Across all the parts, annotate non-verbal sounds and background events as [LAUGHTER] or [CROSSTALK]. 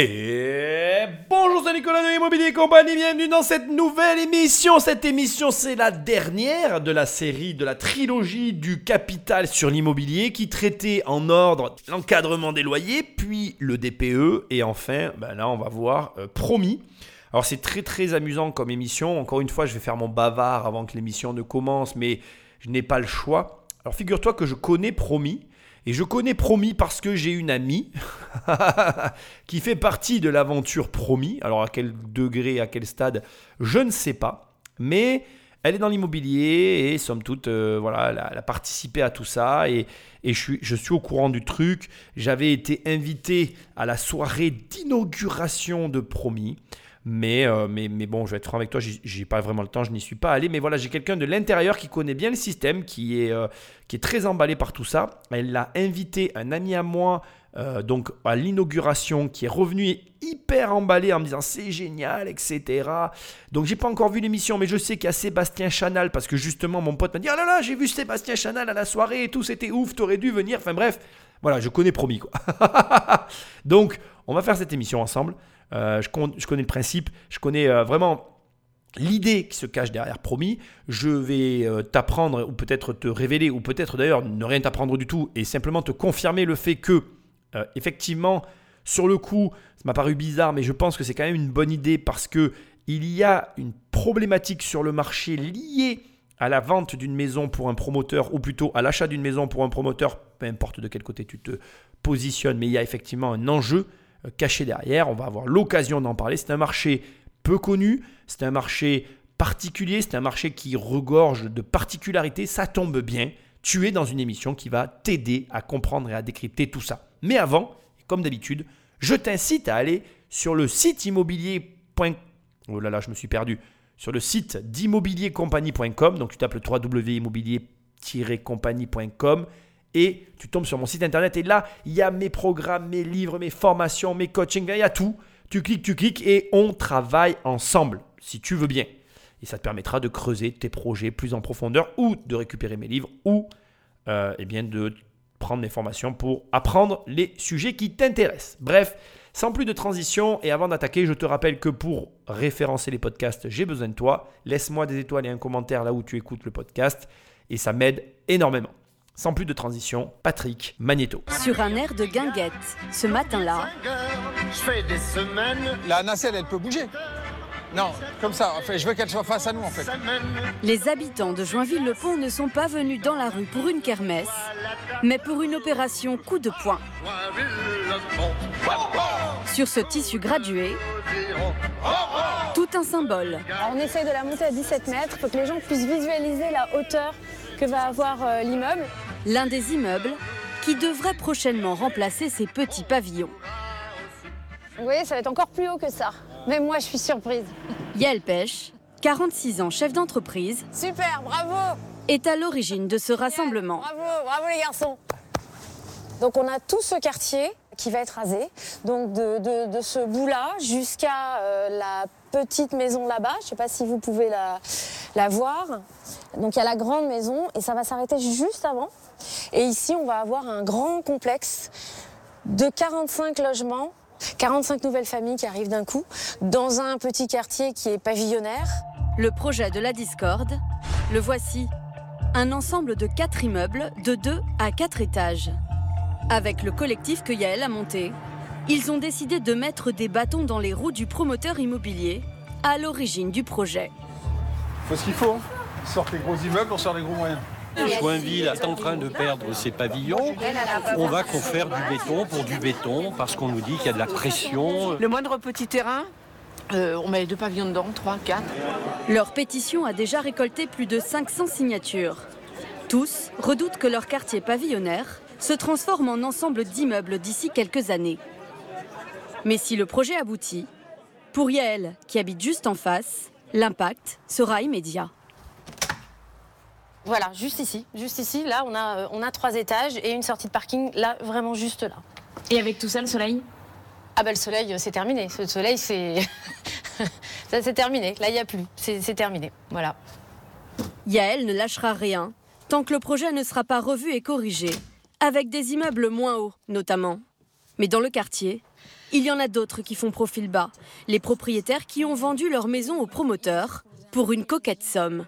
Et bonjour, c'est Nicolas de l'Immobilier Compagnie, bienvenue dans cette nouvelle émission. Cette émission, c'est la dernière de la série, de la trilogie du capital sur l'immobilier qui traitait en ordre l'encadrement des loyers, puis le DPE, et enfin, ben là, on va voir euh, Promis. Alors c'est très très amusant comme émission. Encore une fois, je vais faire mon bavard avant que l'émission ne commence, mais je n'ai pas le choix. Alors figure-toi que je connais Promis. Et je connais Promis parce que j'ai une amie [LAUGHS] qui fait partie de l'aventure Promis. Alors à quel degré, à quel stade, je ne sais pas. Mais elle est dans l'immobilier et somme toute, euh, voilà, elle a, participé à tout ça et, je, suis, je suis au courant du truc. J'avais été invité à la soirée d'inauguration de Promis. Mais, euh, mais, mais, bon, je vais être franc avec toi, j'ai pas vraiment le temps, je n'y suis pas allé. Mais voilà, j'ai quelqu'un de l'intérieur qui connaît bien le système, qui est, euh, qui est très emballé par tout ça. Elle a invité un ami à moi euh, donc à l'inauguration qui est revenu hyper emballé en me disant c'est génial, etc. Donc j'ai pas encore vu l'émission, mais je sais qu'il y a Sébastien Chanal parce que justement mon pote m'a dit oh là là, j'ai vu Sébastien Chanal à la soirée et tout, c'était ouf, t'aurais dû venir. Enfin bref, voilà, je connais promis quoi. [LAUGHS] donc on va faire cette émission ensemble. Euh, je, connais le principe, je connais euh, vraiment l'idée qui se cache derrière Promis. Je vais euh, t'apprendre, ou peut-être te révéler, ou peut-être d'ailleurs ne rien t'apprendre du tout, et simplement te confirmer le fait que, effectivement, sur le coup, ça m'a paru bizarre, mais je pense que c'est quand même une bonne idée parce que il y a une problématique sur le marché liée à la vente d'une maison pour un promoteur, ou plutôt à l'achat d'une maison pour un promoteur, peu importe de quel côté tu te positionnes, mais il y a effectivement un enjeu caché derrière. On va avoir l'occasion d'en parler. C'est un marché peu connu, c'est un marché particulier, c'est un marché qui regorge de particularités. Ça tombe bien. Tu es dans une émission qui va t'aider à comprendre et à décrypter tout ça. Mais avant, comme d'habitude, je t'incite à aller sur le site immobilier. Oh là là, je me suis perdu. Sur le site d'immobiliercompagnie.com. Donc tu tapes le www.immobilier-compagnie.com et tu tombes sur mon site internet et là, il y a mes programmes, mes livres, mes formations, mes coachings, il y a tout. Tu cliques, tu cliques et on travaille ensemble, si tu veux bien. Et ça te permettra de creuser tes projets plus en profondeur ou de récupérer mes livres ou euh, eh bien de prendre mes formations pour apprendre les sujets qui t'intéressent. Bref, sans plus de transition et avant d'attaquer, je te rappelle que pour référencer les podcasts, j'ai besoin de toi. Laisse-moi des étoiles et un commentaire là où tu écoutes le podcast et ça m'aide énormément. Sans plus de transition, Patrick Magneto. Sur un air de guinguette, ce matin-là. La nacelle, elle peut bouger. Non, comme ça. je veux qu'elle soit face à nous, en fait. Les habitants de Joinville-le-Pont ne sont pas venus dans la rue pour une kermesse, mais pour une opération coup de poing. Sur ce tissu gradué, tout un symbole. on essaye de la monter à 17 mètres pour que les gens puissent visualiser la hauteur que va avoir euh, l'immeuble l'un des immeubles qui devrait prochainement remplacer ces petits pavillons. Vous voyez, ça va être encore plus haut que ça. Même moi, je suis surprise. Yael Pêche, 46 ans, chef d'entreprise. Super, bravo Est à l'origine de ce rassemblement. Bravo, bravo les garçons Donc on a tout ce quartier qui va être rasé. Donc de, ce bout-là jusqu'à euh, la petite maison là-bas. Je ne sais pas si vous pouvez la, la voir. Donc il y a la grande maison et ça va s'arrêter juste avant. Et ici, on va avoir un grand complexe de 45 logements, 45 nouvelles familles qui arrivent d'un coup, dans un petit quartier qui est pavillonnaire. Le projet de la Discorde, le voici. Un ensemble de quatre immeubles de 2 à 4 étages. Avec le collectif que Yael a monté, ils ont décidé de mettre des bâtons dans les roues du promoteur immobilier à l'origine du projet. Faut ce qu'il faut. Hein. Sort les gros immeubles, on sort les gros moyens. Joinville est en train de perdre ses pavillons. On va faire du béton pour du béton parce qu'on nous dit qu'il y a de la pression. Le moindre petit terrain, euh, on met deux pavillons dedans, trois, quatre. Leur pétition a déjà récolté plus de 500 signatures. Tous redoutent que leur quartier pavillonnaire se transforme en ensemble d'immeubles d'ici quelques années. Mais si le projet aboutit, pour Yael, qui habite juste en face, l'impact sera immédiat. Voilà, juste ici. Juste ici, là, on a, euh, on a trois étages et une sortie de parking, là, vraiment juste là. Et avec tout ça, le soleil? Ah bah le soleil, euh, c'est terminé. Le soleil, c'est... [LAUGHS] ça, c'est terminé. Là, il n'y a plus. C'est terminé. Voilà. Yael ne lâchera rien tant que le projet ne sera pas revu et corrigé, avec des immeubles moins hauts, notamment. Mais dans le quartier, Il y en a d'autres qui font profil bas, les propriétaires qui ont vendu leur maison aux promoteurs pour une coquette somme.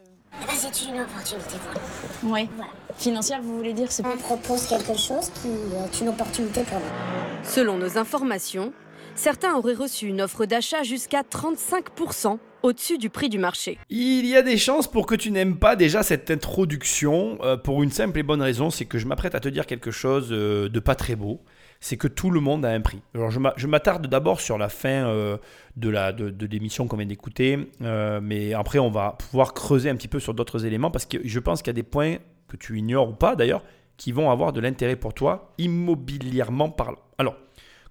C'est une opportunité pour nous. Oui. Financière, vous voulez dire c'est On propose quelque chose qui est une opportunité pour nous. Selon nos informations, certains auraient reçu une offre d'achat jusqu'à 35% au-dessus du prix du marché. Il y a des chances pour que tu n'aimes pas déjà cette introduction euh, pour une simple et bonne raison, c'est que je m'apprête à te dire quelque chose euh, de pas très beau. C'est que tout le monde a un prix. Alors je m'a- je m'attarde d'abord sur la fin euh, de de, l'émission qu'on vient d'écouter, euh, mais après on va pouvoir creuser un petit peu sur d'autres éléments parce que je pense qu'il y a des points que tu ignores ou pas d'ailleurs qui vont avoir de l'intérêt pour toi immobilièrement parlant. Alors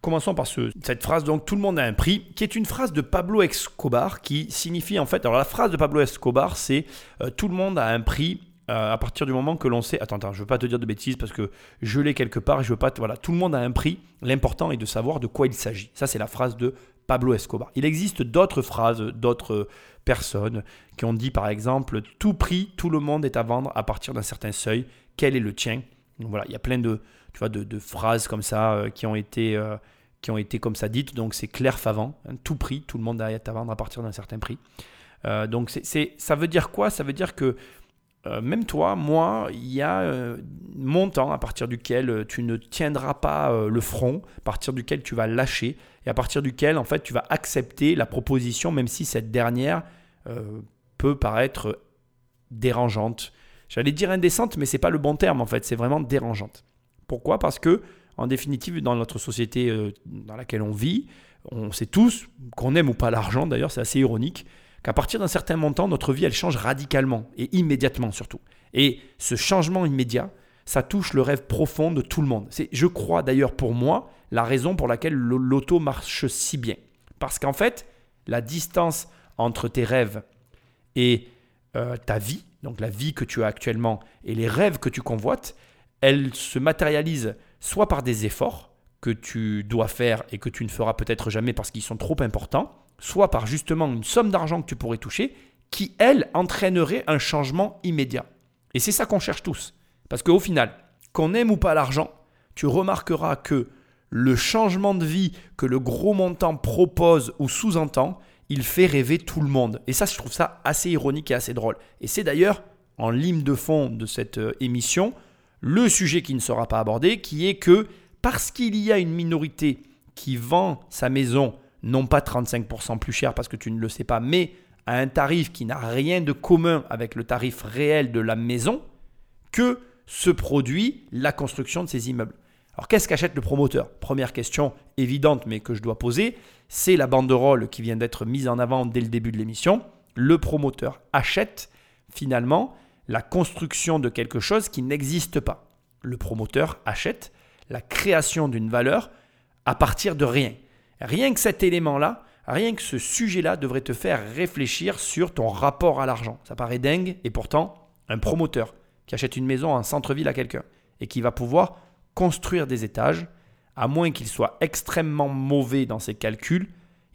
Commençons par ce- cette phrase, donc tout le monde a un prix, qui est une phrase de Pablo Escobar, qui signifie en fait, alors la phrase de Pablo Escobar, c'est euh, tout le monde a un prix à partir du moment que l'on sait, attends, attends, je veux pas te dire de bêtises parce que je l'ai quelque part, je veux pas, te- voilà, tout le monde a un prix, l'important est de savoir de quoi il s'agit. Ça c'est la phrase de Pablo Escobar. Il existe d'autres phrases, d'autres personnes qui ont dit par exemple, tout prix, tout le monde est à vendre à partir d'un certain seuil, quel est le tien? Donc voilà, il y a plein de, tu vois, de, phrases comme ça euh, qui ont été euh, qui ont été comme ça dites. Donc c'est Claire Favant, hein, tout prix, tout le monde est à vendre à partir d'un certain prix. Euh, donc c'est- ça veut dire quoi? Ça veut dire que euh, même toi, moi, il y a euh, un montant à partir duquel euh, tu ne tiendras pas euh, le front, à partir duquel tu vas lâcher et à partir duquel en fait tu vas accepter la proposition, même si cette dernière peut paraître dérangeante. J'allais dire indécente, mais c'est pas le bon terme en fait, c'est vraiment dérangeante. Pourquoi? Parce que en définitive, dans notre société dans laquelle on vit, on sait tous qu'on aime ou pas l'argent. D'ailleurs, c'est assez ironique qu'à partir d'un certain montant, notre vie elle change radicalement et immédiatement surtout. Et ce changement immédiat, ça touche le rêve profond de tout le monde. C'est, je crois d'ailleurs pour moi, la raison pour laquelle le- l'auto marche si bien. Parce qu'en fait, la distance entre tes rêves et euh, ta vie, donc la vie que tu as actuellement et les rêves que tu convoites, elle se matérialise soit par des efforts que tu dois faire et que tu ne feras peut-être jamais parce qu'ils sont trop importants, soit par justement une somme d'argent que tu pourrais toucher qui, elle, entraînerait un changement immédiat. Et c'est ça qu'on cherche tous. Parce qu'au final, qu'on aime ou pas l'argent, tu remarqueras que le changement de vie que le gros montant propose ou sous-entend, il fait rêver tout le monde. Et ça, je trouve ça assez ironique et assez drôle. Et c'est d'ailleurs, en ligne de fond de cette euh, émission, le sujet qui ne sera pas abordé, qui est que parce qu'il y a une minorité qui vend sa maison, non pas 35% plus cher parce que tu ne le sais pas, mais à un tarif qui n'a rien de commun avec le tarif réel de la maison, que se produit la construction de ces immeubles. Alors qu'est-ce qu'achète le promoteur? Première question évidente mais que je dois poser, c'est la banderole qui vient d'être mise en avant dès le début de l'émission. Le promoteur achète finalement la construction de quelque chose qui n'existe pas. Le promoteur achète la création d'une valeur à partir de rien. Rien que cet élément-là, rien que ce sujet-là devrait te faire réfléchir sur ton rapport à l'argent. Ça paraît dingue et pourtant, un promoteur qui achète une maison en centre-ville à quelqu'un et qui va pouvoir construire des étages, à moins qu'il soit extrêmement mauvais dans ses calculs,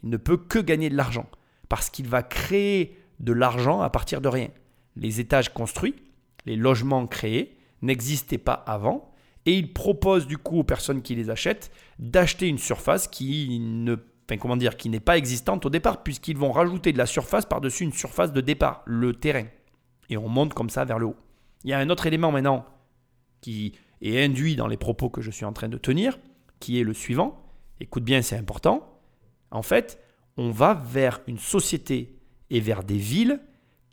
il ne peut que gagner de l'argent parce qu'il va créer de l'argent à partir de rien. Les étages construits, les logements créés n'existaient pas avant et il propose du coup aux personnes qui les achètent d'acheter une surface qui ne qui n'est pas existante au départ puisqu'ils vont rajouter de la surface par-dessus une surface de départ, le terrain. Et on monte comme ça vers le haut. Il y a un autre élément maintenant qui est induit dans les propos que je suis en train de tenir, qui est le suivant. Écoute bien, c'est important. En fait, on va vers une société et vers des villes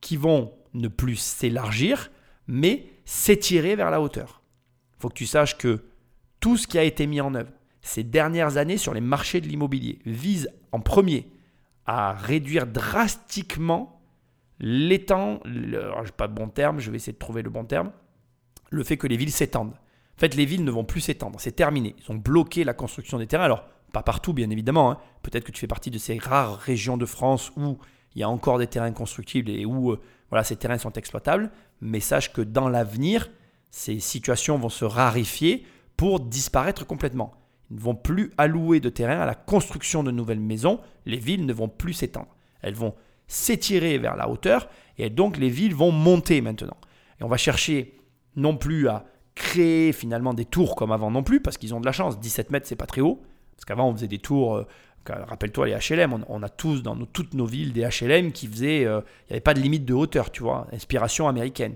qui vont ne plus s'élargir, mais s'étirer vers la hauteur. Faut que tu saches que tout ce qui a été mis en œuvre ces dernières années sur les marchés de l'immobilier vise en premier à réduire drastiquement l'étang, pas de bon terme, je vais essayer de trouver le bon terme, le fait que les villes s'étendent. En fait, les villes ne vont plus s'étendre, c'est terminé. Ils ont bloqué la construction des terrains. Alors, pas partout, bien évidemment. hein. Peut-être que tu fais partie de ces rares régions de France où il y a encore des terrains constructibles et où euh, voilà, ces terrains sont exploitables. Mais sache que dans l'avenir, ces situations vont se raréfier pour disparaître complètement. Ils ne vont plus allouer de terrain à la construction de nouvelles maisons. Les villes ne vont plus s'étendre. Elles vont s'étirer vers la hauteur et donc les villes vont monter maintenant. Et on va chercher non plus à créer finalement des tours comme avant non plus, parce qu'ils ont de la chance. 17 mètres, c'est pas très haut. Parce qu'avant, on faisait des tours. euh, Rappelle-toi les HLM, on, a tous dans toutes nos villes des HLM qui faisaient. euh, Il n'y avait pas de limite de hauteur, tu vois. Inspiration américaine.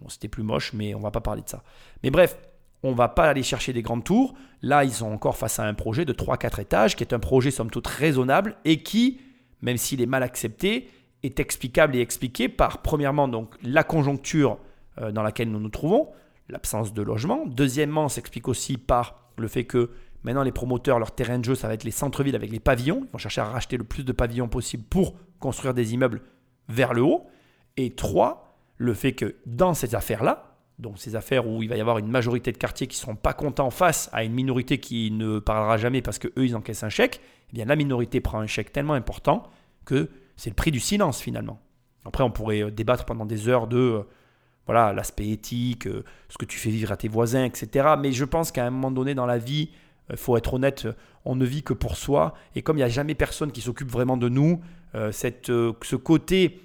Bon, c'était plus moche, mais on va pas parler de ça. Mais bref, on va pas aller chercher des grandes tours. Là, ils sont encore face à un projet de 3-4 étages, qui est un projet somme toute raisonnable et qui, même s'il est mal accepté, est explicable et expliqué par, premièrement, donc la conjoncture euh, dans laquelle nous nous trouvons, l'absence de logement. Deuxièmement, s'explique aussi par le fait que maintenant les promoteurs, leur terrain de jeu, ça va être les centres-villes avec les pavillons. Ils vont chercher à racheter le plus de pavillons possible pour construire des immeubles vers le haut. Et trois, le fait que dans ces affaires-là, donc ces affaires où il va y avoir une majorité de quartiers qui ne seront pas contents face à une minorité qui ne parlera jamais parce qu'eux, ils encaissent un chèque, eh bien la minorité prend un chèque tellement important que c'est le prix du silence finalement. Après, on pourrait euh, débattre pendant des heures de euh, voilà l'aspect éthique, euh, ce que tu fais vivre à tes voisins, etc. Mais je pense qu'à un moment donné dans la vie, il faut être honnête, on ne vit que pour soi. Et comme il n'y a jamais personne qui s'occupe vraiment de nous, cette, ce côté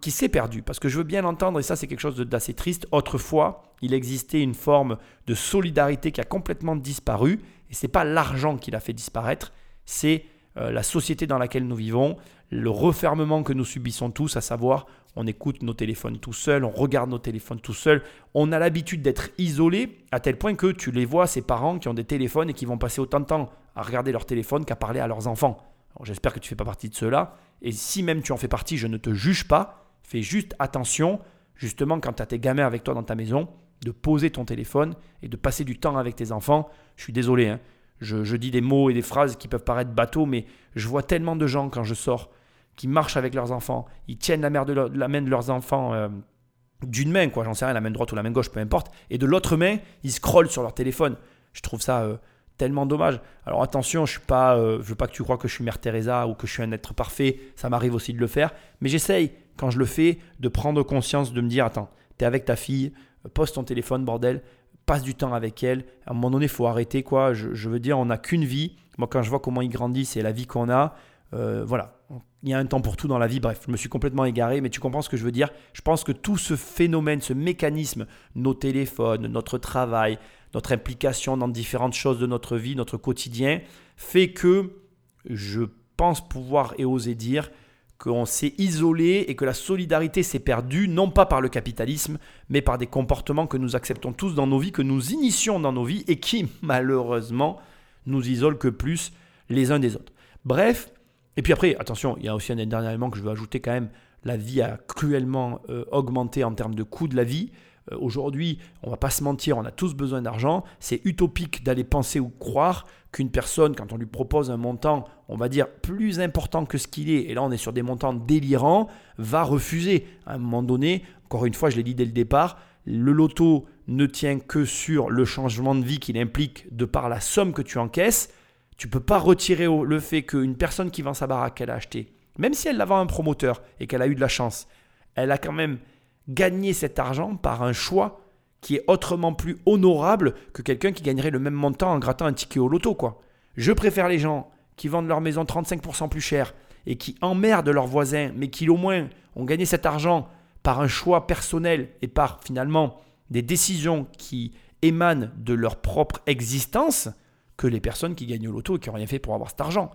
qui s'est perdu. Parce que je veux bien l'entendre, et ça c'est quelque chose d'assez triste. Autrefois, il existait une forme de solidarité qui a complètement disparu. Et c'est pas l'argent qui l'a fait disparaître, c'est euh, la société dans laquelle nous vivons, le refermement que nous subissons tous, à savoir on écoute nos téléphones tout seul, on regarde nos téléphones tout seul, on a l'habitude d'être isolé à tel point que tu les vois, ces parents qui ont des téléphones et qui vont passer autant de temps à regarder leur téléphone qu'à parler à leurs enfants. J'espère que tu fais pas partie de ceux-là. Et si même tu en fais partie, je ne te juge pas. Fais juste attention, justement, quand tu as tes gamins avec toi dans ta maison, de poser ton téléphone et de passer du temps avec tes enfants. Je suis désolé, hein. je, dis des mots et des phrases qui peuvent paraître bateaux, mais je vois tellement de gens quand je sors qui marchent avec leurs enfants, ils tiennent la main de leurs enfants euh, d'une main, quoi, j'en sais rien, la main droite ou la main gauche, peu importe, et de l'autre main, ils scrollent sur leur téléphone. Je trouve ça euh, tellement dommage. Alors attention, je suis euh, veux pas que tu crois que je suis Mère Teresa ou que je suis un être parfait. Ça m'arrive aussi de le faire, mais j'essaye quand je le fais de prendre conscience, de me dire attends, t'es avec ta fille, euh, pose ton téléphone, bordel, passe du temps avec elle. À un moment donné, faut arrêter quoi. Je, je veux dire, on n'a qu'une vie. Moi, quand je vois comment ils grandissent et la vie qu'on a, euh, voilà. Il y a un temps pour tout dans la vie. Bref, je me suis complètement égaré, mais tu comprends ce que je veux dire. Je pense que tout ce phénomène, ce mécanisme, nos téléphones, notre travail, notre implication dans différentes choses de notre vie, notre quotidien, fait que je pense pouvoir et oser dire qu'on s'est isolé et que la solidarité s'est perdue, non pas par le capitalisme, mais par des comportements que nous acceptons tous dans nos vies, que nous initions dans nos vies et qui, [LAUGHS] malheureusement, nous isolent que plus les uns des autres. Bref, et puis après, attention, il y a aussi un dernier élément que je veux ajouter quand même. La vie a cruellement euh, augmenté en termes de coût de la vie. Euh, Aujourd'hui, on va pas se mentir, on a tous besoin d'argent. C'est utopique d'aller penser ou croire qu'une personne, quand on lui propose un montant, on va dire plus important que ce qu'il est, et là on est sur des montants délirants, va refuser. À un moment donné, encore une fois, je l'ai dit dès le départ, le loto ne tient que sur le changement de vie qu'il implique de par la somme que tu encaisses. Tu peux pas retirer le fait qu'une personne qui vend sa baraque qu'elle a acheté, même si elle la vend à un promoteur et qu'elle a eu de la chance, elle a quand même gagné cet argent par un choix qui est autrement plus honorable que quelqu'un qui gagnerait le même montant en grattant un ticket au loto, quoi. Je préfère les gens qui vendent leur maison 35% plus cher et qui emmerdent leurs voisins, mais qui au moins ont gagné cet argent par un choix personnel et par finalement des décisions qui émanent de leur propre existence, que les personnes qui gagnent au loto et qui n'ont rien fait pour avoir cet argent.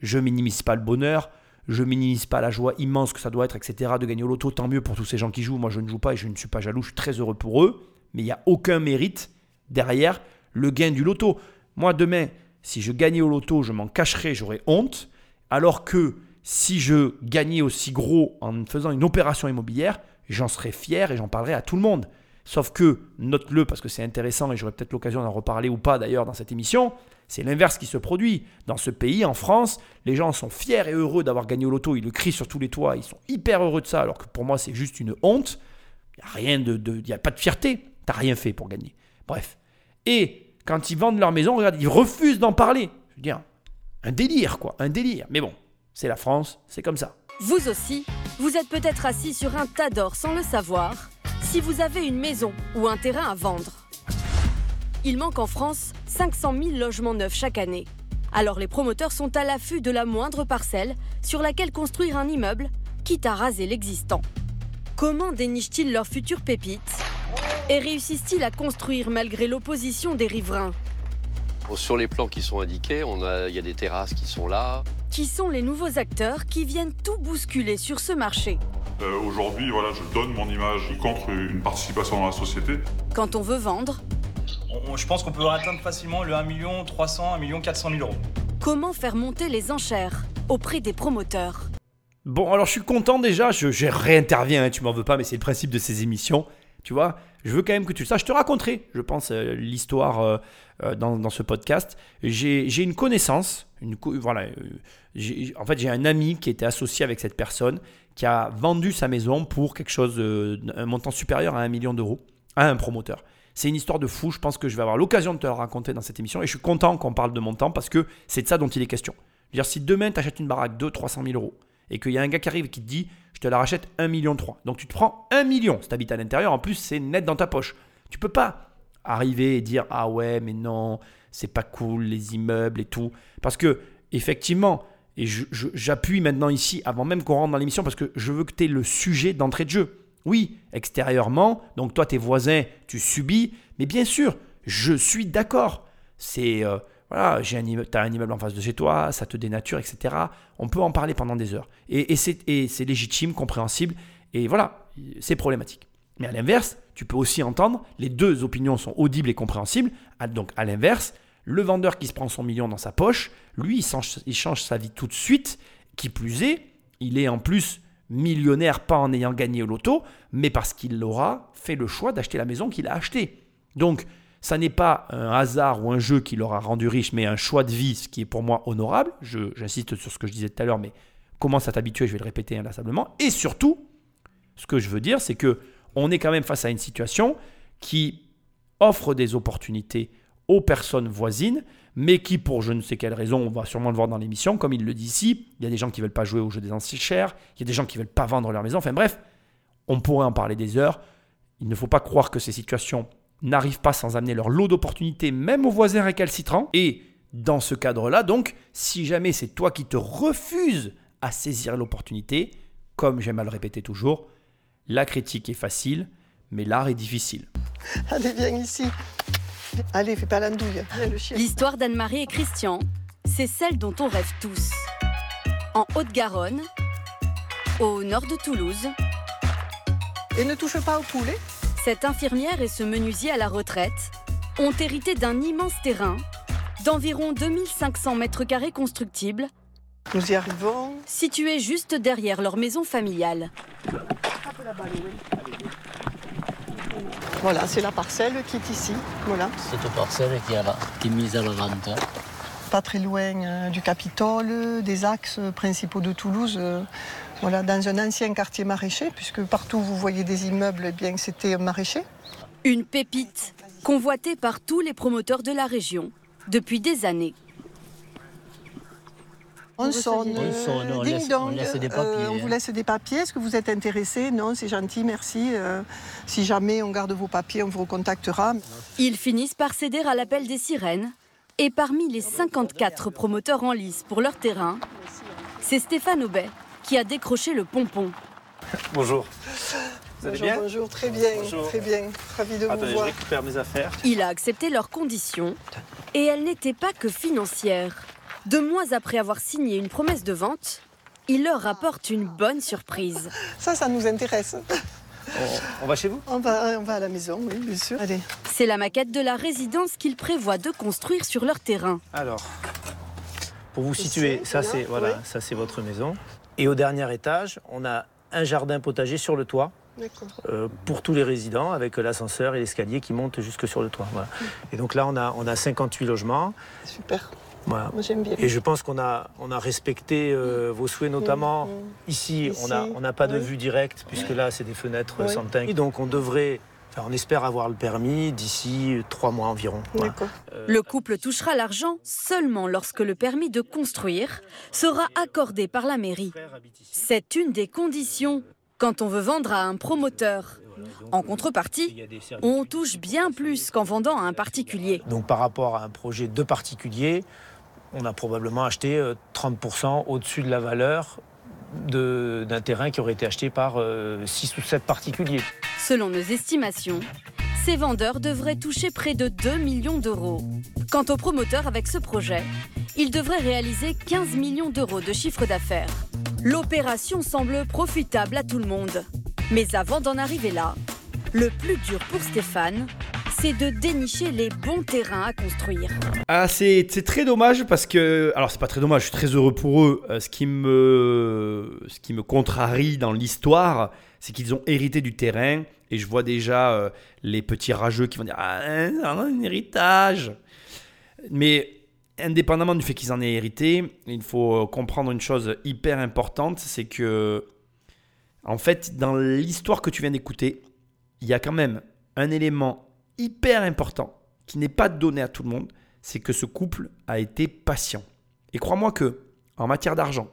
Je minimise pas le bonheur, je minimise pas la joie immense que ça doit être, etc. de gagner au loto. Tant mieux pour tous ces gens qui jouent. Moi, je ne joue pas et je ne suis pas jaloux. Je suis très heureux pour eux. Mais il n'y a aucun mérite derrière le gain du loto. Moi, demain, si je gagnais au loto, je m'en cacherais, j'aurais honte. Alors que si je gagnais aussi gros en faisant une opération immobilière, j'en serais fier et j'en parlerais à tout le monde. Sauf que, note-le parce que c'est intéressant et j'aurai peut-être l'occasion d'en reparler ou pas d'ailleurs dans cette émission, c'est l'inverse qui se produit. Dans ce pays, en France, les gens sont fiers et heureux d'avoir gagné au loto, ils le crient sur tous les toits, ils sont hyper heureux de ça, alors que pour moi c'est juste une honte. Il n'y a rien de, a pas de fierté, t'as rien fait pour gagner. Bref. Et quand ils vendent leur maison, regarde, ils refusent d'en parler. Je veux dire, un délire quoi, un délire. Mais bon, c'est la France, c'est comme ça. Vous aussi, vous êtes peut-être assis sur un tas d'or sans le savoir, si vous avez une maison ou un terrain à vendre. Il manque en France 500 000 logements neufs chaque année. Alors les promoteurs sont à l'affût de la moindre parcelle sur laquelle construire un immeuble, quitte à raser l'existant. Comment dénichent-ils leurs futures pépites Et réussissent-ils à construire malgré l'opposition des riverains? Sur les plans qui sont indiqués, on a- il y a des terrasses qui sont là. Qui sont les nouveaux acteurs qui viennent tout bousculer sur ce marché Euh, Aujourd'hui, voilà, je donne mon image contre une participation dans la société. Quand on veut vendre, On- je pense qu'on peut atteindre facilement le 1 million 300, 1 million 400 000 euros. comment faire monter les enchères auprès des promoteurs Bon, alors je suis content déjà, je, je réinterviens, hein, tu m'en veux pas, mais c'est le principe de ces émissions. Tu vois, je veux quand même que tu le saches. Je te raconterai, je pense, euh, l'histoire euh, euh, dans, dans ce podcast. J'ai une connaissance, une, voilà, en fait j'ai un ami qui était associé avec cette personne, qui a vendu sa maison pour quelque chose, un montant supérieur à un million d'euros à un promoteur. C'est une histoire de fou, je pense que je vais avoir l'occasion de te le raconter dans cette émission et je suis content qu'on parle de montant parce que c'est de ça dont il est question. Je veux dire, si demain tu achètes une baraque de 300 000 euros et qu'il y a un gars qui arrive qui te dit je te la rachète 1 million 3. Donc tu te prends 1 million si tu habites à l'intérieur, en plus c'est net dans ta poche. Tu peux pas arriver et dire ah ouais mais non, c'est pas cool les immeubles et tout parce que effectivement et j'appuie maintenant ici avant même qu'on rentre dans l'émission parce que je veux que tu aies le sujet d'entrée de jeu. Oui, extérieurement, donc toi tes voisins, tu subis, mais bien sûr, je suis d'accord. C'est euh, voilà, j'ai un immeuble, t'as un immeuble en face de chez toi, ça te dénature, etc. On peut en parler pendant des heures. Et, c'est légitime, compréhensible, et voilà, c'est problématique. Mais à l'inverse, tu peux aussi entendre, les deux opinions sont audibles et compréhensibles. Donc à l'inverse, le vendeur qui se prend son million dans sa poche, lui, il change, il change sa vie tout de suite. Qui plus est, il est en plus millionnaire, pas en ayant gagné au loto, mais parce qu'il aura fait le choix d'acheter la maison qu'il a achetée. Donc, ça n'est pas un hasard ou un jeu qui l'aura rendu riche, mais un choix de vie, ce qui est pour moi honorable. J'insiste sur ce que je disais tout à l'heure, mais commence à t'habituer, je vais le répéter inlassablement. Et surtout, ce que je veux dire, c'est que on est quand même face à une situation qui offre des opportunités aux personnes voisines, mais qui, pour je ne sais quelle raison, on va sûrement le voir dans l'émission, comme il le dit ici, il y a des gens qui veulent pas jouer au jeu des enchères, il y a des gens qui veulent pas vendre leur maison. Enfin bref, on pourrait en parler des heures. Il ne faut pas croire que ces situations n'arrivent pas sans amener leur lot d'opportunités, même aux voisins récalcitrants. Et dans ce cadre-là, donc, si jamais c'est toi qui te refuses à saisir l'opportunité, comme j'aime à le répéter toujours, la critique est facile, mais l'art est difficile. Allez, viens ici. Allez, fais pas l'andouille. Viens, le chien. L'histoire d'Anne-Marie et Christian, c'est celle dont on rêve tous. En Haute-Garonne, au nord de Toulouse, Et ne touche pas au poulet. Cette infirmière et ce menuisier à la retraite ont hérité d'un immense terrain d'environ 2500 mètres carrés constructibles, Nous y arrivons. situé juste derrière leur maison familiale. Voilà, c'est la parcelle qui est ici. Voilà. Cette parcelle qui est, là, qui est mise à la vente. Pas très loin euh, du Capitole, des axes principaux de Toulouse. euh, voilà, dans un ancien quartier maraîcher, puisque partout où vous voyez des immeubles, eh bien c'était un maraîcher. Une pépite convoitée par tous les promoteurs de la région depuis des années. On sonne. On sonne, on ding laisse- dong, on laisse des euh, papiers, on vous laisse des papiers. Est-ce que vous êtes intéressé Non, c'est gentil, merci. Euh, si jamais on garde vos papiers, on vous recontactera. Ils finissent par céder à l'appel des sirènes. Et parmi les 54 promoteurs en lice pour leur terrain, c'est Stéphane Aubet qui a décroché le pompon. [LAUGHS] Bonjour. Vous allez bonjour, bien bonjour, très bien, Bonjour. très bien. Ravi de vous je voir. récupère mes affaires. Il a accepté leurs conditions et elles n'étaient pas que financières. Deux mois après avoir signé une promesse de vente, il leur apporte une bonne surprise. Ça, ça nous intéresse. On, on va chez vous? On va, on va à la maison, oui, bien sûr. Allez. C'est la maquette de la résidence qu'ils prévoient de construire sur leur terrain. Alors, pour vous situer, ça c'est voilà, ça c'est votre maison. Et au dernier étage, on a un jardin potager sur le toit. Euh, pour tous les résidents avec l'ascenseur et l'escalier qui montent jusque sur le toit. voilà. Et donc là, on a, on a 58 logements. Super. Voilà. Moi, j'aime bien. Et je pense qu'on a, on a respecté euh, vos souhaits, notamment Mm, mm. ici, Ici, on n'a on pas de oui. vue directe, puisque là, c'est des fenêtres sans teint. Donc on devrait, on espère avoir le permis d'ici trois mois environ. Voilà. D'accord. Le couple touchera l'argent seulement lorsque le permis de construire sera accordé par la mairie. C'est une des conditions quand on veut vendre à un promoteur. En contrepartie, on touche bien plus qu'en vendant à un particulier. Donc par rapport à un projet de particulier, on a probablement acheté euh, 30% au-dessus de la valeur d'un terrain qui aurait été acheté par 6 ou 7 particuliers. Selon nos estimations, ces vendeurs devraient toucher près de 2 millions d'euros. Quant aux promoteurs avec ce projet, ils devraient réaliser 15 millions d'euros de chiffre d'affaires. L'opération semble profitable à tout le monde. Mais avant d'en arriver là, le plus dur pour Stéphane, c'est de dénicher les bons terrains à construire. Ah, c'est très dommage parce que. Alors, c'est pas très dommage, je suis très heureux pour eux. Euh, ce, qui me, ce qui me contrarie dans l'histoire, c'est qu'ils ont hérité du terrain. Et je vois déjà euh, les petits rageux qui vont dire Ah, un, un héritage Mais indépendamment du fait qu'ils en aient hérité, il faut comprendre une chose hyper importante c'est que, en fait, dans l'histoire que tu viens d'écouter, il y a quand même un élément hyper important qui n'est pas donné à tout le monde, c'est que ce couple a été patient. Et crois-moi que en matière d'argent,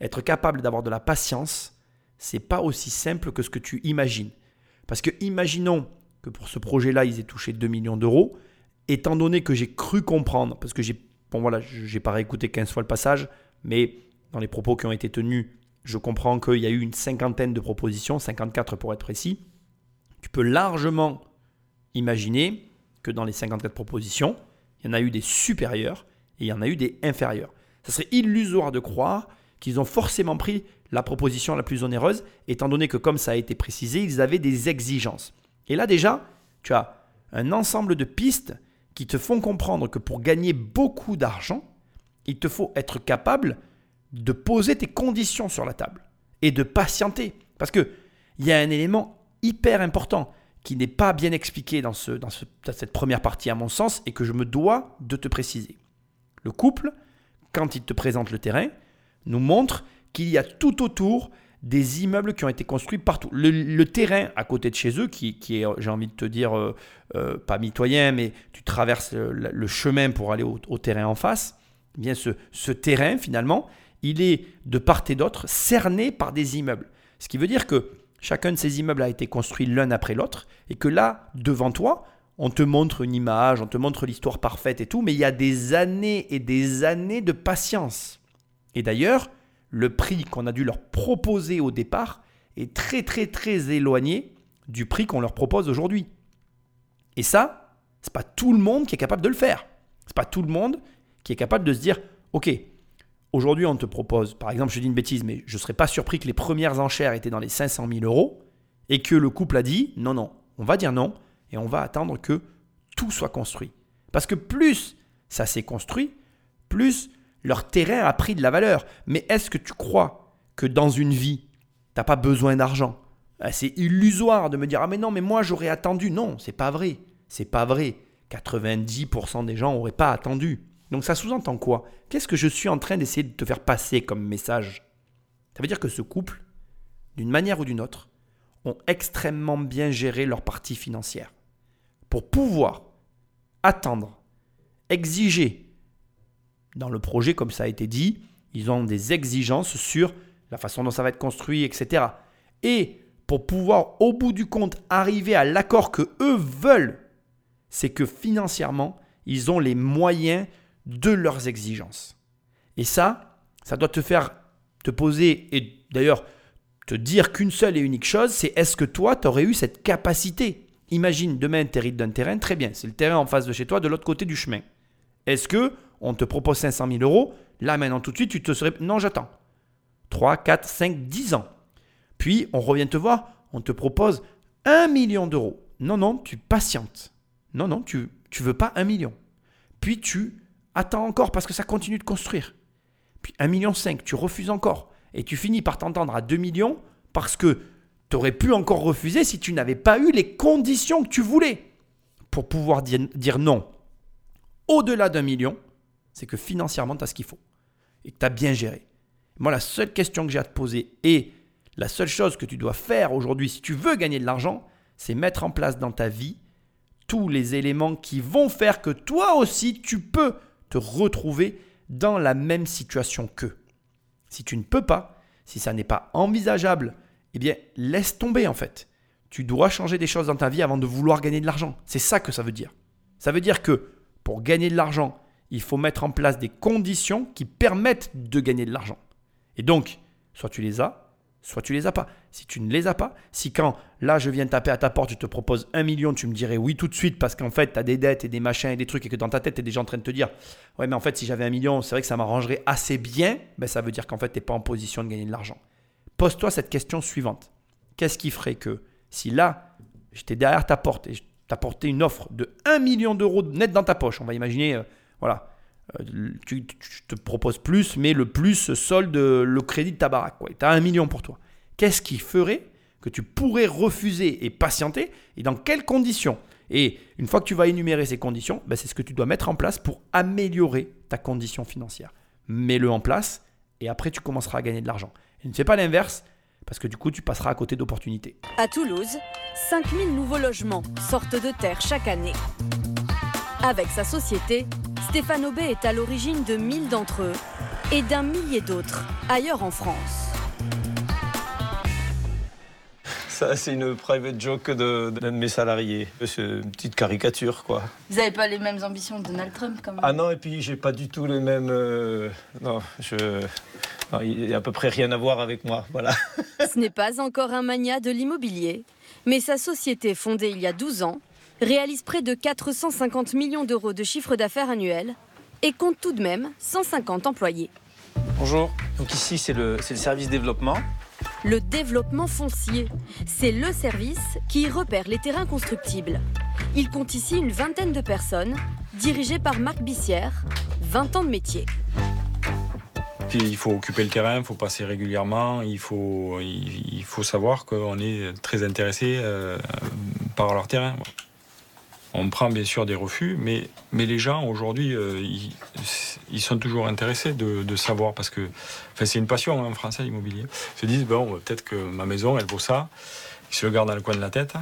être capable d'avoir de la patience, c'est pas aussi simple que ce que tu imagines. Parce que imaginons que pour ce projet-là, ils aient touché 2 millions d'euros, étant donné que j'ai cru comprendre, parce que j'ai bon voilà, j'ai pas réécouté 15 fois le passage, mais dans les propos qui ont été tenus, je comprends qu'il y a eu une cinquantaine de propositions, 54 pour être précis. Tu peux largement imaginer que dans les 54 propositions, il y en a eu des supérieures et il y en a eu des inférieures. Ça serait illusoire de croire qu'ils ont forcément pris la proposition la plus onéreuse, étant donné que, comme ça a été précisé, ils avaient des exigences. Et là déjà, tu as un ensemble de pistes qui te font comprendre que pour gagner beaucoup d'argent, il te faut être capable de poser tes conditions sur la table et de patienter. Parce qu'il y a un élément hyper important qui n'est pas bien expliqué dans, ce, dans, cette première partie à mon sens et que je me dois de te préciser. Le couple, quand il te présente le terrain, nous montre qu'il y a tout autour des immeubles qui ont été construits partout. Le, terrain à côté de chez eux, qui, est, j'ai envie de te dire, euh, euh, pas mitoyen, mais tu traverses le, chemin pour aller au, terrain en face, eh bien ce terrain, finalement, il est de part et d'autre cerné par des immeubles. Ce qui veut dire que Chacun de ces immeubles a été construit l'un après l'autre et que là, devant toi, on te montre une image, on te montre l'histoire parfaite et tout, mais il y a des années et des années de patience. Et d'ailleurs, le prix qu'on a dû leur proposer au départ est très très très éloigné du prix qu'on leur propose aujourd'hui. Et ça, c'est pas tout le monde qui est capable de le faire. C'est pas tout le monde qui est capable de se dire OK, Aujourd'hui, on te propose, par exemple, je dis une bêtise, mais je ne serais pas surpris que les premières enchères étaient dans les 500 000 euros et que le couple a dit non, non, on va dire non et on va attendre que tout soit construit. Parce que plus ça s'est construit, plus leur terrain a pris de la valeur. Mais est-ce que tu crois que dans une vie, tu n'as pas besoin d'argent? Ah, C'est illusoire de me dire ah mais non, mais moi j'aurais attendu. Non, c'est pas vrai. C'est pas vrai. 90% des gens n'auraient pas attendu. Donc ça sous-entend quoi? Qu'est-ce que je suis en train d'essayer de te faire passer comme message? Ça veut dire que ce couple, d'une manière ou d'une autre, ont extrêmement bien géré leur partie financière. Pour pouvoir attendre, exiger, dans le projet, comme ça a été dit, ils ont des exigences sur la façon dont ça va être construit, etc. Et pour pouvoir, au bout du compte, arriver à l'accord que eux veulent, c'est que financièrement, ils ont les moyens de leurs exigences. Et ça, ça doit te faire te poser et d'ailleurs te dire qu'une seule et unique chose, c'est est-ce que toi, tu aurais eu cette capacité? Imagine, demain, tu hérites d'un terrain, très bien, c'est le terrain en face de chez toi, de l'autre côté du chemin. Est-ce que on te propose 500 000 euros? Là, maintenant, tout de suite, tu te serais... Non, j'attends. 3, 4, 5, 10 ans. Puis, on revient te voir, on te propose 1 million d'euros. Non, non, tu patientes. Non, non, tu ne veux pas 1 million. Puis, tu Attends encore parce que ça continue de construire. Puis 1,5 million, tu refuses encore. Et tu finis par t'entendre à 2 millions parce que tu aurais pu encore refuser si tu n'avais pas eu les conditions que tu voulais pour pouvoir dire, non. Au-delà d'un million, c'est que financièrement, tu as ce qu'il faut et que tu as bien géré. Moi, la seule question que j'ai à te poser et la seule chose que tu dois faire aujourd'hui si tu veux gagner de l'argent, c'est mettre en place dans ta vie tous les éléments qui vont faire que toi aussi, tu peux te retrouver dans la même situation qu'eux. Si tu ne peux pas, si ça n'est pas envisageable, eh bien, laisse tomber en fait. Tu dois changer des choses dans ta vie avant de vouloir gagner de l'argent. C'est ça que ça veut dire. Ça veut dire que pour gagner de l'argent, il faut mettre en place des conditions qui permettent de gagner de l'argent. Et donc, soit tu les as, soit tu les as pas. Si tu ne les as pas, si quand là je viens taper à ta porte, je te propose un million, tu me dirais oui tout de suite parce qu'en fait tu as des dettes et des machins et des trucs et que dans ta tête tu es déjà en train de te dire ouais mais en fait si j'avais un million, c'est vrai que ça m'arrangerait assez bien, ben, ça veut dire qu'en fait tu n'es pas en position de gagner de l'argent. Pose-toi cette question suivante. Qu'est-ce qui ferait que si là j'étais derrière ta porte et je t'apportais une offre de 1 million d'euros net dans ta poche, on va imaginer, euh, voilà, euh, tu, te proposes plus, mais le plus solde le crédit de ta baraque. Tu as un million pour toi. Qu'est-ce qui ferait que tu pourrais refuser et patienter et dans quelles conditions? Et une fois que tu vas énumérer ces conditions, ben c'est ce que tu dois mettre en place pour améliorer ta condition financière. Mets-le en place et après tu commenceras à gagner de l'argent. Et ne fais pas l'inverse parce que du coup tu passeras à côté d'opportunités. À Toulouse, 5000 nouveaux logements sortent de terre chaque année. Avec sa société, Stéphane Aubé est à l'origine de 1000 d'entre eux et d'un millier d'autres ailleurs en France. Ça, c'est une private joke d'un de, mes salariés. C'est une petite caricature, quoi. Vous n'avez pas les mêmes ambitions que Donald Trump, quand même? Ah non, et puis j'ai pas du tout les mêmes. Euh, non, je. il n'y a à peu près rien à voir avec moi, voilà. Ce n'est pas encore un mania de l'immobilier, mais sa société, fondée il y a 12 ans, réalise près de 450 millions d'euros de chiffre d'affaires annuel et compte tout de même 150 employés. Bonjour. Donc ici, c'est le, le service développement. Le développement foncier, c'est le service qui repère les terrains constructibles. Il compte ici une vingtaine de personnes, dirigées par Marc Bissière, 20 ans de métier. il faut occuper le terrain, il faut passer régulièrement, il faut, il, faut savoir qu'on est très intéressé euh, par leur terrain. On prend bien sûr des refus, mais, les gens aujourd'hui, euh, ils, sont toujours intéressés de, savoir parce que c'est une passion hein, en français l'immobilier. Ils se disent bon, peut-être que ma maison, elle vaut ça. Ils se le gardent dans le coin de la tête.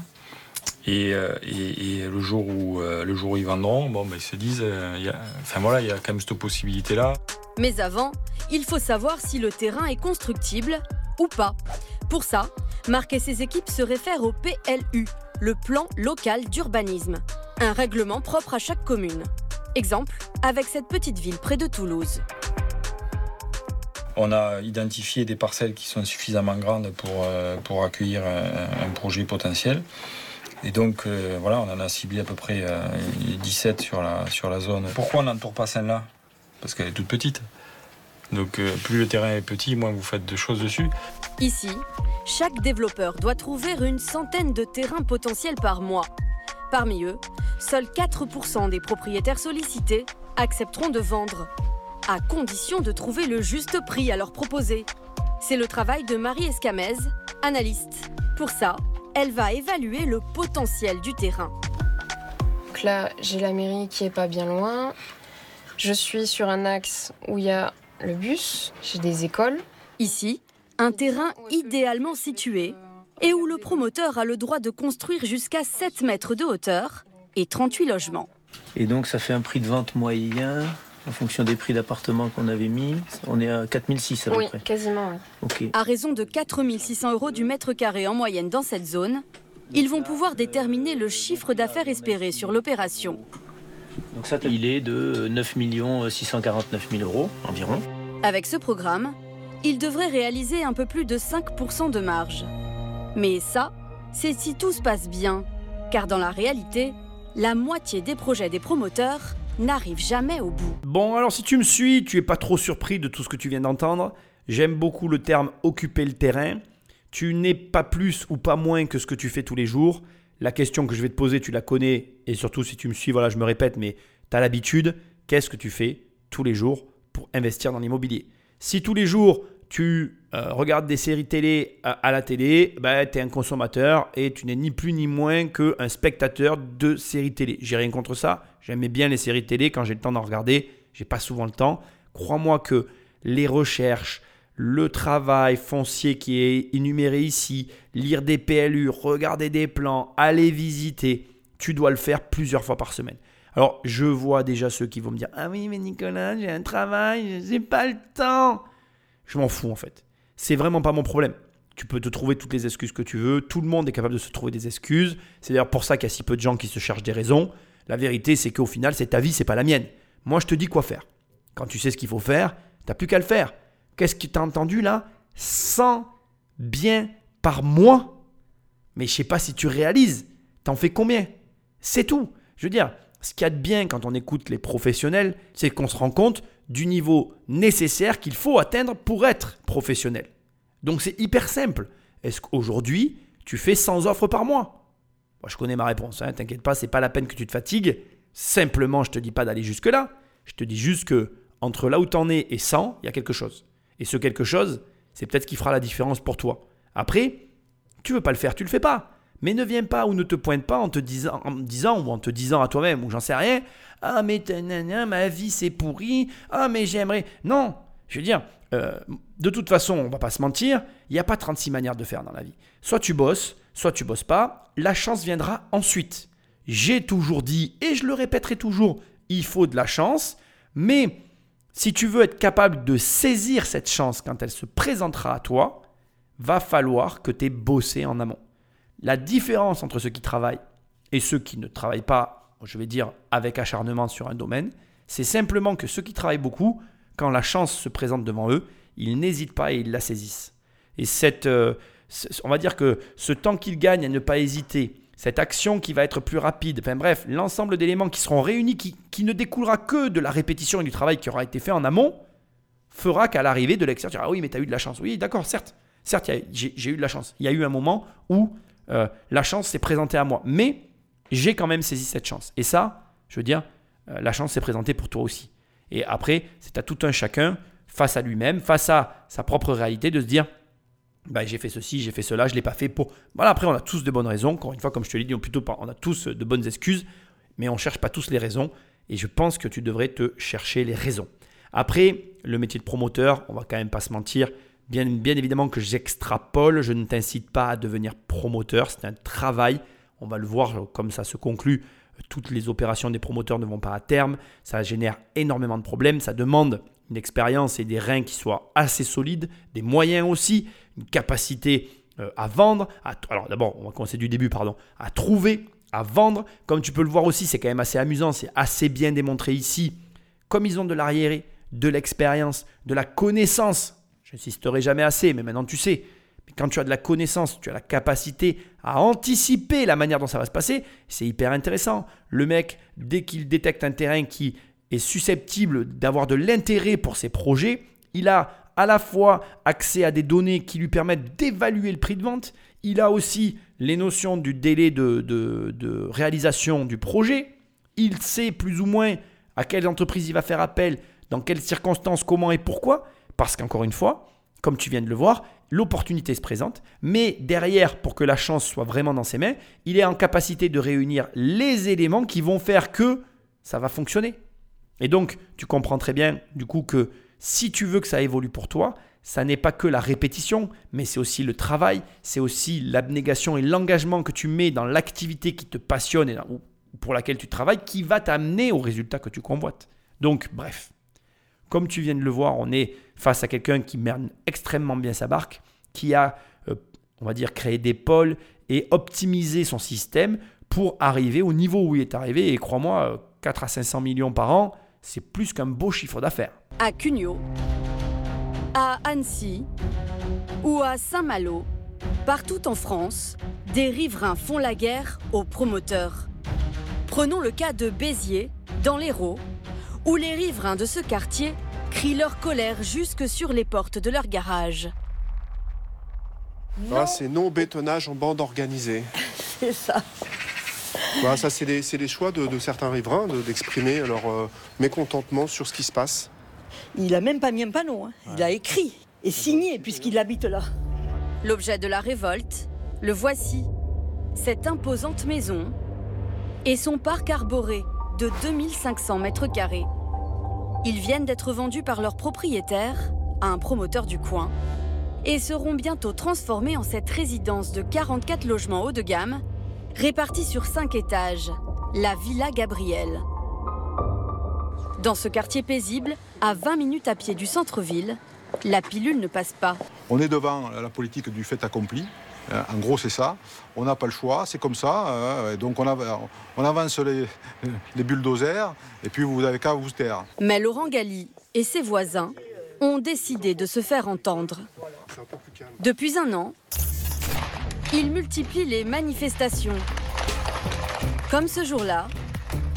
Et, euh, le jour où euh, le jour où ils vendront, bon, ben, ils se disent, enfin voilà, il y a quand même cette possibilité là. Mais avant, il faut savoir si le terrain est constructible ou pas. Pour ça, Marc et ses équipes se réfèrent au PLU, le plan local d'urbanisme, un règlement propre à chaque commune. Exemple, avec cette petite ville près de Toulouse. On a identifié des parcelles qui sont suffisamment grandes pour, euh, accueillir un, projet potentiel. Et donc, euh, voilà, on en a ciblé à peu près 17 euh, sur la, sur la zone. Pourquoi on n'entoure pas celle-là? Parce qu'elle est toute petite. Donc, plus le terrain est petit, moins vous faites de choses dessus. Ici, chaque développeur doit trouver une centaine de terrains potentiels par mois. Parmi eux, seuls 4% des propriétaires sollicités accepteront de vendre, à condition de trouver le juste prix à leur proposer. C'est le travail de Marie Escamez, analyste. Pour ça, elle va évaluer le potentiel du terrain. Donc là, j'ai la mairie qui est pas bien loin. Je suis sur un axe où il y a le bus, j'ai des écoles. Ici, un terrain idéalement situé et où le promoteur a le droit de construire jusqu'à 7 mètres de hauteur et 38 logements. Et donc ça fait un prix de vente moyen en fonction des prix d'appartement qu'on avait mis. On est à 4006 à peu oui, près. Quasiment, oui. À raison de 4600 euros du mètre carré en moyenne dans cette zone, ils vont pouvoir déterminer le chiffre d'affaires espéré sur l'opération. Donc ça, il est de 9 649 000 euros environ. Avec ce programme, ils devraient réaliser un peu plus de 5% de marge. Mais ça, c'est si tout se passe bien, car dans la réalité, la moitié des projets des promoteurs n'arrivent jamais au bout. Bon, alors si tu me suis, tu es pas trop surpris de tout ce que tu viens d'entendre. J'aime beaucoup le terme occuper le terrain. Tu n'es pas plus ou pas moins que ce que tu fais tous les jours. La question que je vais te poser, tu la connais, et surtout si tu me suis, voilà, je me répète, mais tu as l'habitude. Qu'est-ce que tu fais tous les jours pour investir dans l'immobilier? Si tous les jours, tu euh, regardes des séries télé à, la télé, bah, tu es un consommateur et tu n'es ni plus ni moins qu'un spectateur de séries télé. J'ai rien contre ça. J'aimais bien les séries télé quand j'ai le temps d'en regarder. J'ai pas souvent le temps. Crois-moi que les recherches, le travail foncier qui est énuméré ici, lire des PLU, regarder des plans, aller visiter, tu dois le faire plusieurs fois par semaine. Alors, je vois déjà ceux qui vont me dire Ah oui, mais Nicolas, j'ai un travail, j'ai pas le temps. Je m'en fous en fait. C'est vraiment pas mon problème. Tu peux te trouver toutes les excuses que tu veux. Tout le monde est capable de se trouver des excuses. C'est d'ailleurs pour ça qu'il y a si peu de gens qui se cherchent des raisons. La vérité, c'est qu'au final, c'est ta vie, c'est pas la mienne. Moi, je te dis quoi faire. Quand tu sais ce qu'il faut faire, t'as plus qu'à le faire. Qu'est-ce que tu as entendu là? 100 bien par mois? Mais je sais pas si tu réalises. T'en fais combien? C'est tout. Je veux dire, ce qu'il y a de bien quand on écoute les professionnels, c'est qu'on se rend compte du niveau nécessaire qu'il faut atteindre pour être professionnel. Donc c'est hyper simple. Est-ce qu'aujourd'hui, tu fais 100 offres par mois? Moi, je connais ma réponse, hein, t'inquiète pas, c'est pas la peine que tu te fatigues. Simplement, je te dis pas d'aller jusque-là. Je te dis juste que entre là où tu en es et 100, il y a quelque chose. Et ce quelque chose, c'est peut-être ce qui fera la différence pour toi. Après, tu veux pas le faire, tu le fais pas. Mais ne viens pas ou ne te pointe pas en te disant, en disant ou en te disant à toi-même ou j'en sais rien. Ah mais ma vie c'est pourri. Ah mais j'aimerais. Non, je veux dire, euh, de toute façon, on va pas se mentir, il n'y a pas 36 manières de faire dans la vie. Soit tu bosses, soit tu bosses pas. La chance viendra ensuite. J'ai toujours dit, et je le répéterai toujours, il faut de la chance, mais si tu veux être capable de saisir cette chance quand elle se présentera à toi, va falloir que tu aies bossé en amont. La différence entre ceux qui travaillent et ceux qui ne travaillent pas, je vais dire avec acharnement sur un domaine, c'est simplement que ceux qui travaillent beaucoup, quand la chance se présente devant eux, ils n'hésitent pas et ils la saisissent. Et cette, euh, on va dire que ce temps qu'ils gagnent à ne pas hésiter, cette action qui va être plus rapide, enfin bref, l'ensemble d'éléments qui seront réunis, qui, ne découlera que de la répétition et du travail qui aura été fait en amont, fera qu'à l'arrivée de l'extérieur, ah oui, mais tu as eu de la chance. Oui, d'accord, certes, certes, j'ai eu de la chance. Il y a eu un moment où euh, la chance s'est présentée à moi, mais j'ai quand même saisi cette chance. Et ça, je veux dire, euh, la chance s'est présentée pour toi aussi. Et après, c'est à tout un chacun, face à lui-même, face à sa propre réalité, de se dire, bah, j'ai fait ceci, j'ai fait cela, je ne l'ai pas fait pour... Voilà, après, on a tous de bonnes raisons. Encore une fois, comme je te l'ai dit, on, a tous de bonnes excuses, mais on ne cherche pas tous les raisons. Et je pense que tu devrais te chercher les raisons. Après, le métier de promoteur, on va quand même pas se mentir. Bien, bien évidemment que j'extrapole, je ne t'incite pas à devenir promoteur, c'est un travail. On va le voir comme ça se conclut. Toutes les opérations des promoteurs ne vont pas à terme. Ça génère énormément de problèmes. Ça demande une expérience et des reins qui soient assez solides, des moyens aussi une capacité euh, à vendre. alors d'abord, on va commencer du début, pardon, à trouver, à vendre. Comme tu peux le voir aussi, c'est quand même assez amusant, c'est assez bien démontré ici. Comme ils ont de l'arriéré, de l'expérience, de la connaissance, je n'insisterai jamais assez, mais maintenant tu sais. Mais quand tu as de la connaissance, tu as la capacité à anticiper la manière dont ça va se passer, c'est hyper intéressant. Le mec, dès qu'il détecte un terrain qui est susceptible d'avoir de l'intérêt pour ses projets, il a à la fois accès à des données qui lui permettent d'évaluer le prix de vente, il a aussi les notions du délai de, réalisation du projet, il sait plus ou moins à quelle entreprise il va faire appel, dans quelles circonstances, comment et pourquoi, parce qu'encore une fois, comme tu viens de le voir, l'opportunité se présente, mais derrière, pour que la chance soit vraiment dans ses mains, il est en capacité de réunir les éléments qui vont faire que ça va fonctionner. Et donc, tu comprends très bien, du coup, que si tu veux que ça évolue pour toi, ça n'est pas que la répétition, mais c'est aussi le travail, c'est aussi l'abnégation et l'engagement que tu mets dans l'activité qui te passionne et pour laquelle tu travailles qui va t'amener au résultat que tu convoites. Donc, bref, comme tu viens de le voir, on est face à quelqu'un qui mène extrêmement bien sa barque, qui a, euh, on va dire, créé des pôles et optimisé son système pour arriver au niveau où il est arrivé. Et crois-moi, 4 à 500 millions par an, c'est plus qu'un beau chiffre d'affaires. À Cugnot, à Annecy ou à Saint-Malo, partout en France, des riverains font la guerre aux promoteurs. Prenons le cas de Béziers, dans l'Hérault, où les riverains de ce quartier crient leur colère jusque sur les portes de leur garage. Ah, c'est non-bétonnage en bande organisée. [LAUGHS] c'est ça. Bah, ça, c'est les, choix de, certains riverains d'exprimer leur euh, mécontentement sur ce qui se passe. Il n'a même pas mis un panneau, hein. il a écrit et signé puisqu'il habite là. L'objet de la révolte, le voici. Cette imposante maison et son parc arboré de 2500 mètres carrés. Ils viennent d'être vendus par leur propriétaire à un promoteur du coin et seront bientôt transformés en cette résidence de 44 logements haut de gamme répartie sur cinq étages, la Villa Gabriel. Dans ce quartier paisible, à 20 minutes à pied du centre-ville, la pilule ne passe pas. On est devant la politique du fait accompli. Euh, en gros, c'est ça. On n'a pas le choix, c'est comme ça. Euh, donc on, avance les, les bulldozers et puis vous n'avez qu'à vous taire. Mais Laurent Galli et ses voisins ont décidé de se faire entendre. Depuis un an, il multiplie les manifestations. Comme ce jour-là,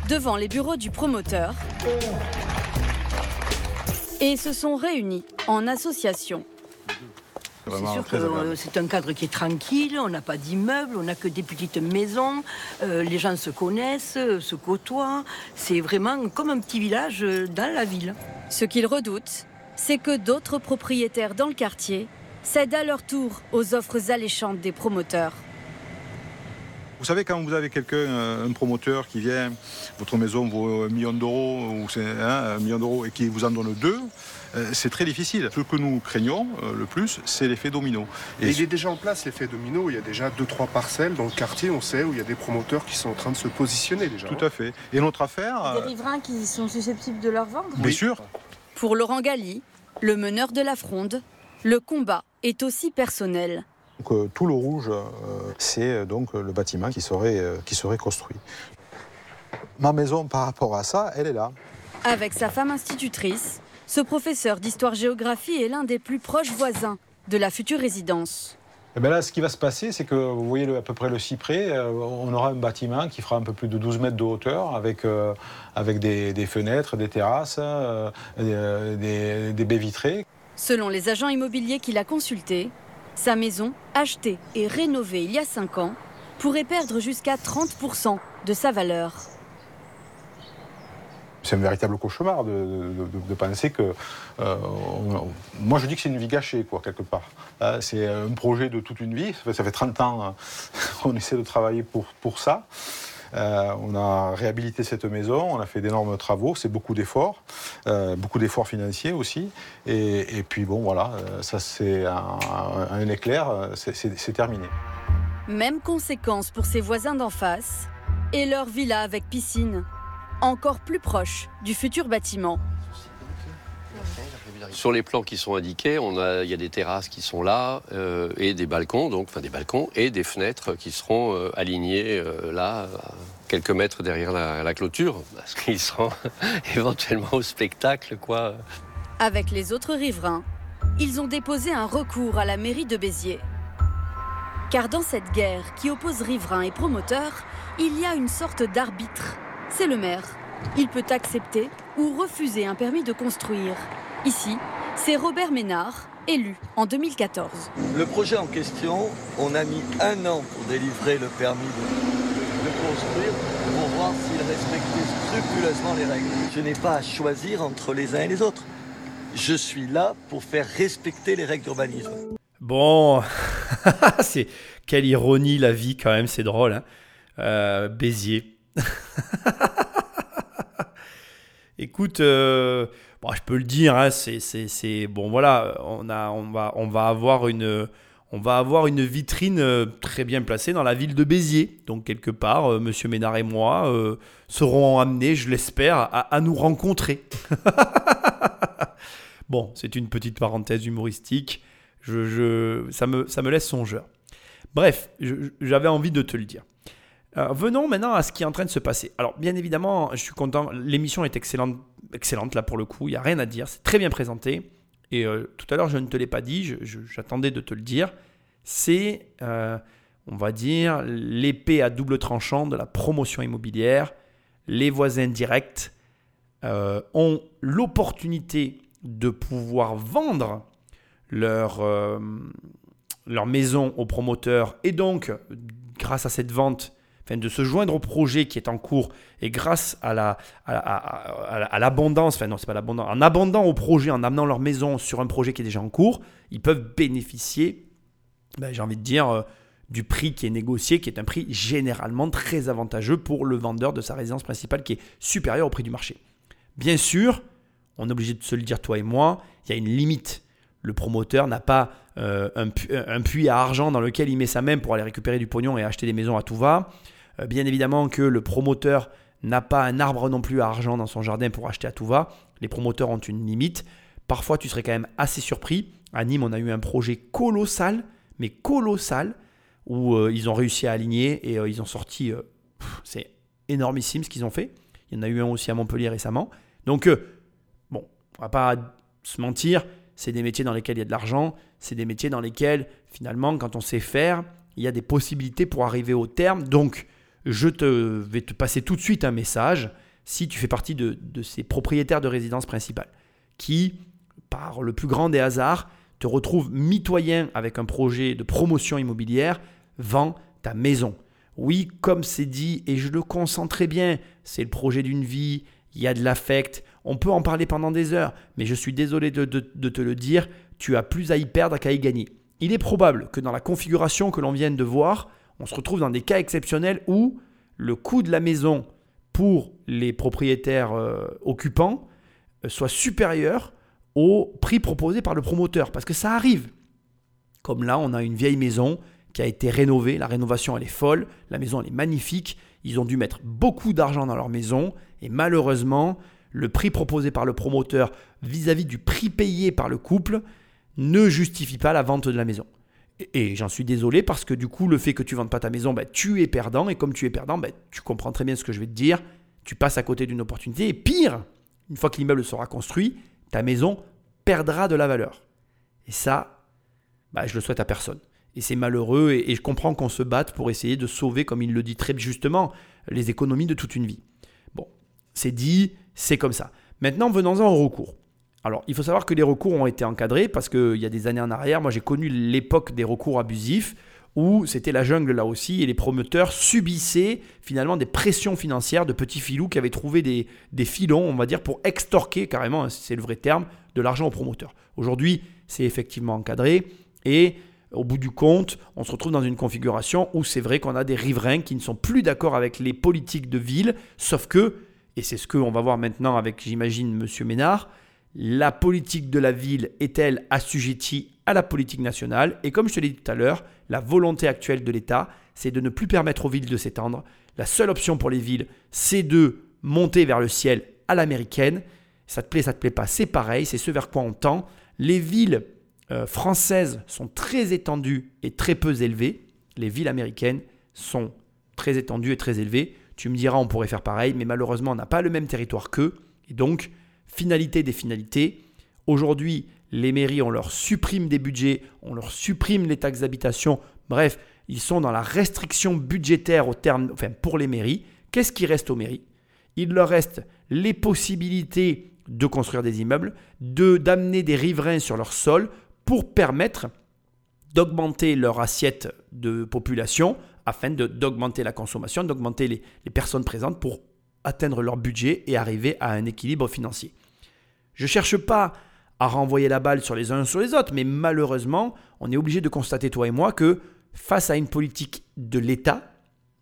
devant les bureaux du promoteur, et se sont réunis en association. C'est sûr que euh, c'est un cadre qui est tranquille, on n'a pas d'immeubles, on n'a que des petites maisons, euh, les gens se connaissent, euh, se côtoient. C'est vraiment comme un petit village dans la ville. Ce qu'ils redoutent, c'est que d'autres propriétaires dans le quartier cèdent à leur tour aux offres alléchantes des promoteurs. Vous savez, quand vous avez quelqu'un, euh, un promoteur qui vient, votre maison vaut un million d'euros, ou c'est hein, un million d'euros, et qui vous en donne deux, euh, c'est très difficile. Ce que nous craignons euh, le plus, c'est l'effet domino. Et il est déjà en place l'effet domino. Il y a déjà deux trois parcelles dans le quartier, on sait, où il y a des promoteurs qui sont en train de se positionner déjà. Tout à fait. Et notre affaire, Des riverains qui sont susceptibles de leur vendre bien sûr, Pour Laurent Galli, le meneur de la fronde, le combat est aussi personnel. donc, euh, tout le rouge, euh, c'est euh, donc le bâtiment qui serait, euh, qui serait construit. Ma maison, par rapport à ça, elle est là. Avec sa femme institutrice, ce professeur d'histoire-géographie est l'un des plus proches voisins de la future résidence. Et bien là, ce qui va se passer, c'est que vous voyez le- à peu près le cyprès, euh, on aura un bâtiment qui fera un peu plus de 12 mètres de hauteur, avec, euh, avec des, des fenêtres, des terrasses, euh, des, des baies vitrées. Selon les agents immobiliers qu'il a consultés, sa maison, achetée et rénovée il y a 5 ans, pourrait perdre jusqu'à 30% de sa valeur. C'est un véritable cauchemar de, penser que. euh, moi, je dis que c'est une vie gâchée, quoi, quelque part. Là, C'est un projet de toute une vie. Ça fait, ça fait 30 ans euh, [LAUGHS] qu'on essaie de travailler pour ça. Euh, on a réhabilité cette maison, on a fait d'énormes travaux, c'est beaucoup d'efforts, euh, beaucoup d'efforts financiers aussi. Et, puis bon, voilà, euh, ça c'est un, un éclair, c'est terminé. Même conséquence pour ses voisins d'en face et leur villa avec piscine, encore plus proche du futur bâtiment. Sur les plans qui sont indiqués, on a, il y a des terrasses qui sont là euh, et des balcons, donc enfin des balcons et des fenêtres qui seront euh, alignées euh, là, à quelques mètres derrière la, la clôture, parce qu'ils seront [LAUGHS] éventuellement au spectacle, quoi. Avec les autres riverains, ils ont déposé un recours à la mairie de Béziers. Car dans cette guerre qui oppose riverains et promoteurs, il y a une sorte d'arbitre. C'est le maire. Il peut accepter ou refuser un permis de construire. Ici, c'est Robert Ménard, élu en 2014. Le projet en question, on a mis un an pour délivrer le permis de, construire pour voir s'il respectait scrupuleusement les règles. Je n'ai pas à choisir entre les uns et les autres. Je suis là pour faire respecter les règles d'urbanisme. Bon, [LAUGHS] c'est quelle ironie la vie quand même, c'est drôle. Hein Euh, Béziers. [LAUGHS] Écoute, euh, bon, je peux le dire, hein, c'est, bon voilà, on va, avoir une, vitrine euh, très bien placée dans la ville de Béziers. Donc quelque part, euh, Monsieur Ménard et moi euh, serons amenés, je l'espère, à, nous rencontrer. [LAUGHS] bon, c'est une petite parenthèse humoristique. Ça, me, laisse songeur. Bref, j'avais envie de te le dire. Euh, venons maintenant à ce qui est en train de se passer. Alors, bien évidemment, je suis content. L'émission est excellente, excellente là pour le coup. Il n'y a rien à dire. C'est très bien présenté. Et euh, tout à l'heure, je ne te l'ai pas dit. J'attendais de te le dire. C'est, euh, on va dire, l'épée à double tranchant de la promotion immobilière. Les voisins directs euh, ont l'opportunité de pouvoir vendre leur, leur maison aux promoteurs et donc, grâce à cette vente, de se joindre au projet qui est en cours et grâce à la à, la- à- à- à l'abondance, enfin non c'est pas l'abondance, en abondant au projet, en amenant leur maison sur un projet qui est déjà en cours, ils peuvent bénéficier, ben, j'ai envie de dire, euh, du prix qui est négocié, qui est un prix généralement très avantageux pour le vendeur de sa résidence principale qui est supérieur au prix du marché. Bien sûr, on est obligé de se le dire toi et moi, il y a une limite. Le promoteur n'a pas euh, un, un puits à argent dans lequel il met sa main pour aller récupérer du pognon et acheter des maisons à tout va. Euh, bien évidemment que le promoteur n'a pas un arbre non plus à argent dans son jardin pour acheter à tout va. Les promoteurs ont une limite. Parfois, tu serais quand même assez surpris. À Nîmes, on a eu un projet colossal, mais colossal, où euh, ils ont réussi à aligner et euh, ils ont sorti. c'est énormissime ce qu'ils ont fait. Il y en a eu un aussi à Montpellier récemment. Donc, bon, on va pas se mentir, c'est des métiers dans lesquels il y a de l'argent, c'est des métiers dans lesquels, finalement, quand on sait faire, il y a des possibilités pour arriver au terme. Donc, je te, vais te passer tout de suite un message si tu fais partie de, de ces propriétaires de résidence principale qui, par le plus grand des hasards, te retrouvent mitoyen avec un projet de promotion immobilière, vend ta maison. Oui, comme c'est dit, et je le consens très bien, c'est le projet d'une vie, il y a de l'affect, on peut en parler pendant des heures, mais je suis désolé de, de te le dire, tu as plus à y perdre qu'à y gagner. Il est probable que dans la configuration que l'on vient de voir, on se retrouve dans des cas exceptionnels où le coût de la maison pour les propriétaires euh, occupants euh, soit supérieur au prix proposé par le promoteur. Parce que ça arrive. Comme là, on a une vieille maison qui a été rénovée. La rénovation, elle est folle. La maison, elle est magnifique. Ils ont dû mettre beaucoup d'argent dans leur maison. Et malheureusement, le prix proposé par le promoteur vis-à-vis du prix payé par le couple ne justifie pas la vente de la maison. Et, j'en suis désolé parce que du coup, le fait que tu ne vendes pas ta maison, ben, tu es perdant. Et comme tu es perdant, ben, tu comprends très bien ce que je vais te dire. Tu passes à côté d'une opportunité. Et pire, une fois que l'immeuble sera construit, ta maison perdra de la valeur. Et ça, ben, je le souhaite à personne. Et c'est malheureux. Et, et je comprends qu'on se batte pour essayer de sauver, comme il le dit très justement, les économies de toute une vie. Bon, c'est dit, c'est comme ça. Maintenant, venons-en au recours. Alors, il faut savoir que les recours ont été encadrés parce qu'il y a des années en arrière, moi j'ai connu l'époque des recours abusifs où c'était la jungle là aussi et les promoteurs subissaient finalement des pressions financières de petits filous qui avaient trouvé des, des filons, on va dire, pour extorquer carrément, hein, c'est le vrai terme, de l'argent aux promoteurs. Aujourd'hui, c'est effectivement encadré et au bout du compte, on se retrouve dans une configuration où c'est vrai qu'on a des riverains qui ne sont plus d'accord avec les politiques de ville, sauf que, et c'est ce qu'on va voir maintenant avec, j'imagine, Monsieur Ménard, la politique de la ville est-elle assujettie à la politique nationale? Et comme je te l'ai dit tout à l'heure, la volonté actuelle de l'État, c'est de ne plus permettre aux villes de s'étendre. La seule option pour les villes, c'est de monter vers le ciel à l'américaine. Ça te plaît, ça te plaît pas, c'est pareil, c'est ce vers quoi on tend. Les villes euh, françaises sont très étendues et très peu élevées. Les villes américaines sont très étendues et très élevées. Tu me diras, on pourrait faire pareil, mais malheureusement, on n'a pas le même territoire qu'eux. Et donc, finalité des finalités. Aujourd'hui, les mairies, on leur supprime des budgets, on leur supprime les taxes d'habitation. Bref, ils sont dans la restriction budgétaire au terme, enfin, pour les mairies. Qu'est-ce qui reste aux mairies? Il leur reste les possibilités de construire des immeubles, de d'amener des riverains sur leur sol pour permettre d'augmenter leur assiette de population afin d'augmenter la consommation, d'augmenter les, les personnes présentes pour atteindre leur budget et arriver à un équilibre financier. Je ne cherche pas à renvoyer la balle sur les uns sur les autres, mais malheureusement, on est obligé de constater, toi et moi, que face à une politique de l'État,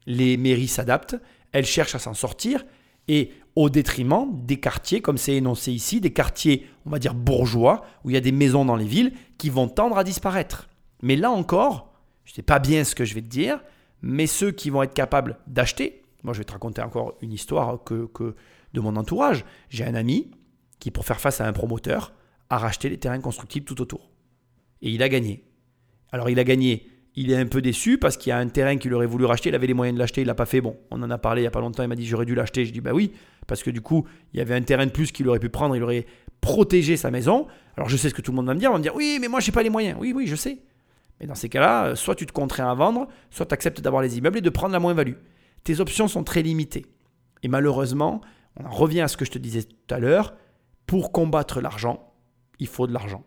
les mairies s'adaptent, elles cherchent à s'en sortir, et au détriment des quartiers, comme c'est énoncé ici, des quartiers, on va dire bourgeois, où il y a des maisons dans les villes qui vont tendre à disparaître. Mais là encore, je ne sais pas bien ce que je vais te dire, mais ceux qui vont être capables d'acheter, moi, je vais te raconter encore une histoire que, de mon entourage. J'ai un ami qui, pour faire face à un promoteur, a racheté les terrains constructibles tout autour. Et il a gagné. Alors, il a gagné. Il est un peu déçu parce qu'il y a un terrain qu'il aurait voulu racheter. Il avait les moyens de l'acheter. Il l'a pas fait. Bon, on en a parlé il n'y a pas longtemps. Il m'a dit j'aurais dû l'acheter. Je dis bah oui. Parce que du coup, il y avait un terrain de plus qu'il aurait pu prendre. Il aurait protégé sa maison. Alors, je sais ce que tout le monde va me dire. On va me dire oui, mais moi, je n'ai pas les moyens. Oui, oui, je sais. Mais dans ces cas-là, soit tu te contrains à vendre, soit tu acceptes d'avoir les immeubles et de prendre la moins-value tes options sont très limitées. Et malheureusement, on en revient à ce que je te disais tout à l'heure, pour combattre l'argent, il faut de l'argent.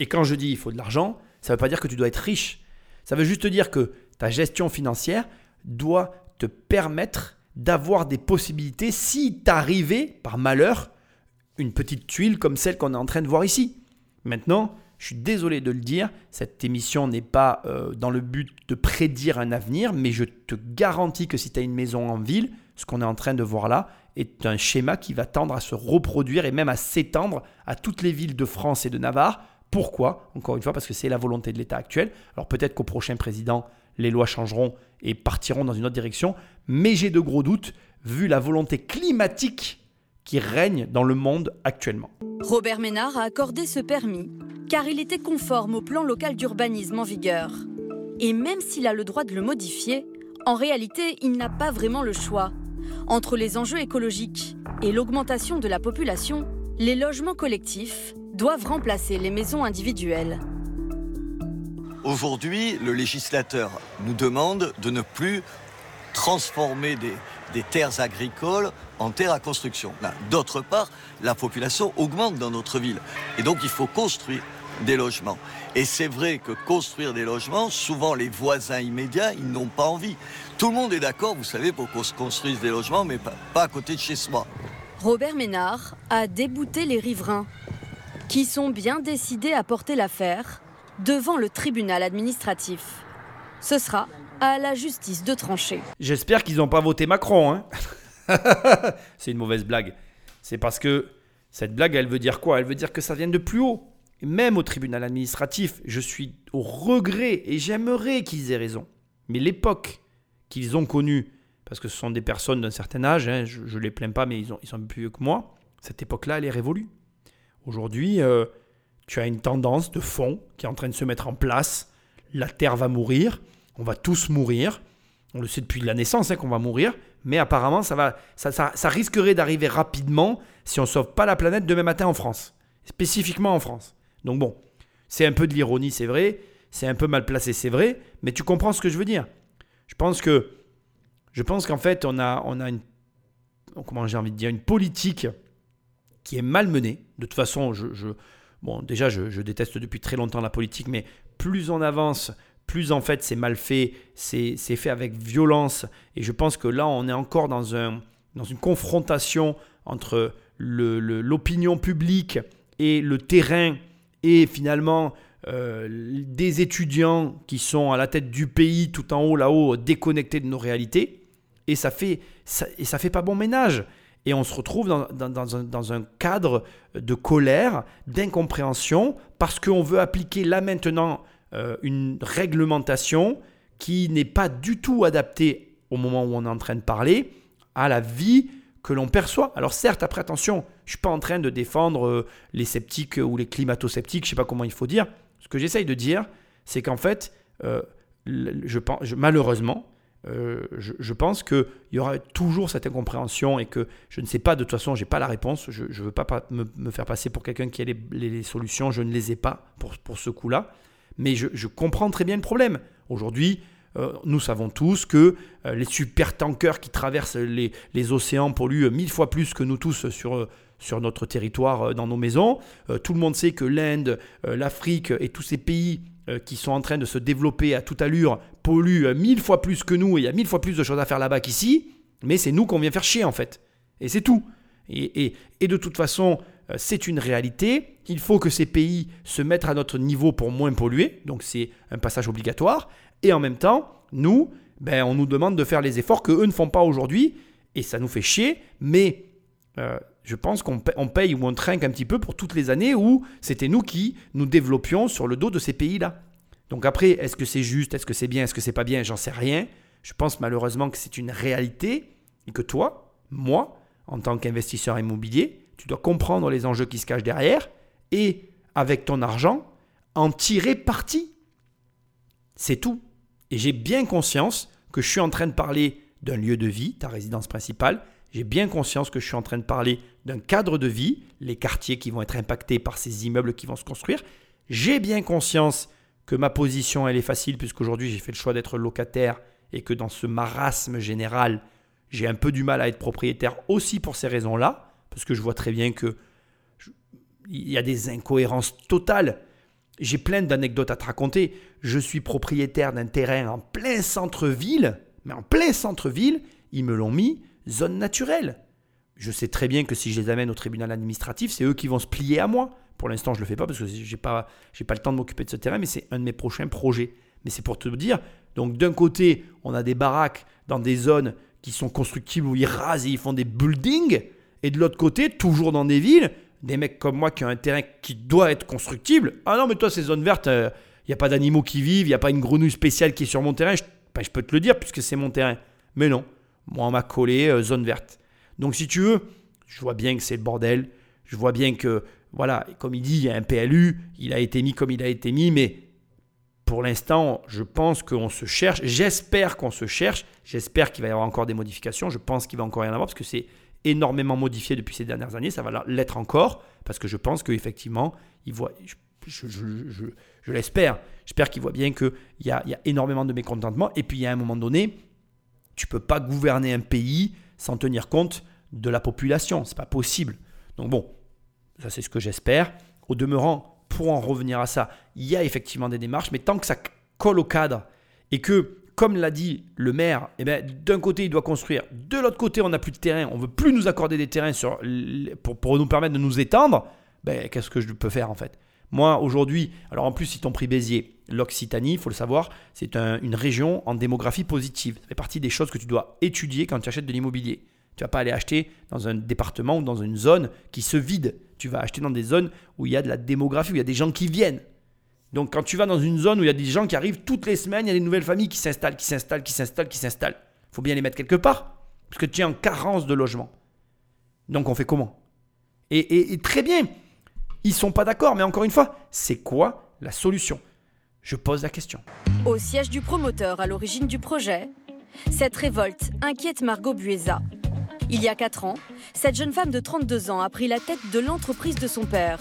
Et quand je dis il faut de l'argent, ça ne veut pas dire que tu dois être riche. Ça veut juste dire que ta gestion financière doit te permettre d'avoir des possibilités si t'arrivais, par malheur, une petite tuile comme celle qu'on est en train de voir ici. Maintenant, je suis désolé de le dire, cette émission n'est pas euh, dans le but de prédire un avenir, mais je te garantis que si tu as une maison en ville, ce qu'on est en train de voir là est un schéma qui va tendre à se reproduire et même à s'étendre à toutes les villes de France et de Navarre. Pourquoi? Encore une fois, parce que c'est la volonté de l'État actuel. Alors peut-être qu'au prochain président, les lois changeront et partiront dans une autre direction, mais j'ai de gros doutes vu la volonté climatique qui règne dans le monde actuellement. Robert Ménard a accordé ce permis car il était conforme au plan local d'urbanisme en vigueur. Et même s'il a le droit de le modifier, en réalité, il n'a pas vraiment le choix. Entre les enjeux écologiques et l'augmentation de la population, Les logements collectifs doivent remplacer les maisons individuelles. Aujourd'hui, le législateur nous demande de ne plus transformer des, des terres agricoles en terres à construction. D'autre part, la population augmente dans notre ville. Et donc, il faut construire des logements. Et c'est vrai que construire des logements, souvent les voisins immédiats, ils n'ont pas envie. Tout le monde est d'accord, vous savez, pour qu'on se construise des logements, mais pas, pas à côté de chez soi. Robert Ménard a débouté les riverains, qui sont bien décidés à porter l'affaire devant le tribunal administratif. Ce sera à la justice de trancher. J'espère qu'ils n'ont pas voté Macron. Hein [LAUGHS] c'est une mauvaise blague. C'est parce que cette blague, elle veut dire quoi? Elle veut dire que ça vient de plus haut. Même au tribunal administratif, je suis au regret et j'aimerais qu'ils aient raison. Mais l'époque qu'ils ont connue, parce que ce sont des personnes d'un certain âge, hein, je ne les plains pas, mais ils sont plus vieux que moi, cette époque-là, elle est révolue. Aujourd'hui, euh, tu as une tendance de fond qui est en train de se mettre en place. La Terre va mourir, on va tous mourir. On le sait depuis la naissance hein, qu'on va mourir, mais apparemment ça, va, ça, risquerait d'arriver rapidement si on ne sauve pas la planète demain matin en France, spécifiquement en France. Donc bon, c'est un peu de l'ironie, c'est vrai, c'est un peu mal placé, c'est vrai, mais tu comprends ce que je veux dire. Je pense que je pense qu'en fait, on a, on a une comment j'ai envie de dire une politique qui est mal menée. De toute façon, je, bon, déjà, je, je, déteste depuis très longtemps la politique, mais plus on avance, plus en fait c'est mal fait, c'est fait avec violence. Et je pense que là, on est encore dans, un, dans une confrontation entre l'opinion publique et le terrain et finalement euh, des étudiants qui sont à la tête du pays, tout en haut, là-haut, déconnectés de nos réalités. Et ça fait, ça, et ça fait pas bon ménage. Et on se retrouve dans, dans, un, dans un, cadre de colère, d'incompréhension, parce qu'on veut appliquer là maintenant euh, une réglementation qui n'est pas du tout adaptée au moment où on est en train de parler à la vie que l'on perçoit. Alors certes, après attention, je ne suis pas en train de défendre euh, les sceptiques ou les climato-sceptiques, je ne sais pas comment il faut dire. Ce que j'essaye de dire, c'est qu'en fait, euh, je pense, malheureusement, je, pense qu'il y aura toujours cette incompréhension et que je ne sais pas, de toute façon, je n'ai pas la réponse. Je ne veux pas me, faire passer pour quelqu'un qui a les, solutions. Je ne les ai pas pour, pour ce coup-là. Mais je, comprends très bien le problème. Aujourd'hui, euh, nous savons tous que euh, les supertankers qui traversent les, océans polluent mille fois plus que nous tous sur, euh, sur notre territoire, dans nos maisons. tout le monde sait que l'Inde, l'Afrique et tous ces pays qui sont en train de se développer à toute allure polluent mille fois plus que nous et il y a mille fois plus de choses à faire là-bas qu'ici. Mais c'est nous qu'on vient faire chier en fait. Et c'est tout. Et, de toute façon, c'est une réalité. Il faut que ces pays se mettent à notre niveau pour moins polluer, donc c'est un passage obligatoire. Et en même temps, nous, ben, on nous demande de faire les efforts que eux ne font pas aujourd'hui, et ça nous fait chier, mais euh, je pense qu'on paye, ou on trinque un petit peu pour toutes les années où c'était nous qui nous développions sur le dos de ces pays-là. Donc après, est-ce que c'est juste, est-ce que c'est bien, est-ce que c'est pas bien, j'en sais rien. Je pense malheureusement que c'est une réalité et que toi, moi, en tant qu'investisseur immobilier, tu dois comprendre les enjeux qui se cachent derrière et, avec ton argent, en tirer parti. C'est tout. Et j'ai bien conscience que je suis en train de parler d'un lieu de vie, ta résidence principale. J'ai bien conscience que je suis en train de parler d'un cadre de vie, les quartiers qui vont être impactés par ces immeubles qui vont se construire. J'ai bien conscience que ma position, elle est facile, puisqu'aujourd'hui j'ai fait le choix d'être locataire et que dans ce marasme général, j'ai un peu du mal à être propriétaire aussi pour ces raisons-là parce que je vois très bien que il y a des incohérences totales. J'ai plein d'anecdotes à te raconter. Je suis propriétaire d'un terrain en plein centre-ville, mais en plein centre-ville, ils me l'ont mis zone naturelle. Je sais très bien que si je les amène au tribunal administratif, c'est eux qui vont se plier à moi. Pour l'instant, je ne le fais pas parce que je n'ai pas, le temps de m'occuper de ce terrain, mais c'est un de mes prochains projets. Mais c'est pour te dire, donc d'un côté, on a des baraques dans des zones qui sont constructibles où ils rasent et ils font des buildings. Et de l'autre côté, toujours dans des villes, des mecs comme moi qui ont un terrain qui doit être constructible. Ah non, mais toi, ces zones vertes, il euh, n'y a pas d'animaux qui vivent, il n'y a pas une grenouille spéciale qui est sur mon terrain. Je, ben, je peux te le dire puisque c'est mon terrain. Mais non, moi, on m'a collé euh, zone verte. Donc, si tu veux, je vois bien que c'est le bordel. Je vois bien que, voilà, comme il dit, il y a un PLU, il a été mis comme il a été mis, mais pour l'instant, je pense qu'on se cherche. J'espère qu'on se cherche. J'espère qu'il va y avoir encore des modifications. Je pense qu'il va encore y en avoir parce que c'est énormément modifié depuis ces dernières années, ça va l'être encore, parce que je pense qu'effectivement, il voit, je, l'espère, j'espère qu'il voit bien qu'il y a, y a énormément de mécontentement, et puis il y a un moment donné, tu peux pas gouverner un pays sans tenir compte de la population, c'est pas possible. Donc bon, ça c'est ce que j'espère. Au demeurant, pour en revenir à ça, il y a effectivement des démarches, mais tant que ça colle au cadre et que, comme l'a dit le maire, eh ben, d'un côté il doit construire, de l'autre côté on n'a plus de terrain, on veut plus nous accorder des terrains pour, nous permettre de nous étendre, ben, qu'est-ce que je peux faire en fait? Moi aujourd'hui, alors en plus ils t'ont pris Béziers, l'Occitanie, il faut le savoir, c'est une région en démographie positive. Ça fait partie des choses que tu dois étudier quand tu achètes de l'immobilier. Tu vas pas aller acheter dans un département ou dans une zone qui se vide. Tu vas acheter dans des zones où il y a de la démographie, où il y a des gens qui viennent. Donc quand tu vas dans une zone où il y a des gens qui arrivent toutes les semaines, il y a des nouvelles familles qui s'installent, qui s'installent, qui s'installent, qui s'installent. Il faut bien les mettre quelque part, parce que tu es en carence de logement. Donc on fait comment? Et, très bien, ils sont pas d'accord, mais encore une fois, c'est quoi la solution? Je pose la question. Au siège du promoteur à l'origine du projet, cette révolte inquiète Margot Buesa. Il y a 4 ans, cette jeune femme de 32 ans a pris la tête de l'entreprise de son père.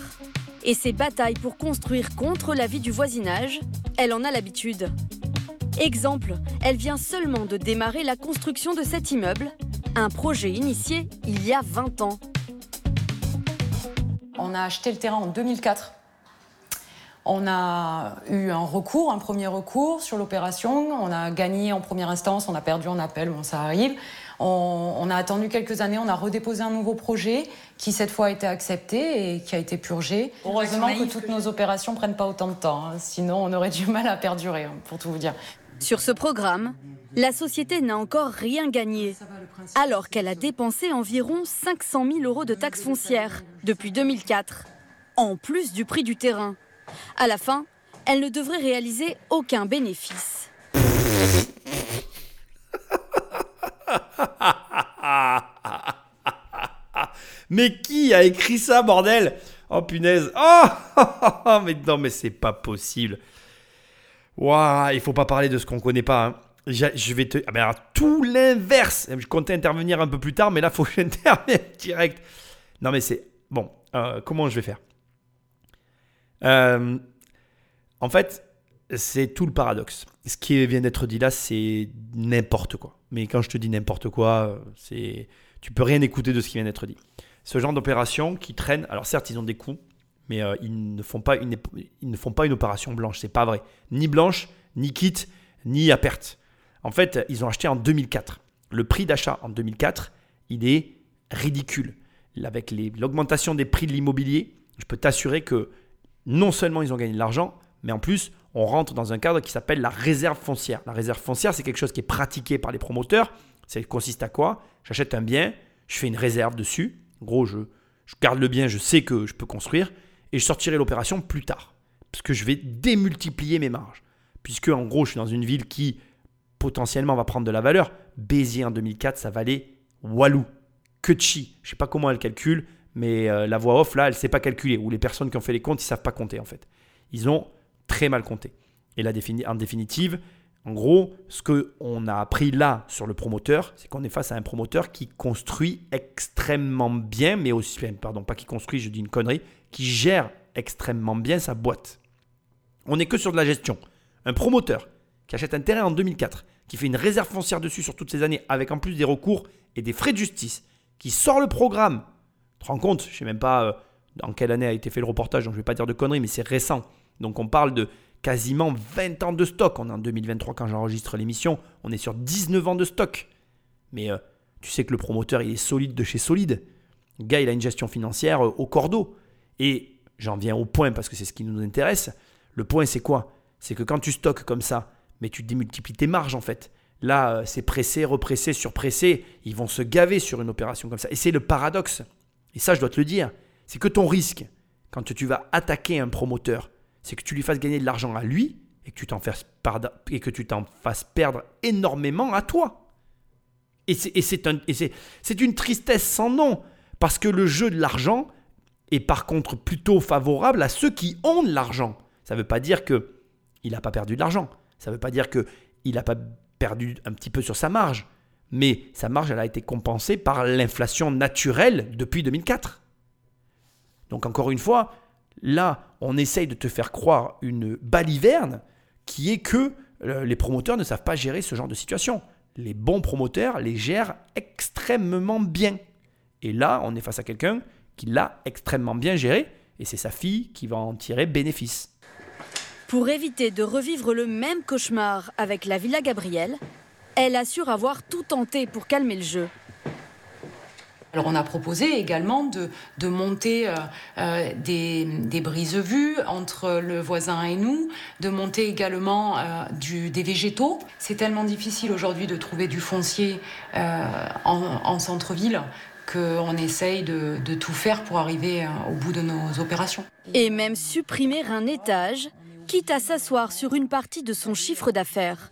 Et ses batailles pour construire contre l'avis du voisinage, elle en a l'habitude. Exemple, elle vient seulement de démarrer la construction de cet immeuble, un projet initié il y a 20 ans. On a acheté le terrain en 2004. On a eu un recours, un premier recours sur l'opération. On a gagné en première instance, on a perdu en appel, bon, ça arrive. On, a attendu quelques années, on a redéposé un nouveau projet qui cette fois a été accepté et qui a été purgé. Heureusement que toutes nos opérations prennent pas autant de temps, hein. sinon on aurait du mal à perdurer, hein, pour tout vous dire. Sur ce programme, la société n'a encore rien gagné, alors qu'elle a dépensé environ 500 000 euros de taxes foncières depuis 2004, en plus du prix du terrain. À la fin, elle ne devrait réaliser aucun bénéfice. [LAUGHS] mais qui a écrit ça, bordel? Oh punaise [LAUGHS] Oh Mais non, mais c'est pas possible. Waouh, il faut pas parler de ce qu'on connaît pas. Hein. Je vais te. Ah, mais alors, tout l'inverse. Je comptais intervenir un peu plus tard, mais là, faut que [LAUGHS] j'intervienne direct. Non, mais c'est. Bon, euh, comment je vais faire? Euh, En fait, c'est tout le paradoxe. Ce qui vient d'être dit là, c'est n'importe quoi. Mais quand je te dis n'importe quoi, c'est tu peux rien écouter de ce qui vient d'être dit. Ce genre d'opération qui traîne, alors certes, ils ont des coûts, mais euh, ils, ne font pas une, ils ne font pas une opération blanche. C'est pas vrai. Ni blanche, ni quitte, ni à perte. En fait, ils ont acheté en 2004. Le prix d'achat en 2004, il est ridicule. Avec l'augmentation des prix de l'immobilier, je peux t'assurer que non seulement ils ont gagné de l'argent, mais en plus, on rentre dans un cadre qui s'appelle la réserve foncière. La réserve foncière, c'est quelque chose qui est pratiqué par les promoteurs. Ça consiste à quoi? J'achète un bien, je fais une réserve dessus. En gros, je, garde le bien, je sais que je peux construire, et je sortirai l'opération plus tard. Parce que je vais démultiplier mes marges. Puisque, en gros, je suis dans une ville qui potentiellement va prendre de la valeur. Béziers en 2004, ça valait Walou, Kutchi. Je ne sais pas comment elle calcule, mais euh, la voix off, là, elle ne sait pas calculer. Ou les personnes qui ont fait les comptes, ils ne savent pas compter, en fait. Ils ont très mal compté. Et là, en définitive, en gros, ce qu'on a appris là sur le promoteur, c'est qu'on est face à un promoteur qui construit extrêmement bien, mais aussi, pardon, pas qui construit, je dis une connerie, qui gère extrêmement bien sa boîte. On n'est que sur de la gestion. Un promoteur qui achète un terrain en 2004, qui fait une réserve foncière dessus sur toutes ces années, avec en plus des recours et des frais de justice, qui sort le programme. Tu te rends compte Je ne sais même pas euh, dans quelle année a été fait le reportage, donc je ne vais pas dire de conneries, mais c'est récent. Donc on parle de quasiment 20 ans de stock. On est en 2023 quand j'enregistre l'émission. On est sur 19 ans de stock. Mais euh, tu sais que le promoteur, il est solide de chez solide. Le gars, il a une gestion financière euh, au cordeau. Et j'en viens au point parce que c'est ce qui nous intéresse. Le point, c'est quoi? C'est que quand tu stockes comme ça, mais tu démultiplies tes marges en fait. Là, euh, c'est pressé, repressé, surpressé. Ils vont se gaver sur une opération comme ça. Et c'est le paradoxe. Et ça, je dois te le dire. C'est que ton risque, quand tu vas attaquer un promoteur, c'est que tu lui fasses gagner de l'argent à lui et que tu t'en fasses, que fasses perdre énormément à toi. Et c'est une tristesse sans nom, parce que le jeu de l'argent est par contre plutôt favorable à ceux qui ont de l'argent. Ça ne veut pas dire qu'il n'a pas perdu de l'argent, ça ne veut pas dire qu'il n'a pas perdu un petit peu sur sa marge, Mais sa marge, elle a été compensée par l'inflation naturelle depuis 2004. Donc encore une fois, là, on essaye de te faire croire une baliverne qui est que euh, les promoteurs ne savent pas gérer ce genre de situation. Les bons promoteurs les gèrent extrêmement bien. Et là, on est face à quelqu'un qui l'a extrêmement bien géré, et c'est sa fille qui va en tirer bénéfice. Pour éviter de revivre le même cauchemar avec la Villa Gabriel, elle assure avoir tout tenté pour calmer le jeu. Alors on a proposé également de, de monter euh, euh, des, des brises-vues entre le voisin et nous, de monter également euh, du, des végétaux. C'est tellement difficile aujourd'hui de trouver du foncier en, en centre-ville qu'on essaye de, de, tout faire pour arriver au bout de nos opérations. Et même supprimer un étage, quitte à s'asseoir sur une partie de son chiffre d'affaires.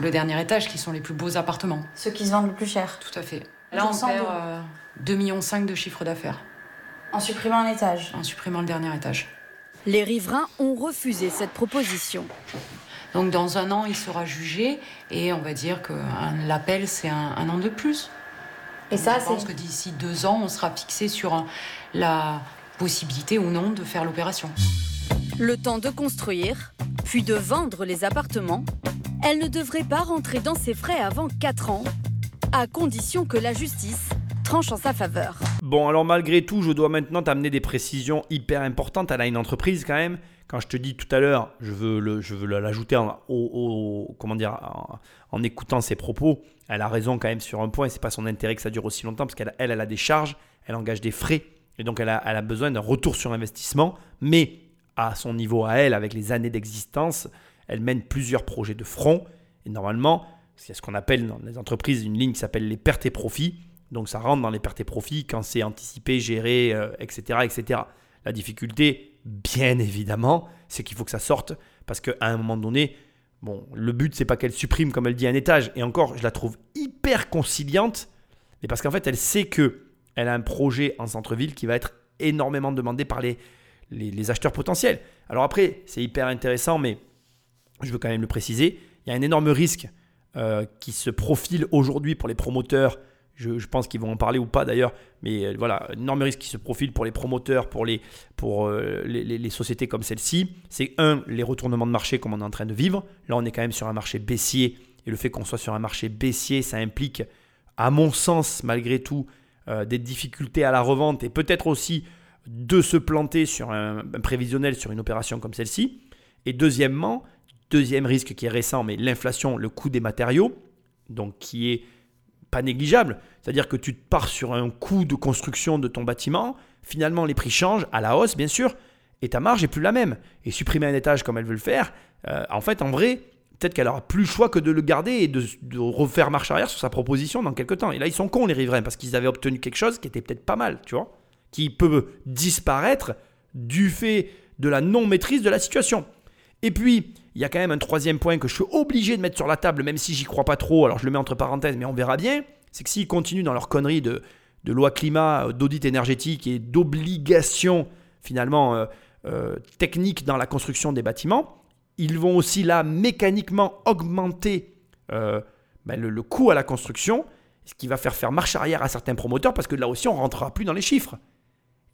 Le dernier étage, qui sont les plus beaux appartements. Ceux qui se vendent le plus cher. Tout à fait. Là, on perd euh, 2,5 millions de chiffre d'affaires. En supprimant un étage En supprimant le dernier étage. Les riverains ont refusé cette proposition. Donc dans un an, il sera jugé et on va dire que l'appel, c'est un, un, an de plus. Et ça, je pense que d'ici deux ans, on sera fixé sur la possibilité ou non de faire l'opération. Le temps de construire, puis de vendre les appartements, elle ne devrait pas rentrer dans ses frais avant 4 ans, à condition que la justice tranche en sa faveur. Bon, alors malgré tout, je dois maintenant t'amener des précisions hyper importantes. Elle a une entreprise quand même. Quand je te dis tout à l'heure, je veux, le, je veux l'ajouter en, au, au, comment dire, en, écoutant ses propos. Elle a raison quand même sur un point, c'est pas son intérêt que ça dure aussi longtemps, parce qu'elle elle, elle a des charges, elle engage des frais, et donc elle a, elle a besoin d'un retour sur investissement. Mais à son niveau à elle, avec les années d'existence, elle mène plusieurs projets de front. Et normalement, c'est ce qu'on appelle dans les entreprises une ligne qui s'appelle les pertes et profits. Donc ça rentre dans les pertes et profits quand c'est anticipé, géré, euh, etc., etc. La difficulté, bien évidemment, c'est qu'il faut que ça sorte parce qu'à un moment donné, bon, le but c'est pas qu'elle supprime comme elle dit un étage. Et encore, je la trouve hyper conciliante, mais parce qu'en fait, elle sait que elle a un projet en centre-ville qui va être énormément demandé par les, les, les acheteurs potentiels. Alors après, c'est hyper intéressant, mais je veux quand même le préciser. Il y a un énorme risque euh, qui se profile aujourd'hui pour les promoteurs. Je, pense qu'ils vont en parler ou pas d'ailleurs, mais euh, voilà, énorme risque qui se profile pour les promoteurs, pour les, pour, euh, les, sociétés comme celle-ci. C'est un, les retournements de marché comme on est en train de vivre. Là, on est quand même sur un marché baissier. Et le fait qu'on soit sur un marché baissier, ça implique, à mon sens, malgré tout, euh, des difficultés à la revente et peut-être aussi de se planter sur un prévisionnel sur une opération comme celle-ci. Et deuxièmement, Deuxième risque qui est récent, mais l'inflation, le coût des matériaux, donc qui est pas négligeable. C'est-à-dire que tu pars sur un coût de construction de ton bâtiment, finalement les prix changent à la hausse, bien sûr, et ta marge est plus la même. Et supprimer un étage comme elle veut le faire, euh, en fait, en vrai, peut-être qu'elle aura plus le choix que de le garder et de, de, refaire marche arrière sur sa proposition dans quelques temps. Et là, ils sont cons, les riverains, parce qu'ils avaient obtenu quelque chose qui était peut-être pas mal, tu vois, qui peut disparaître du fait de la non-maîtrise de la situation. Et puis, il y a quand même un troisième point que je suis obligé de mettre sur la table, même si j'y crois pas trop, alors je le mets entre parenthèses, mais on verra bien, c'est que s'ils continuent dans leur connerie de, loi climat, euh, d'audit énergétique et d'obligation finalement euh, euh, technique dans la construction des bâtiments, ils vont aussi là mécaniquement augmenter ben, le, le, coût à la construction, ce qui va faire faire marche arrière à certains promoteurs, parce que là aussi on ne rentrera plus dans les chiffres.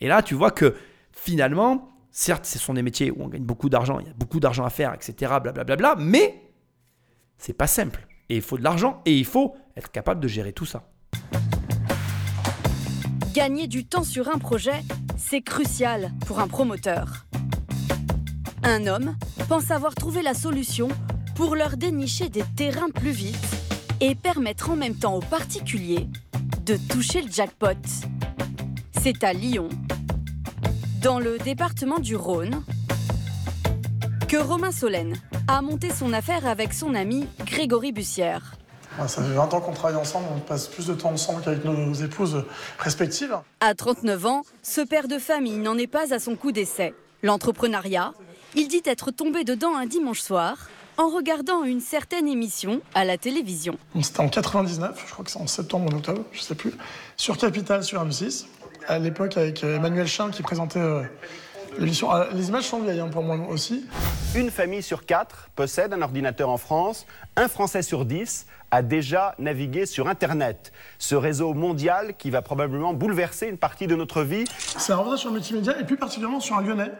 Et là, tu vois que finalement, Certes, ce sont des métiers où on gagne beaucoup d'argent, il y a beaucoup d'argent à faire, etc. Blablabla, bla bla bla, mais c'est pas simple. Et il faut de l'argent et il faut être capable de gérer tout ça. Gagner du temps sur un projet, c'est crucial pour un promoteur. Un homme pense avoir trouvé la solution pour leur dénicher des terrains plus vite et permettre en même temps aux particuliers de toucher le jackpot. C'est à Lyon dans le département du Rhône, que Romain Solène a monté son affaire avec son ami Grégory Bussière. Ça fait 20 ans qu'on travaille ensemble, on passe plus de temps ensemble qu'avec nos épouses respectives. À 39 ans, ce père de famille n'en est pas à son coup d'essai. L'entrepreneuriat, il dit être tombé dedans un dimanche soir en regardant une certaine émission à la télévision. C'était en 99, je crois que c'est en septembre ou en octobre, je sais plus, sur Capital sur M6 à l'époque avec Emmanuel Chin qui présentait euh, L'émission- ah, les images sont vieilles hein, pour moi aussi. Une famille sur quatre possède un ordinateur en France. Un Français sur dix a déjà navigué sur Internet. Ce réseau mondial qui va probablement bouleverser une partie de notre vie. C'est un reportage sur le multimédia et plus particulièrement sur un Lyonnais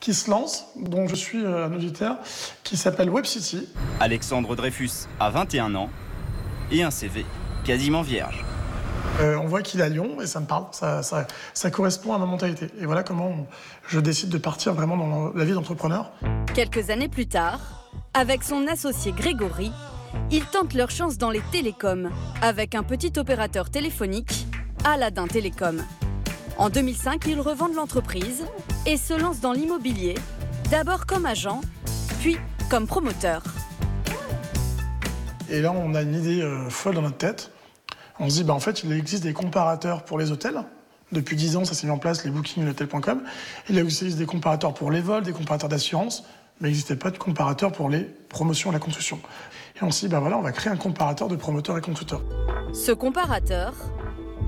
qui se lance, dont je suis euh, un auditeur, qui s'appelle Web City. Alexandre Dreyfus a 21 ans et un CV quasiment vierge. Euh, on voit qu'il est à Lyon et ça me parle, ça, ça- ça correspond à ma mentalité. Et voilà comment on- je décide de partir vraiment dans la vie d'entrepreneur. Quelques années plus tard, avec son associé Grégory, ils tentent leur chance dans les télécoms avec un petit opérateur téléphonique, Aladdin Télécom. En 2005, ils revendent l'entreprise et se lancent dans l'immobilier, d'abord comme agent, puis comme promoteur. Et là, on a une idée euh, folle dans notre tête. On se dit, bah, en fait, il existe des comparateurs pour les hôtels. Depuis 10 ans, ça s'est mis en place, les bookings et l'hôtel.com. Il existe des comparateurs pour les vols, des comparateurs d'assurance, mais il n'existait pas de comparateur pour les promotions et la construction. Et on s'est dit, bah voilà, on va créer un comparateur de promoteurs et constructeurs. Ce comparateur,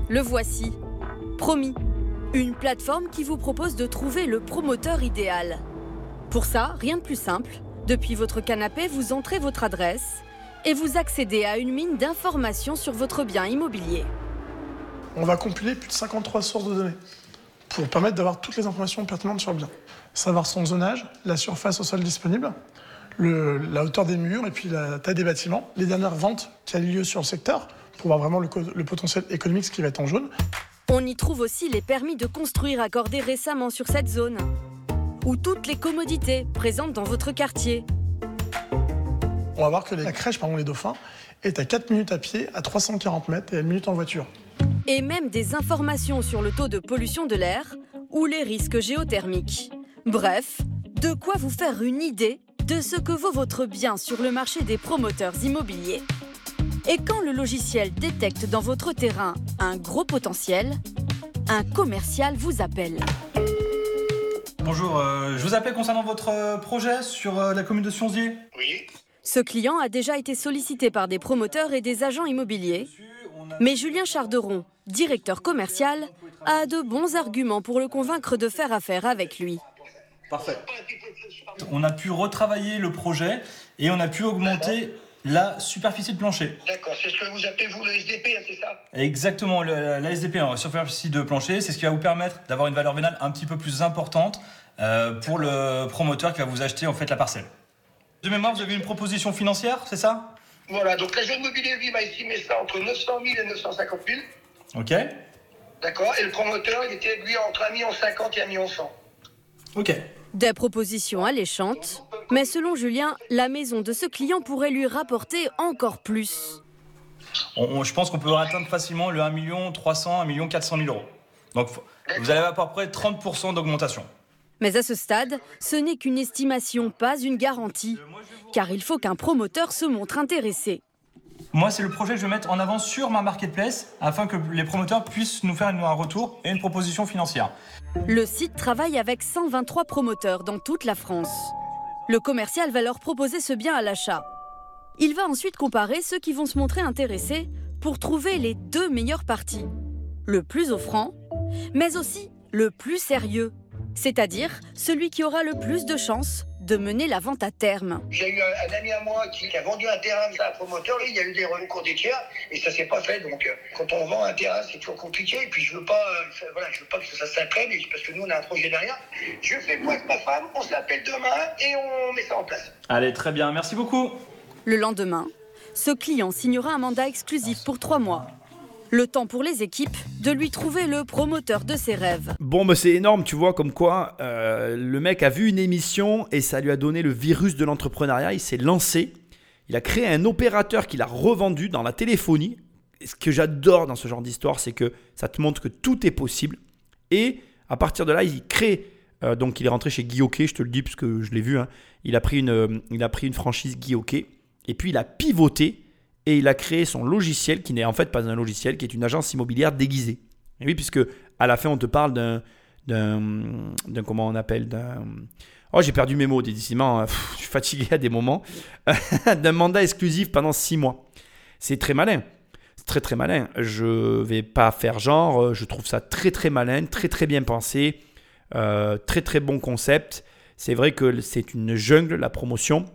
le voici. Promis, une plateforme qui vous propose de trouver le promoteur idéal. Pour ça, rien de plus simple. Depuis votre canapé, vous entrez votre adresse et vous accédez à une mine d'informations sur votre bien immobilier. On va compiler plus de 53 sources de données pour permettre d'avoir toutes les informations pertinentes sur le bien. Savoir son zonage, la surface au sol disponible, le- la hauteur des murs et puis la taille des bâtiments, les dernières ventes qui ont eu lieu sur le secteur pour voir vraiment le, le potentiel économique, ce qui va être en jaune. On y trouve aussi les permis de construire accordés récemment sur cette zone. Ou toutes les commodités présentes dans votre quartier. On va voir que la crèche, pardon, les dauphins, est à 4 minutes à pied, à 340 mètres et à 1 minute en voiture. Et même des informations sur le taux de pollution de l'air ou les risques géothermiques. Bref, de quoi vous faire une idée de ce que vaut votre bien sur le marché des promoteurs immobiliers? Et quand le logiciel détecte dans votre terrain un gros potentiel, un commercial vous appelle. Bonjour, euh, je vous appelle concernant votre euh, projet sur euh, la commune de Sionzier. Oui. Ce client a déjà été sollicité par des promoteurs et des agents immobiliers, mais Julien Charderon, directeur commercial, a de bons arguments pour le convaincre de faire affaire avec lui. Parfait. On a pu retravailler le projet et on a pu augmenter la superficie de plancher. D'accord, c'est ce que vous appelez vous le SDP, hein, c'est ça? Exactement, le- la SDP, en superficie de plancher, c'est ce qui va vous permettre d'avoir une valeur vénale un petit peu plus importante euh, pour le promoteur qui va vous acheter en fait la parcelle. De mémoire, vous avez une proposition financière, c'est ça? Voilà, donc l'agent immobilier, lui, m'a estimé ça entre 900 000 et 950 000. Ok. D'accord Et le promoteur, il était, lui, entre 1,50 million et 1,1 million. Ok. Des propositions alléchantes, mais selon Julien, la maison de ce client pourrait lui rapporter encore plus. On- on- je pense qu'on peut atteindre facilement le 1 million 300, 1 million 400 000 euros. Donc vous allez avoir à peu près 30% d'augmentation. Mais à ce stade, ce n'est qu'une estimation, pas une garantie, car il faut qu'un promoteur se montre intéressé. Moi, c'est le projet que je vais mettre en avant sur ma marketplace afin que les promoteurs puissent nous faire un retour et une proposition financière. Le site travaille avec 123 promoteurs dans toute la France. Le commercial va leur proposer ce bien à l'achat. Il va ensuite comparer ceux qui vont se montrer intéressés pour trouver les deux meilleures parties. Le plus offrant, mais aussi le plus sérieux, c'est-à-dire celui qui aura le plus de chances de mener la vente à terme. J'ai eu un, un ami à moi qui, qui a vendu un terrain à un promoteur, et il y a eu des recours des tiers, et ça s'est pas fait. Donc, euh, quand on vend un terrain, c'est toujours compliqué, et puis je veux pas, euh, voilà, je veux pas que ça et- parce que nous, on a un projet derrière. Je fais quoi avec ma femme, on s'appelle demain, et on met ça en place. Allez, très bien, merci beaucoup. Le lendemain, ce client signera un mandat exclusif pour trois mois. Le temps pour les équipes de lui trouver le promoteur de ses rêves. Bon, mais c'est énorme, tu vois, comme quoi euh, le mec a vu une émission et ça lui a donné le virus de l'entrepreneuriat. Il s'est lancé. Il a créé un opérateur qu'il a revendu dans la téléphonie. Et ce que j'adore dans ce genre d'histoire, c'est que ça te montre que tout est possible. Et à partir de là, il crée. euh, donc, il est rentré chez Hockey, je te le dis parce que je l'ai vu. hein. Il, a pris une, euh, il a pris une franchise Hockey. Et puis, il a pivoté et il a créé son logiciel qui n'est en fait pas un logiciel, qui est une agence immobilière déguisée. Oui, puisque à la fin, on te parle d'un. comment on appelle d'un. Oh, j'ai perdu mes mots, décidément. Pff, Je suis fatigué à des moments. [LAUGHS] d'un mandat exclusif pendant six mois. C'est très malin. C'est très très malin. Je vais pas faire genre. euh, Je trouve ça très très malin, très très bien pensé. Euh, très très bon concept. C'est vrai que c'est une jungle, la promotion.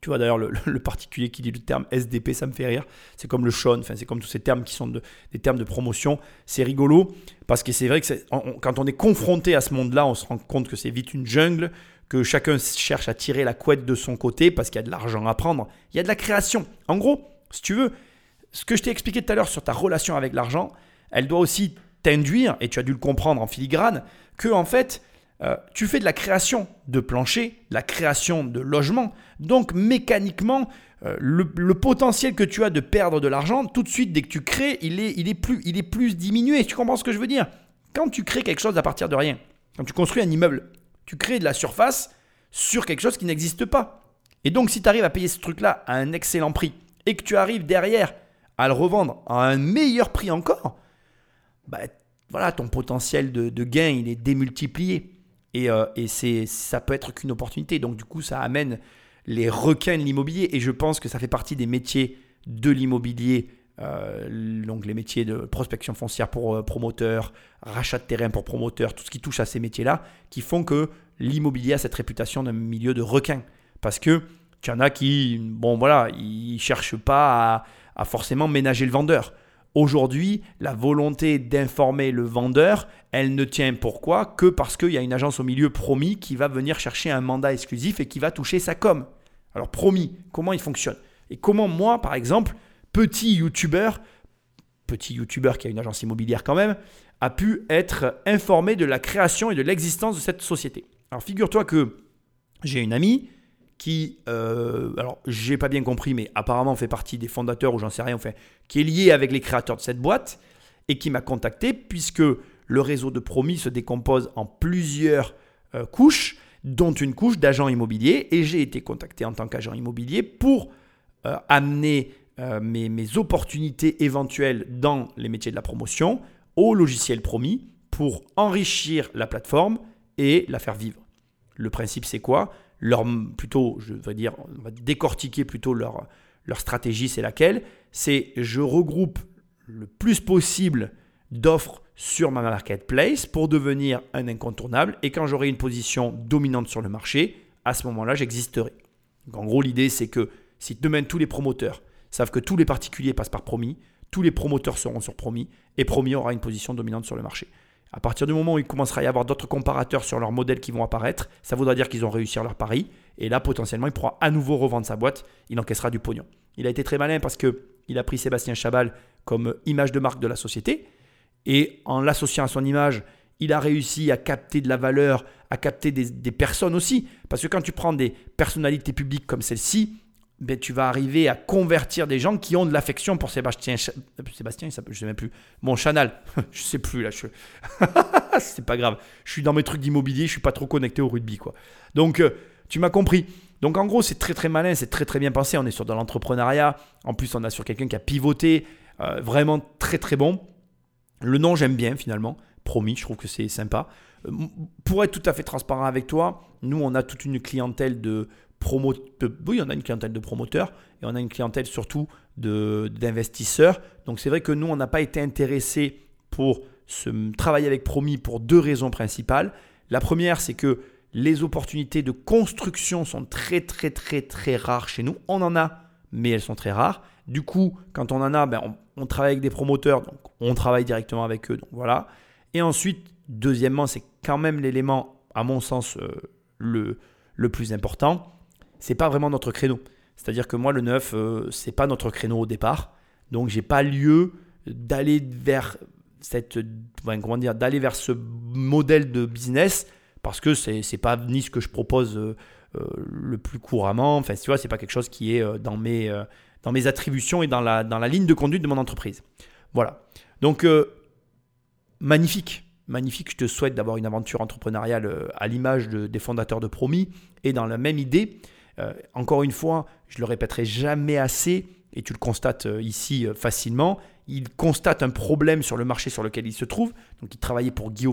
Tu vois d'ailleurs le, particulier qui dit le terme SDP, ça me fait rire. C'est comme le Sean, enfin c'est comme tous ces termes qui sont de, des termes de promotion. C'est rigolo parce que c'est vrai que quand on est confronté à ce monde-là, on se rend compte que c'est vite une jungle, que chacun cherche à tirer la couette de son côté parce qu'il y a de l'argent à prendre. Il y a de la création. En gros, si tu veux, ce que je t'ai expliqué tout à l'heure sur ta relation avec l'argent, elle doit aussi t'induire, et tu as dû le comprendre en filigrane, que en fait, euh, tu fais de la création de plancher, de la création de logement. Donc mécaniquement, euh, le, potentiel que tu as de perdre de l'argent, tout de suite, dès que tu crées, il est, il est, plus, il est plus diminué. Tu comprends ce que je veux dire? Quand tu crées quelque chose à partir de rien, quand tu construis un immeuble, tu crées de la surface sur quelque chose qui n'existe pas. Et donc si tu arrives à payer ce truc-là à un excellent prix et que tu arrives derrière à le revendre à un meilleur prix encore, bah, voilà, ton potentiel de, de gain, il est démultiplié. Et, euh, ça peut être qu'une opportunité. Donc du coup, ça amène les requins de l'immobilier. Et je pense que ça fait partie des métiers de l'immobilier. Euh, donc les métiers de prospection foncière pour euh, promoteurs, rachat de terrain pour promoteurs, tout ce qui touche à ces métiers-là, qui font que l'immobilier a cette réputation d'un milieu de requins. Parce que tu en as qui, bon voilà, ils cherchent pas à forcément ménager le vendeur. Aujourd'hui, la volonté d'informer le vendeur, elle ne tient pourquoi que parce qu'il y a une agence au milieu promis qui va venir chercher un mandat exclusif et qui va toucher sa com. Alors promis, comment il fonctionne? Et comment moi, par exemple, petit youtubeur, petit youtubeur qui a une agence immobilière quand même, a pu être informé de la création et de l'existence de cette société? Alors figure-toi que j'ai une amie qui, euh, alors j'ai pas bien compris, mais apparemment fait partie des fondateurs ou j'en sais rien, enfin, qui est lié avec les créateurs de cette boîte et qui m'a contacté puisque le réseau de promis se décompose en plusieurs euh, couches, dont une couche d'agents immobiliers et j'ai été contacté en tant qu'agent immobilier pour euh, amener mes, mes opportunités éventuelles dans les métiers de la promotion au logiciel promis pour enrichir la plateforme et la faire vivre. Le principe c'est quoi? Plutôt, je vais dire, on va décortiquer plutôt leur, leur stratégie, c'est laquelle? C'est je regroupe le plus possible d'offres sur ma marketplace pour devenir un incontournable et quand j'aurai une position dominante sur le marché, à ce moment-là, j'existerai. en gros, l'idée, c'est que si demain tous les promoteurs savent que tous les particuliers passent par promis, tous les promoteurs seront sur promis et promis aura une position dominante sur le marché. À partir du moment où il commencera à y avoir d'autres comparateurs sur leurs modèles qui vont apparaître, ça voudra dire qu'ils ont réussi leur pari. Et là, potentiellement, il pourra à nouveau revendre sa boîte. Il encaissera du pognon. Il a été très malin parce qu'il a pris Sébastien Chabal comme image de marque de la société. Et en l'associant à son image, il a réussi à capter de la valeur, à capter des, des personnes aussi. Parce que quand tu prends des personnalités publiques comme celle-ci, ben, tu vas arriver à convertir des gens qui ont de l'affection pour Sébastien. Sébastien, je ne sais même plus. Mon Chanel, [LAUGHS] je sais plus là. Je... [LAUGHS] c'est pas grave. Je suis dans mes trucs d'immobilier, je suis pas trop connecté au rugby quoi. Donc euh, tu m'as compris. Donc en gros, c'est très très malin, c'est très très bien pensé. On est sur de l'entrepreneuriat. En plus, on a sur quelqu'un qui a pivoté, euh, vraiment très très bon. Le nom, j'aime bien finalement. Promis, je trouve que c'est sympa. Euh, pour être tout à fait transparent avec toi, nous, on a toute une clientèle de oui, on a une clientèle de promoteurs et on a une clientèle surtout d'investisseurs. Donc c'est vrai que nous, on n'a pas été intéressés pour se, travailler avec Promis pour deux raisons principales. La première, c'est que les opportunités de construction sont très très très très rares chez nous. On en a, mais elles sont très rares. Du coup, quand on en a, ben, on, travaille avec des promoteurs, donc on travaille directement avec eux. Donc voilà. Et ensuite, deuxièmement, c'est quand même l'élément, à mon sens, euh, le, le plus important, c'est pas vraiment notre créneau. C'est-à-dire que moi, le neuf, euh, c'est pas notre créneau au départ. Donc, j'ai pas lieu d'aller vers cette, comment dire, d'aller vers ce modèle de business parce que c'est n'est pas ni ce que je propose euh, euh, le plus couramment. Enfin, tu vois, c'est pas quelque chose qui est dans mes, dans mes attributions et dans la, dans la ligne de conduite de mon entreprise. Voilà. Donc, magnifique. Magnifique, je te souhaite d'avoir une aventure entrepreneuriale à l'image des fondateurs de Promis et dans la même idée, euh, encore une fois, je le répéterai jamais assez, et tu le constates euh, ici euh, facilement, il constate un problème sur le marché sur lequel il se trouve. Donc, il travaillait pour Guy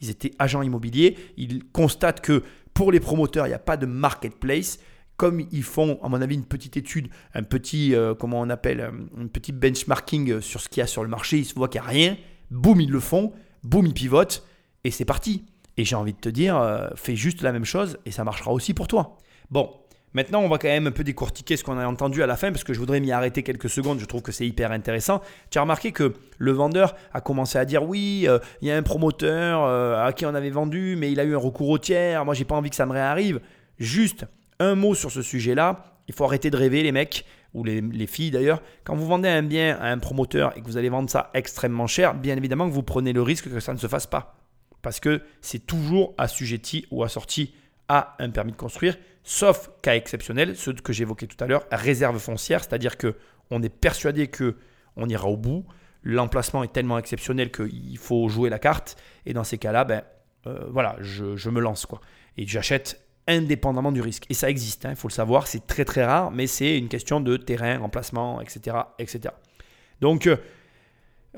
ils étaient agents immobiliers. Il constate que pour les promoteurs, il n'y a pas de marketplace. Comme ils font, à mon avis, une petite étude, un petit, comment on appelle, un petit benchmarking sur ce qu'il y a sur le marché, ils se voient qu'il n'y a rien. Boum, ils le font. Boum, ils pivotent. Et c'est parti. Et j'ai envie de te dire, fais juste la même chose et ça marchera aussi pour toi. Bon, maintenant on va quand même un peu décortiquer ce qu'on a entendu à la fin parce que je voudrais m'y arrêter quelques secondes, je trouve que c'est hyper intéressant. Tu as remarqué que le vendeur a commencé à dire oui, euh, il y a un promoteur euh, à qui on avait vendu, mais il a eu un recours au tiers, moi j'ai pas envie que ça me réarrive. Juste un mot sur ce sujet-là, il faut arrêter de rêver les mecs ou les, les filles d'ailleurs, quand vous vendez un bien à un promoteur et que vous allez vendre ça extrêmement cher, bien évidemment que vous prenez le risque que ça ne se fasse pas. Parce que c'est toujours assujetti ou assorti à un permis de construire, sauf cas exceptionnel, ceux que j'évoquais tout à l'heure, réserve foncière, c'est-à-dire que on est persuadé que on ira au bout. L'emplacement est tellement exceptionnel qu'il faut jouer la carte. Et dans ces cas-là, ben, euh, voilà, je, me lance. quoi. Et j'achète indépendamment du risque. Et ça existe, il hein, faut le savoir, c'est très très rare, mais c'est une question de terrain, emplacement, etc. etc. Donc euh,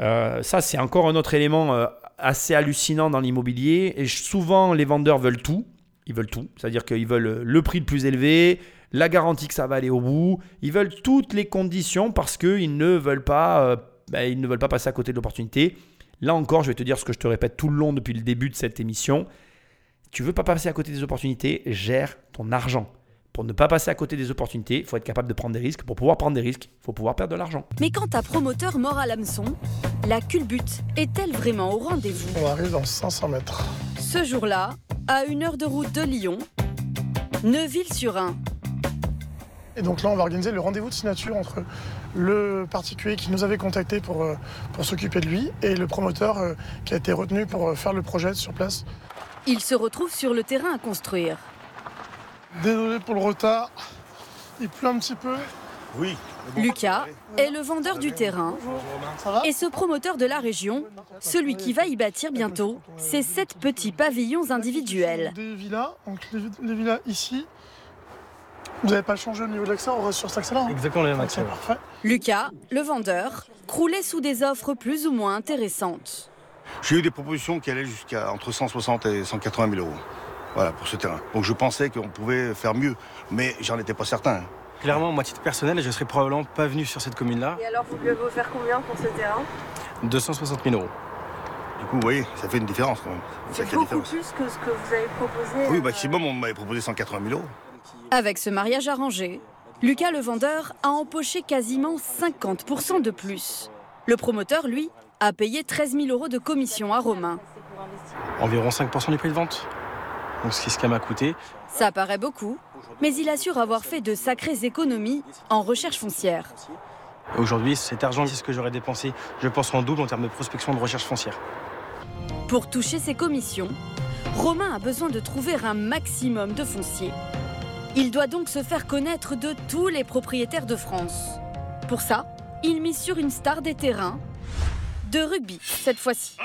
euh, ça, c'est encore un autre élément assez hallucinant dans l'immobilier. Et souvent, les vendeurs veulent tout. Ils veulent tout. C'est-à-dire qu'ils veulent le prix le plus élevé, la garantie que ça va aller au bout. Ils veulent toutes les conditions parce qu'ils ne veulent pas, ben, ils ne veulent pas passer à côté de l'opportunité. Là encore, je vais te dire ce que je te répète tout le long depuis le début de cette émission. Tu veux pas passer à côté des opportunités, gère ton argent. Pour ne pas passer à côté des opportunités, il faut être capable de prendre des risques. Pour pouvoir prendre des risques, il faut pouvoir perdre de l'argent. Mais quand ta promoteur mort à l'hameçon, la culbute est-elle vraiment au rendez-vous? On arrive dans 500 mètres. Ce jour-là, à une heure de route de Lyon, Neuville-sur-Ain. Et donc là, on va organiser le rendez-vous de signature entre le particulier qui nous avait contacté pour, euh, pour s'occuper de lui et le promoteur euh, qui a été retenu pour euh, faire le projet sur place. Il se retrouve sur le terrain à construire. Désolé pour le retard. Il pleut un petit peu. Oui. Lucas est le vendeur du terrain et ce promoteur de la région, celui qui va y bâtir bientôt ces sept petits pavillons individuels. Des villas, donc les, villas ici. Vous n'avez pas changé au niveau de l'accès, on reste sur cet accès-là hein Exactement le même accès. parfait. Lucas, le vendeur, croulait sous des offres plus ou moins intéressantes. J'ai eu des propositions qui allaient jusqu'à entre 160 et 180 000 euros. Voilà, pour ce terrain. Donc je pensais qu'on pouvait faire mieux, mais j'en étais pas certain. Clairement, moi, à titre personnel, je serais probablement pas venu sur cette commune-là. Et alors, vous devez vous faire combien pour ce terrain? 260 000 euros. Du coup, vous voyez, ça fait une différence quand même. C'est beaucoup plus que ce que vous avez proposé. Oui, euh, maximum, on m'avait proposé 180 000 euros. Avec ce mariage arrangé, Lucas le vendeur a empoché quasiment 50% de plus. Le promoteur, lui, a payé 13 000 euros de commission à Romain. Environ 5% du prix de vente. Donc, ce qui ce qui m'a coûté. Ça paraît beaucoup, mais il assure avoir fait de sacrées économies en recherche foncière. Aujourd'hui, cet argent, c'est ce que j'aurais dépensé, je pense, en double en termes de prospection de recherche foncière. Pour toucher ses commissions, Romain a besoin de trouver un maximum de fonciers. Il doit donc se faire connaître de tous les propriétaires de France. Pour ça, il mise sur une star des terrains, de rugby cette fois-ci.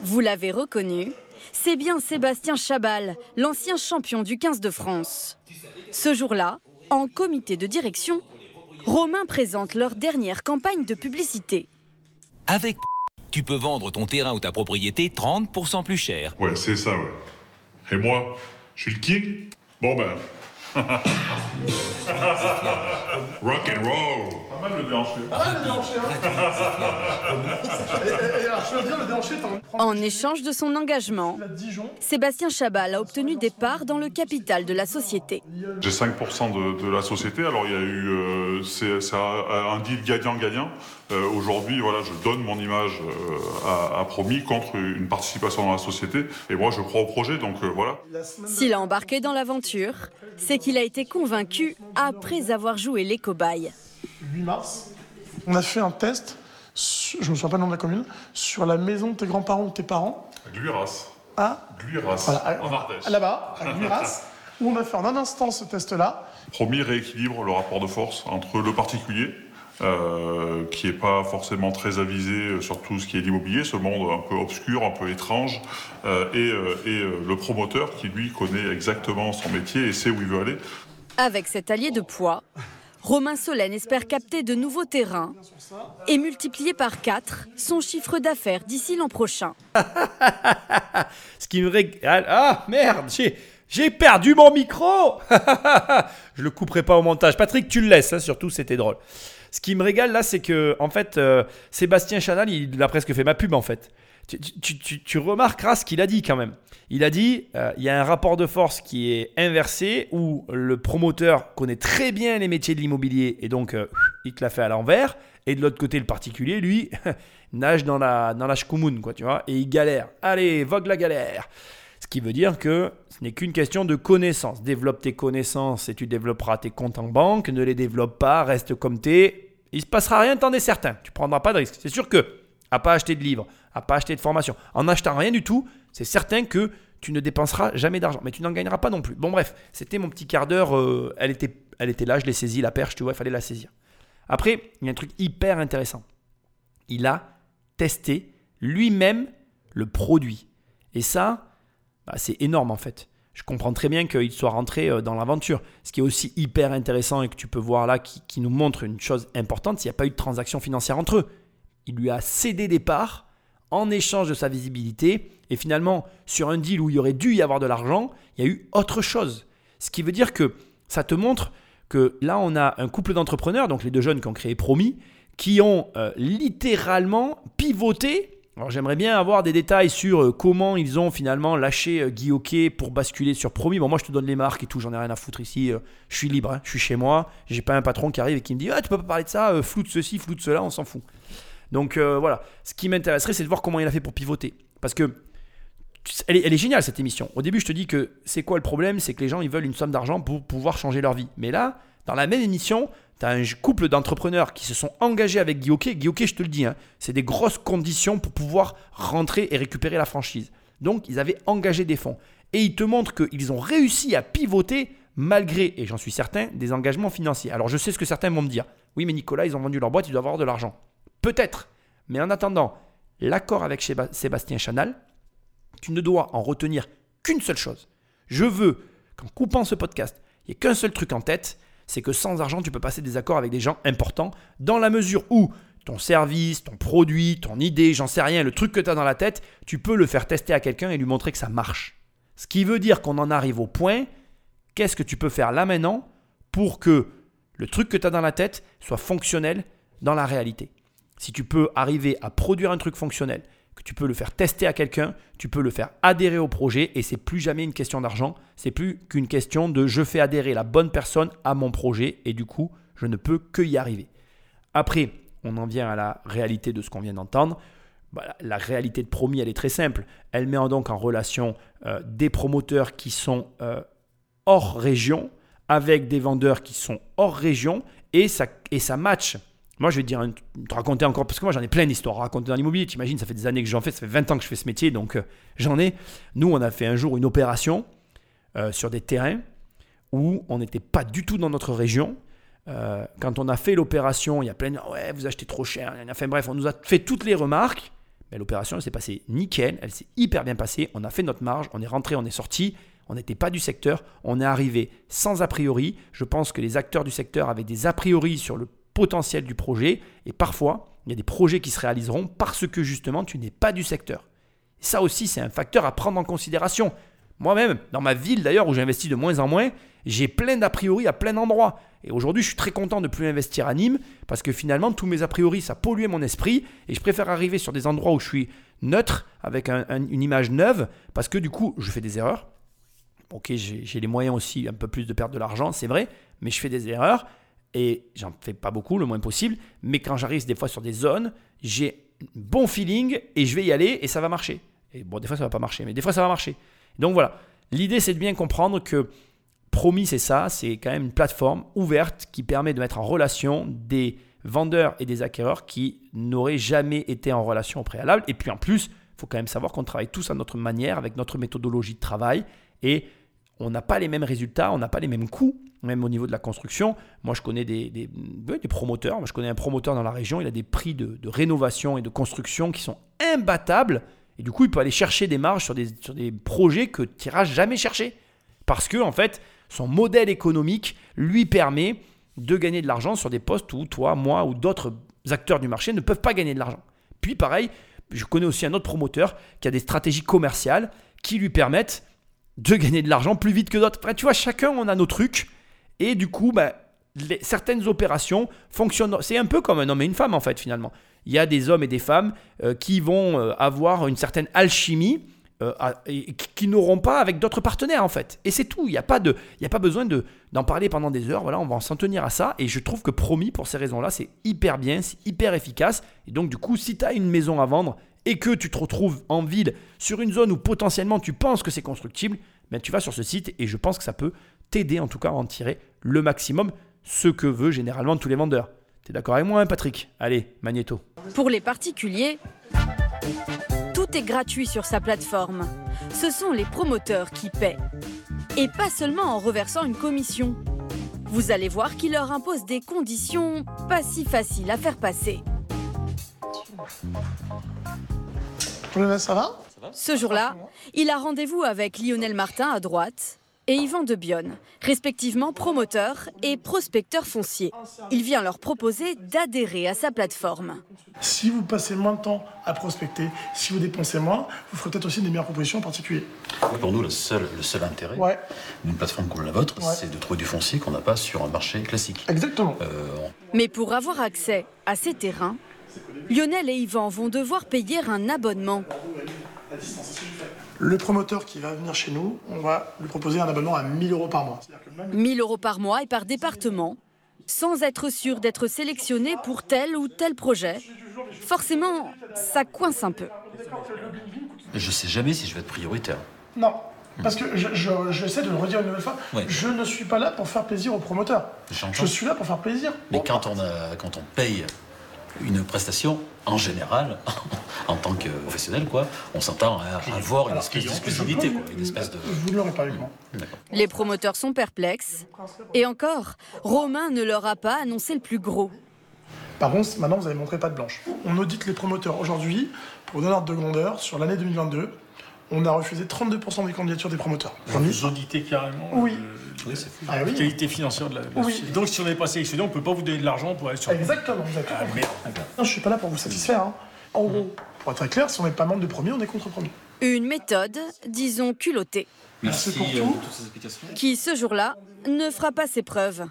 Vous l'avez reconnu, c'est bien Sébastien Chabal, l'ancien champion du 15 de France. Ce jour-là, en comité de direction, Romain présente leur dernière campagne de publicité. Avec tu peux vendre ton terrain ou ta propriété 30% plus cher. Ouais, c'est ça, ouais. Et moi, je suis le king? Bon ben. [LAUGHS] Rock and roll Pas mal le déhanché. Ah, le déhanché, hein. [LAUGHS] et, et alors, je veux dire, le déhanché, t'en En échange de son engagement, Sébastien Chabal a obtenu des parts dans le capital de la société. J'ai 5% de, de la société. Alors il y a eu, euh, c'est un, un deal gagnant-gagnant. Euh, Aujourd'hui, voilà, je donne mon image euh, à, à Promis contre une participation dans la société. Et moi, je crois au projet, donc euh, voilà. S'il a embarqué dans l'aventure, c'est qu'il a été convaincu après avoir joué les cobayes. 8 mars, on a fait un test, je me souviens pas le nom de la commune, sur la maison de tes grands-parents ou de tes parents. Gluiras. À Gluiras, Voilà, à- en Ardèche. Là-bas, à Guiras, [LAUGHS] où on a fait en un instant ce test-là. Promis rééquilibre le rapport de force entre le particulier, euh, qui n'est pas forcément très avisé sur tout ce qui est l'immobilier, ce monde un peu obscur, un peu étrange, euh, et, euh, et, euh, le promoteur qui lui connaît exactement son métier et sait où il veut aller. Avec cet allié de poids, Romain Solène espère capter de nouveaux terrains et multiplier par 4 son chiffre d'affaires d'ici l'an prochain. [LAUGHS] Ce qui me régale. Ah merde, j'ai, j'ai perdu mon micro [LAUGHS] Je le couperai pas au montage. Patrick, tu le laisses, hein, surtout, c'était drôle. Ce qui me régale là, c'est que, en fait, euh, Sébastien Chanal, il a presque fait ma pub en fait. Tu, remarqueras ce qu'il a dit quand même. Il a dit euh, il y a un rapport de force qui est inversé où le promoteur connaît très bien les métiers de l'immobilier et donc euh, il te l'a fait à l'envers. Et de l'autre côté, le particulier, lui, [LAUGHS] nage dans la, dans la quoi, tu vois, et il galère. Allez, vogue la galère. Ce qui veut dire que ce n'est qu'une question de connaissances. Développe tes connaissances et tu développeras tes comptes en banque. Ne les développe pas, reste comme t'es. Il se passera rien, t'en es certain. Tu prendras pas de risque. C'est sûr que, à pas acheter de livres, à pas acheter de formation, en n'achetant rien du tout, c'est certain que tu ne dépenseras jamais d'argent. Mais tu n'en gagneras pas non plus. Bon, bref, c'était mon petit quart d'heure. euh, elle, était, elle était là, je l'ai saisie, la perche, tu vois, il fallait la saisir. Après, il y a un truc hyper intéressant. Il a testé lui-même le produit. Et ça, bah, c'est énorme en fait. Je comprends très bien qu'il soit rentré euh, dans l'aventure. Ce qui est aussi hyper intéressant et que tu peux voir là, qui, qui nous montre une chose importante, s'il n'y a pas eu de transaction financière entre eux. Il lui a cédé des parts en échange de sa visibilité. Et finalement, sur un deal où il y aurait dû y avoir de l'argent, il y a eu autre chose. Ce qui veut dire que ça te montre que là, on a un couple d'entrepreneurs, donc les deux jeunes qui ont créé Promis, qui ont euh, littéralement pivoté. Alors j'aimerais bien avoir des détails sur euh, comment ils ont finalement lâché euh, Guy pour basculer sur Promis. Bon, moi je te donne les marques et tout, j'en ai rien à foutre ici. euh, je suis libre, hein, je suis chez moi. J'ai pas un patron qui arrive et qui me dit Ah, tu peux pas parler de ça, flou de ceci, flou de cela, on s'en fout. Donc euh, voilà, ce qui m'intéresserait, c'est de voir comment il a fait pour pivoter. Parce que elle est, géniale cette émission. Au début, je te dis que c'est quoi le problème? C'est que les gens ils veulent une somme d'argent pour pouvoir changer leur vie. Mais là, dans la même émission, tu as un couple d'entrepreneurs qui se sont engagés avec. Guy Hockey, je te le dis, hein, c'est des grosses conditions pour pouvoir rentrer et récupérer la franchise. Donc, ils avaient engagé des fonds. Et ils te montrent qu'ils ont réussi à pivoter malgré, et j'en suis certain, des engagements financiers. Alors, je sais ce que certains vont me dire. Oui, mais Nicolas, ils ont vendu leur boîte, ils doivent avoir de l'argent. Peut-être. Mais en attendant, l'accord avec Séba- Sébastien Chanal, tu ne dois en retenir qu'une seule chose. Je veux qu'en coupant ce podcast, il n'y ait qu'un seul truc en tête, c'est que sans argent, tu peux passer des accords avec des gens importants, dans la mesure où ton service, ton produit, ton idée, j'en sais rien, le truc que tu as dans la tête, tu peux le faire tester à quelqu'un et lui montrer que ça marche. Ce qui veut dire qu'on en arrive au point, qu'est-ce que tu peux faire là maintenant pour que le truc que tu as dans la tête soit fonctionnel dans la réalité? Si tu peux arriver à produire un truc fonctionnel, que tu peux le faire tester à quelqu'un, tu peux le faire adhérer au projet et c'est plus jamais une question d'argent, c'est plus qu'une question de je fais adhérer la bonne personne à mon projet et du coup, je ne peux que y arriver. Après, on en vient à la réalité de ce qu'on vient d'entendre. Bah, la réalité de Promis, elle est très simple. Elle met donc en relation euh, des promoteurs qui sont euh, hors région avec des vendeurs qui sont hors région et ça, et ça match. Moi, je vais te raconter encore, parce que moi j'en ai plein d'histoires à raconter dans l'immobilier. Tu imagines, ça fait des années que j'en fais, ça fait 20 ans que je fais ce métier, donc euh, j'en ai. Nous, on a fait un jour une opération euh, sur des terrains où on n'était pas du tout dans notre région. Euh, quand on a fait l'opération, il y a plein de ouais, vous achetez trop cher. Enfin bref, on nous a fait toutes les remarques. Mais l'opération, elle s'est passée nickel, elle s'est hyper bien passée. On a fait notre marge, on est rentré, on est sorti. On n'était pas du secteur, on est arrivé sans a priori. Je pense que les acteurs du secteur avaient des a priori sur le potentiel du projet. Et parfois, il y a des projets qui se réaliseront parce que justement, tu n'es pas du secteur. Ça aussi, c'est un facteur à prendre en considération. Moi-même, dans ma ville d'ailleurs, où j'investis de moins en moins, j'ai plein d'a priori à plein d'endroits. Et aujourd'hui, je suis très content de plus investir à Nîmes parce que finalement, tous mes a priori, ça polluait mon esprit et je préfère arriver sur des endroits où je suis neutre, avec un- un- une image neuve, parce que du coup, je fais des erreurs. Ok, j'ai les moyens aussi un peu plus de perdre de l'argent, c'est vrai, mais je fais des erreurs et j'en fais pas beaucoup, le moins possible. Mais quand j'arrive des fois sur des zones, j'ai bon feeling et je vais y aller et ça va marcher. Et bon, des fois ça va pas marcher, mais des fois ça va marcher. Donc voilà, l'idée c'est de bien comprendre que Promis, c'est ça, c'est quand même une plateforme ouverte qui permet de mettre en relation des vendeurs et des acquéreurs qui n'auraient jamais été en relation au préalable. Et puis en plus, il faut quand même savoir qu'on travaille tous à notre manière, avec notre méthodologie de travail, et on n'a pas les mêmes résultats, on n'a pas les mêmes coûts, même au niveau de la construction. Moi, je connais des, promoteurs, Moi, je connais un promoteur dans la région, il a des prix de, rénovation et de construction qui sont imbattables, et du coup, il peut aller chercher des marges sur des, sur des projets que tu n'iras jamais chercher. Parce que, en fait, son modèle économique lui permet de gagner de l'argent sur des postes où toi, moi ou d'autres acteurs du marché ne peuvent pas gagner de l'argent. Puis pareil, je connais aussi un autre promoteur qui a des stratégies commerciales qui lui permettent de gagner de l'argent plus vite que d'autres. Enfin, tu vois, chacun on a nos trucs et du coup, bah, certaines opérations fonctionnent. C'est un peu comme un homme et une femme en fait finalement. il y a des hommes et des femmes euh, qui vont euh, avoir une certaine alchimie euh, et qui, n'auront pas avec d'autres partenaires en fait. Et c'est tout. Il n'y a pas a pas besoin de d'en parler pendant des heures. Voilà, on va s'en tenir à ça. Et je trouve que promis pour ces raisons-là, c'est hyper bien, c'est hyper efficace. Et donc du coup, si tu as une maison à vendre et que tu te retrouves en ville sur une zone où potentiellement tu penses que c'est constructible, ben tu vas sur ce site et je pense que ça peut t'aider en tout cas à en tirer le maximum, ce que veut généralement tous les vendeurs. T'es d'accord avec moi, hein, Patrick? Allez, Magneto. Pour les particuliers, tout est gratuit sur sa plateforme. Ce sont les promoteurs qui paient. Et pas seulement en reversant une commission. Vous allez voir qu'il leur impose des conditions pas si faciles à faire passer. ça va? Ce jour-là, il a rendez-vous avec Lionel Martin à droite et Yvan de Bionne, respectivement promoteur et prospecteur foncier. Il vient leur proposer d'adhérer à sa plateforme. Si vous passez moins de temps à prospecter, si vous dépensez moins, vous ferez peut-être aussi des meilleures propositions en particulier. Oui, Pour nous, le seul, le seul intérêt Ouais. d'une plateforme comme la vôtre, Ouais. c'est de trouver du foncier qu'on n'a pas sur un marché classique. Exactement. Mais pour avoir accès à ces terrains, Lionel et Yvan vont devoir payer un abonnement. Le promoteur qui va venir chez nous, on va lui proposer un abonnement à 1000 euros par mois. 1000 euros par mois et par département, sans être sûr d'être sélectionné pour tel ou tel projet. Forcément, ça coince un peu. Je sais jamais si je vais être prioritaire. Non, parce que je- je- j'essaie de le redire une nouvelle fois, Ouais. je ne suis pas là pour faire plaisir au promoteur. J'entends. Je suis là pour faire plaisir. Mais quand on, a, quand on paye une prestation, en général, en tant que professionnel, quoi, on s'entend à avoir une espèce d'exclusivité, quoi, une espèce de... Vous ne l'aurez pas. Les promoteurs sont perplexes. Et encore, Romain ne leur a pas annoncé le plus gros. Par contre, maintenant, vous avez montré pas de blanche. On audite les promoteurs aujourd'hui, pour donner ordre de grandeur, sur l'année 2022, on a refusé 32% des candidatures des promoteurs. Vous auditez carrément Oui. euh, Ah la oui. qualité financière de la, de la Oui. société. Donc si on n'est pas sélectionné, on ne peut pas vous donner de l'argent pour aller sur Exactement, exactement. Ah, merde. Non, je suis pas là pour vous satisfaire. hein. En gros, pour être très clair, si on n'est pas membre de premier, on est contre premier. Une méthode, disons culottée, Merci pour euh, tout. toutes ces explications. qui ce jour-là ne fera pas ses preuves.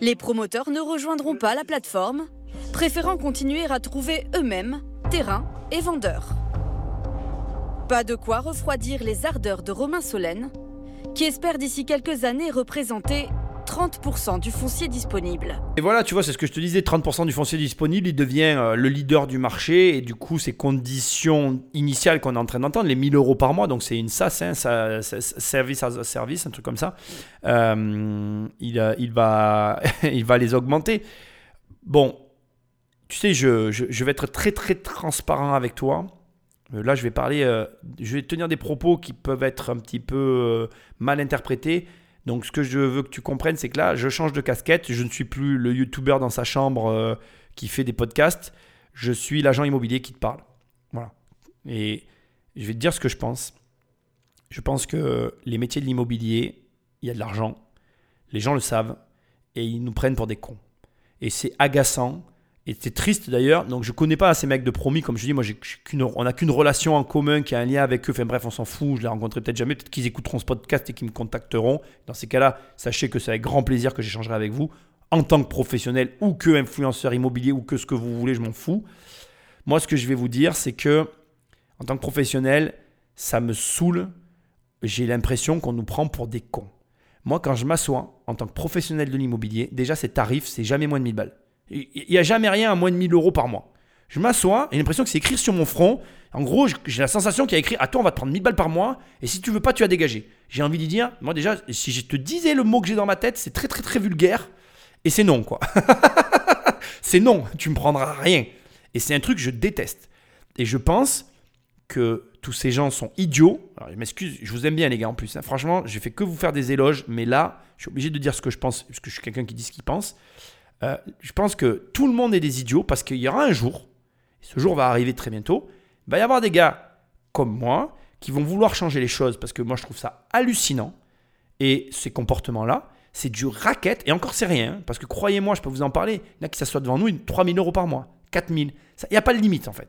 Les promoteurs ne rejoindront pas la plateforme, préférant continuer à trouver eux-mêmes terrain et vendeurs. Pas de quoi refroidir les ardeurs de Romain Solène, qui espère d'ici quelques années représenter 30% du foncier disponible. Et voilà, tu vois, c'est ce que je te disais, 30% du foncier disponible, il devient euh, le leader du marché, et du coup, ces conditions initiales qu'on est en train d'entendre, les 1000 euros par mois, donc c'est une SaaS, hein, ça- service a service, un truc comme ça, euh, il, euh, il, va, [LAUGHS] les augmenter. Bon, tu sais, je vais être très très transparent avec toi. Euh, Là, je vais parler, euh, je vais tenir des propos qui peuvent être un petit peu euh, mal interprétés. Donc, ce que je veux que tu comprennes, c'est que là, je change de casquette. Je ne suis plus le YouTuber dans sa chambre qui fait des podcasts. Je suis l'agent immobilier qui te parle. Voilà. Et je vais te dire ce que je pense. Je pense que les métiers de l'immobilier, il y a de l'argent. Les gens le savent. Et ils nous prennent pour des cons. Et c'est agaçant. Et c'est triste d'ailleurs. Donc je connais pas ces mecs de promis. Comme je dis, moi, j'ai qu'une- on n'a qu'une relation en commun qui a un lien avec eux. Enfin bref, on s'en fout. Je les rencontrerai peut-être jamais. Peut-être qu'ils écouteront ce podcast et qu'ils me contacteront. Dans ces cas-là, sachez que c'est avec grand plaisir que j'échangerai avec vous. En tant que professionnel ou que influenceur immobilier ou que ce que vous voulez, je m'en fous. Moi, ce que je vais vous dire, c'est que en tant que professionnel, ça me saoule. J'ai l'impression qu'on nous prend pour des cons. Moi, quand je m'assois en tant que professionnel de l'immobilier, déjà, ces tarifs, c'est jamais moins de 1000 balles. Il n'y a jamais rien à moins de 1000 euros par mois. Je m'assois j'ai l'impression que c'est écrit sur mon front. En gros, j'ai la sensation qu'il y a écrit À toi, on va te prendre 1000 balles par mois et si tu veux pas, tu as dégagé. J'ai envie d'y dire Moi, déjà, si je te disais le mot que j'ai dans ma tête, c'est très, très, très vulgaire et c'est non, quoi. [LAUGHS] c'est non, tu me prendras rien. Et c'est un truc que je déteste. Et je pense que tous ces gens sont idiots. Alors, je m'excuse, je vous aime bien, les gars, en plus. hein. Franchement, j'ai fait que vous faire des éloges, mais là, je suis obligé de dire ce que je pense, parce que je suis quelqu'un qui dit ce qu'il pense. Euh, je pense que tout le monde est des idiots, parce qu'il y aura un jour, et ce jour va arriver très bientôt, il va y avoir des gars comme moi qui vont vouloir changer les choses, parce que moi, je trouve ça hallucinant. Et ces comportements-là, c'est du racket. Et encore, c'est rien. hein, parce que croyez-moi, je peux vous en parler. Il y en a qui s'assoient devant nous, 3000 euros par mois, 4000. Il n'y a pas de limite, en fait.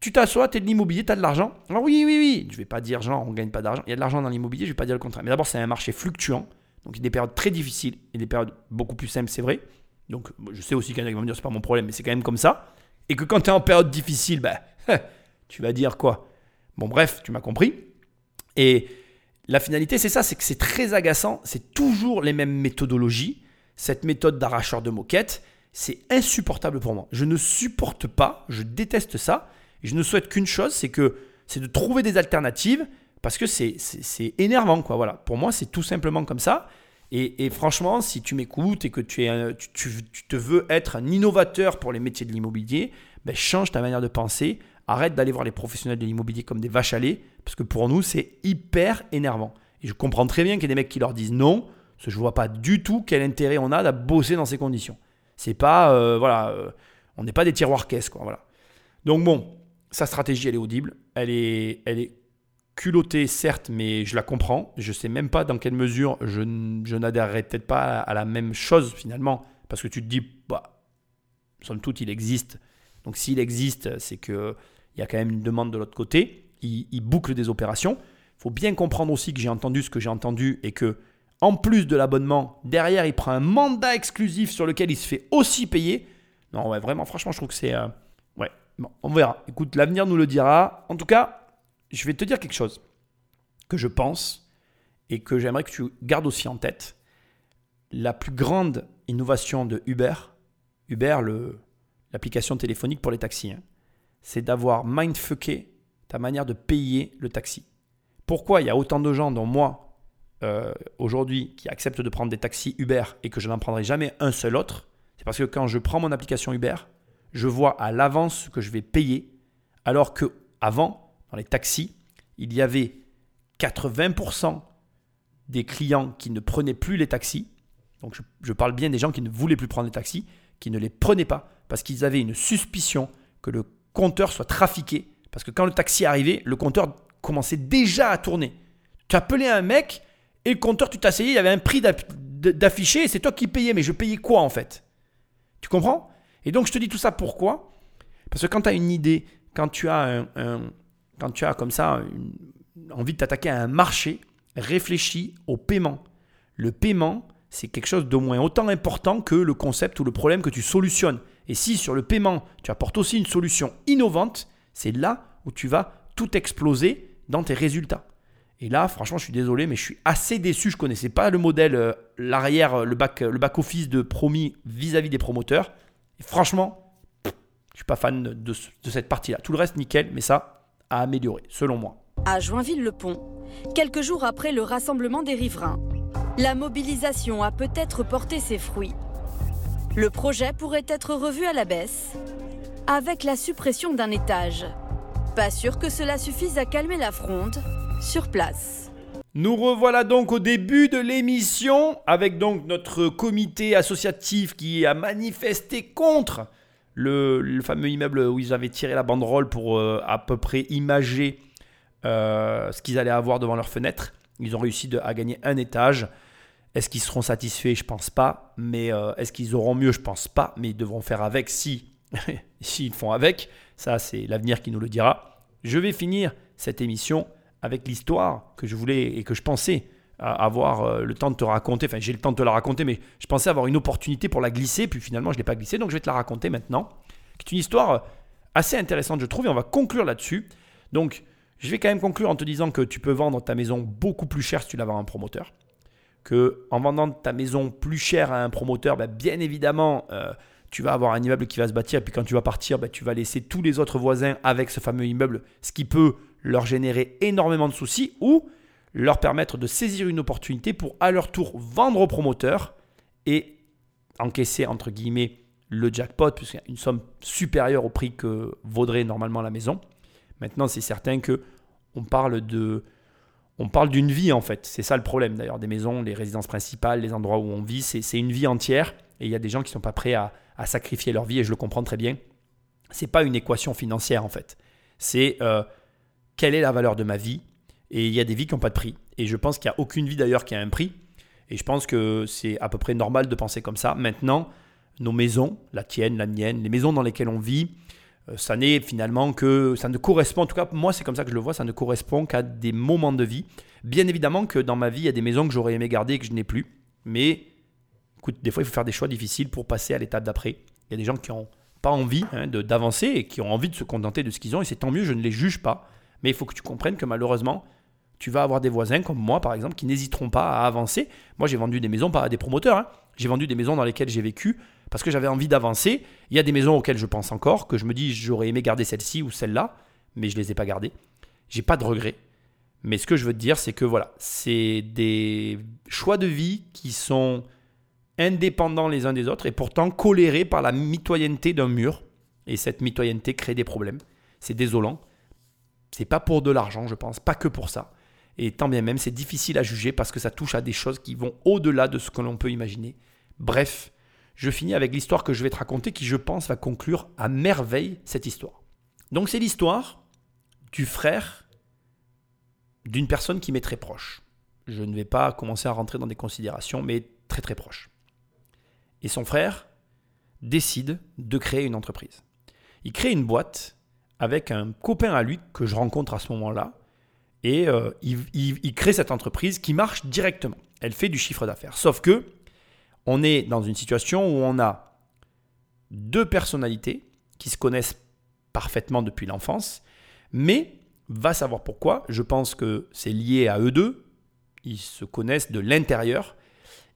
Tu t'assois, tu es de l'immobilier, tu as de l'argent. Alors oui, oui, oui. Je ne vais pas dire, genre, on ne gagne pas d'argent. Il y a de l'argent dans l'immobilier, je ne vais pas dire le contraire. Mais d'abord, c'est un marché fluctuant. Donc, il y a des périodes très difficiles et des périodes beaucoup plus simples, c'est vrai. Donc, je sais aussi qu'il y en a qui vont me dire, c'est pas mon problème, mais c'est quand même comme ça. et que quand tu es en période difficile, ben, [LAUGHS] tu vas dire quoi? Bon, bref, tu m'as compris. Et la finalité, c'est ça, c'est que c'est très agaçant, c'est toujours les mêmes méthodologies. Cette méthode d'arracheur de moquette, c'est insupportable pour moi. Je ne supporte pas, je déteste ça. Je ne souhaite qu'une chose, c'est que c'est de trouver des alternatives parce que c'est énervant, quoi. Voilà. Pour moi, c'est tout simplement comme ça. Et, franchement, si tu m'écoutes et que tu, es te veux être un innovateur pour les métiers de l'immobilier, ben change ta manière de penser. Arrête d'aller voir les professionnels de l'immobilier comme des vaches à lait, parce que pour nous, c'est hyper énervant. Et je comprends très bien qu'il y a des mecs qui leur disent non, parce que je ne vois pas du tout quel intérêt on a à bosser dans ces conditions. C'est pas, euh, voilà, euh, on n'est pas des tiroirs caisses, quoi, voilà. Donc bon, sa stratégie, elle est audible, elle est, elle est culottée, certes, mais je la comprends. Je sais même pas dans quelle mesure je, je peut-être pas à, la même chose finalement, parce que tu te dis, bah, somme toute, il existe. Donc s'il existe, c'est qu'il y a quand même une demande de l'autre côté. Il, boucle des opérations. Il faut bien comprendre aussi que j'ai entendu ce que j'ai entendu et que en plus de l'abonnement, derrière, il prend un mandat exclusif sur lequel il se fait aussi payer. Non, ouais, vraiment, franchement, je trouve que c'est. Euh, ouais, on verra. Écoute, l'avenir nous le dira. En tout cas, je vais te dire quelque chose que je pense et que j'aimerais que tu gardes aussi en tête. La plus grande innovation de Uber, Uber, l'application téléphonique pour les taxis, hein, c'est d'avoir mindfucké ta manière de payer le taxi. Pourquoi il y a autant de gens, dont moi, euh, aujourd'hui, qui acceptent de prendre des taxis Uber et que je n'en prendrai jamais un seul autre C'est parce que quand je prends mon application Uber, je vois à l'avance ce que je vais payer, alors que avant, dans les taxis, il y avait 80% des clients qui ne prenaient plus les taxis. Donc je, parle bien des gens qui ne voulaient plus prendre les taxis, qui ne les prenaient pas parce qu'ils avaient une suspicion que le compteur soit trafiqué. Parce que quand le taxi arrivait, le compteur commençait déjà à tourner. Tu appelais un mec et le compteur, tu t'asseyais, il y avait un prix d'afficher et c'est toi qui payais. Mais je payais quoi en fait? Tu comprends? Et donc je te dis tout ça pourquoi? Parce que quand tu as une idée, quand tu as un, quand tu as comme ça envie de t'attaquer à un marché, réfléchis au paiement. Le paiement, c'est quelque chose d'au moins autant important que le concept ou le problème que tu solutionnes. Et si sur le paiement, tu apportes aussi une solution innovante, c'est là où tu vas tout exploser dans tes résultats. Et là, franchement, je suis désolé, mais je suis assez déçu. Je ne connaissais pas le modèle, euh, l'arrière, le back, le back office de promis vis-à-vis des promoteurs. Franchement, je ne suis pas fan de cette partie-là. Tout le reste, nickel, mais ça, à améliorer, selon moi. À Joinville-le-Pont, quelques jours après le rassemblement des riverains, la mobilisation a peut-être porté ses fruits. Le projet pourrait être revu à la baisse, avec la suppression d'un étage. Pas sûr que cela suffise à calmer la fronde sur place. Nous revoilà donc au début de l'émission avec donc notre comité associatif qui a manifesté contre le, fameux immeuble où ils avaient tiré la banderole pour euh, à peu près imager euh, ce qu'ils allaient avoir devant leur fenêtre. Ils ont réussi à gagner un étage. Est-ce qu'ils seront satisfaits? Je pense pas. Mais euh, est-ce qu'ils auront mieux? Je pense pas. Mais ils devront faire avec si [LAUGHS] s'ils font avec. Ça, c'est l'avenir qui nous le dira. Je vais finir cette émission avec l'histoire que je voulais et que je pensais avoir euh, le temps de te raconter. Enfin, j'ai le temps de te la raconter, mais je pensais avoir une opportunité pour la glisser, puis finalement, je ne l'ai pas glissée, donc je vais te la raconter maintenant. C'est une histoire euh, assez intéressante, je trouve, et on va conclure là-dessus. Donc, je vais quand même conclure en te disant que tu peux vendre ta maison beaucoup plus cher si tu la vends à un promoteur. Que en vendant ta maison plus cher à un promoteur, bah, bien évidemment, euh, tu vas avoir un immeuble qui va se bâtir, et puis quand tu vas partir, bah, tu vas laisser tous les autres voisins avec ce fameux immeuble, ce qui peut leur générer énormément de soucis, ou leur permettre de saisir une opportunité pour à leur tour vendre aux promoteurs et encaisser entre guillemets le jackpot, puisqu'il y a une somme supérieure au prix que vaudrait normalement la maison. Maintenant, c'est certain que on parle de on parle d'une vie en fait. C'est ça le problème d'ailleurs des maisons, les résidences principales, les endroits où on vit, c'est une vie entière et il y a des gens qui ne sont pas prêts à, sacrifier leur vie et je le comprends très bien. C'est pas une équation financière en fait. C'est euh, quelle est la valeur de ma vie et il y a des vies qui n'ont pas de prix. Et je pense qu'il n'y a aucune vie d'ailleurs qui a un prix. Et je pense que c'est à peu près normal de penser comme ça. Maintenant, nos maisons, la tienne, la mienne, les maisons dans lesquelles on vit, euh, ça n'est finalement que ça ne correspond, en tout cas moi c'est comme ça que je le vois, ça ne correspond qu'à des moments de vie. Bien évidemment que dans ma vie, il y a des maisons que j'aurais aimé garder et que je n'ai plus. Mais écoute, des fois il faut faire des choix difficiles pour passer à l'étape d'après. Il y a des gens qui ont pas envie hein, d'avancer et qui ont envie de se contenter de ce qu'ils ont, et c'est tant mieux, je ne les juge pas. Mais il faut que tu comprennes que malheureusement, tu vas avoir des voisins comme moi, par exemple, qui n'hésiteront pas à avancer. Moi, j'ai vendu des maisons, pas à des promoteurs, hein. j'ai vendu des maisons dans lesquelles j'ai vécu parce que j'avais envie d'avancer. Il y a des maisons auxquelles je pense encore, que je me dis j'aurais aimé garder celle-ci ou celle-là, mais je les ai pas gardées. J'ai pas de regrets. Mais ce que je veux te dire, c'est que voilà, c'est des choix de vie qui sont indépendants les uns des autres et pourtant colérés par la mitoyenneté d'un mur. Et cette mitoyenneté crée des problèmes. C'est désolant. C'est pas pour de l'argent, je pense, pas que pour ça. Et tant bien même, c'est difficile à juger parce que ça touche à des choses qui vont au-delà de ce que l'on peut imaginer. Bref, je finis avec l'histoire que je vais te raconter qui, je pense, va conclure à merveille cette histoire. Donc, c'est l'histoire du frère d'une personne qui m'est très proche. Je ne vais pas commencer à rentrer dans des considérations, mais très très proche. Et son frère décide de créer une entreprise. Il crée une boîte avec un copain à lui que je rencontre à ce moment-là. Et euh, il, crée cette entreprise qui marche directement. Elle fait du chiffre d'affaires. Sauf que on est dans une situation où on a deux personnalités qui se connaissent parfaitement depuis l'enfance, mais va savoir pourquoi. Je pense que c'est lié à eux deux. Ils se connaissent de l'intérieur.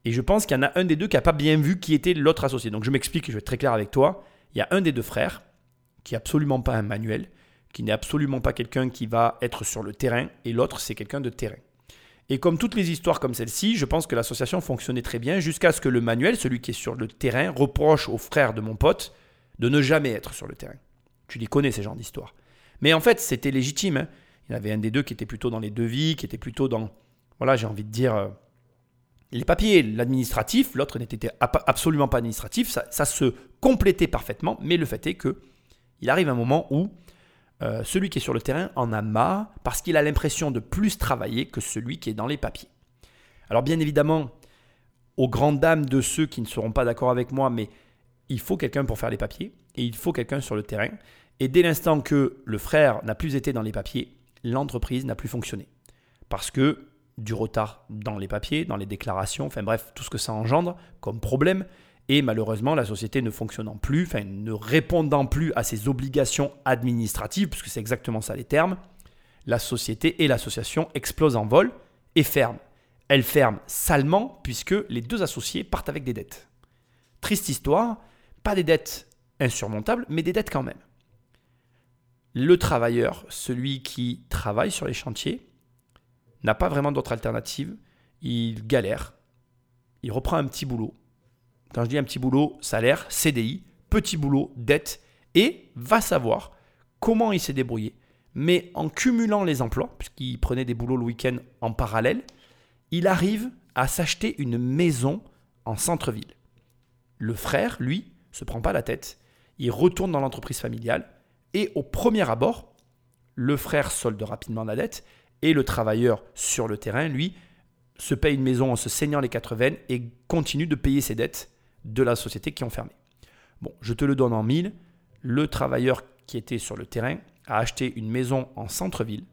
Et je pense qu'il y en a un des deux qui n'a pas bien vu qui était l'autre associé. Donc je m'explique, je vais être très clair avec toi. Il y a un des deux frères qui n'est absolument pas un manuel, qui n'est absolument pas quelqu'un qui va être sur le terrain, et l'autre c'est quelqu'un de terrain. Et comme toutes les histoires comme celle-ci, je pense que l'association fonctionnait très bien jusqu'à ce que le manuel, celui qui est sur le terrain, reproche au frère de mon pote de ne jamais être sur le terrain. Tu les connais ces genres d'histoires. Mais en fait, c'était légitime. hein. Il y en avait un des deux qui était plutôt dans les devis, qui était plutôt dans, voilà, j'ai envie de dire, euh, les papiers, l'administratif. L'autre n'était absolument pas administratif. Ça, ça se complétait parfaitement. Mais le fait est que il arrive un moment où euh, celui qui est sur le terrain en a marre parce qu'il a l'impression de plus travailler que celui qui est dans les papiers. Alors bien évidemment, aux grandes dames de ceux qui ne seront pas d'accord avec moi, mais il faut quelqu'un pour faire les papiers et il faut quelqu'un sur le terrain. Et dès l'instant que le frère n'a plus été dans les papiers, l'entreprise n'a plus fonctionné. Parce que du retard dans les papiers, dans les déclarations, enfin bref, tout ce que ça engendre comme problème. Et malheureusement, la société ne fonctionnant plus, enfin ne répondant plus à ses obligations administratives, puisque c'est exactement ça les termes, la société et l'association explosent en vol et ferment. Elle ferme salement puisque les deux associés partent avec des dettes. Triste histoire, pas des dettes insurmontables, mais des dettes quand même. Le travailleur, celui qui travaille sur les chantiers, n'a pas vraiment d'autre alternative. Il galère. Il reprend un petit boulot. Quand je dis un petit boulot, salaire, CDI, petit boulot, dette, et va savoir comment il s'est débrouillé. Mais en cumulant les emplois, puisqu'il prenait des boulots le week-end en parallèle, il arrive à s'acheter une maison en centre-ville. Le frère, lui, se prend pas la tête. Il retourne dans l'entreprise familiale et au premier abord, le frère solde rapidement la dette et le travailleur sur le terrain, lui, se paye une maison en se saignant les quatre veines et continue de payer ses dettes de la société qui ont fermé. Bon, je te le donne en mille. Le travailleur qui était sur le terrain a acheté une maison en centre-ville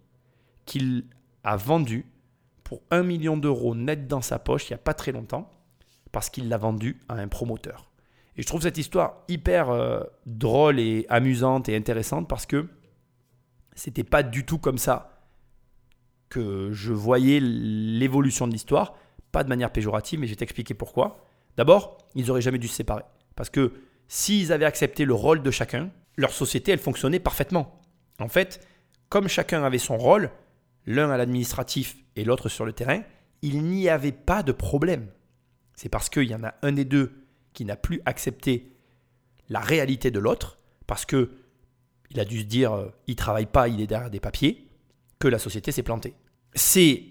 qu'il a vendue pour 1 million d'euros net dans sa poche il n'y a pas très longtemps parce qu'il l'a vendue à un promoteur. Et je trouve cette histoire hyper euh, drôle et amusante et intéressante parce que c'était pas du tout comme ça que je voyais l'évolution de l'histoire, pas de manière péjorative, mais je vais t'expliquer pourquoi. D'abord, ils n'auraient jamais dû se séparer. Parce que s'ils avaient accepté le rôle de chacun, leur société, elle fonctionnait parfaitement. En fait, comme chacun avait son rôle, l'un à l'administratif et l'autre sur le terrain, il n'y avait pas de problème. C'est parce qu'il y en a un des deux qui n'a plus accepté la réalité de l'autre, parce que il a dû se dire, euh, il travaille pas, il est derrière des papiers, que la société s'est plantée. C'est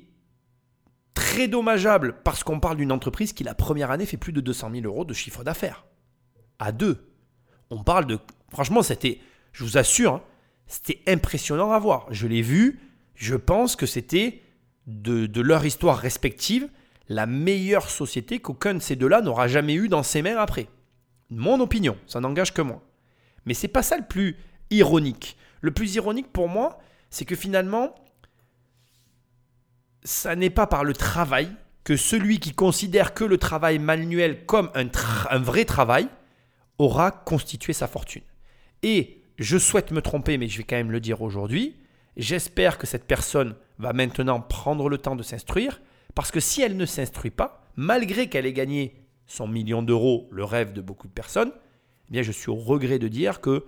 très dommageable parce qu'on parle d'une entreprise qui la première année fait plus de 200 000 euros de chiffre d'affaires. À deux. On parle de... Franchement, c'était, je vous assure, hein, c'était impressionnant à voir. Je l'ai vu, je pense que c'était de, leur histoire respective la meilleure société qu'aucun de ces deux-là n'aura jamais eu dans ses mains après. Mon opinion, ça n'engage que moi. Mais c'est pas ça le plus ironique. Le plus ironique pour moi, c'est que finalement, ça n'est pas par le travail que celui qui considère que le travail manuel comme un, vrai travail aura constitué sa fortune. Et je souhaite me tromper, mais je vais quand même le dire aujourd'hui. J'espère que cette personne va maintenant prendre le temps de s'instruire, parce que si elle ne s'instruit pas, malgré qu'elle ait gagné son million d'euros, le rêve de beaucoup de personnes, eh bien je suis au regret de dire que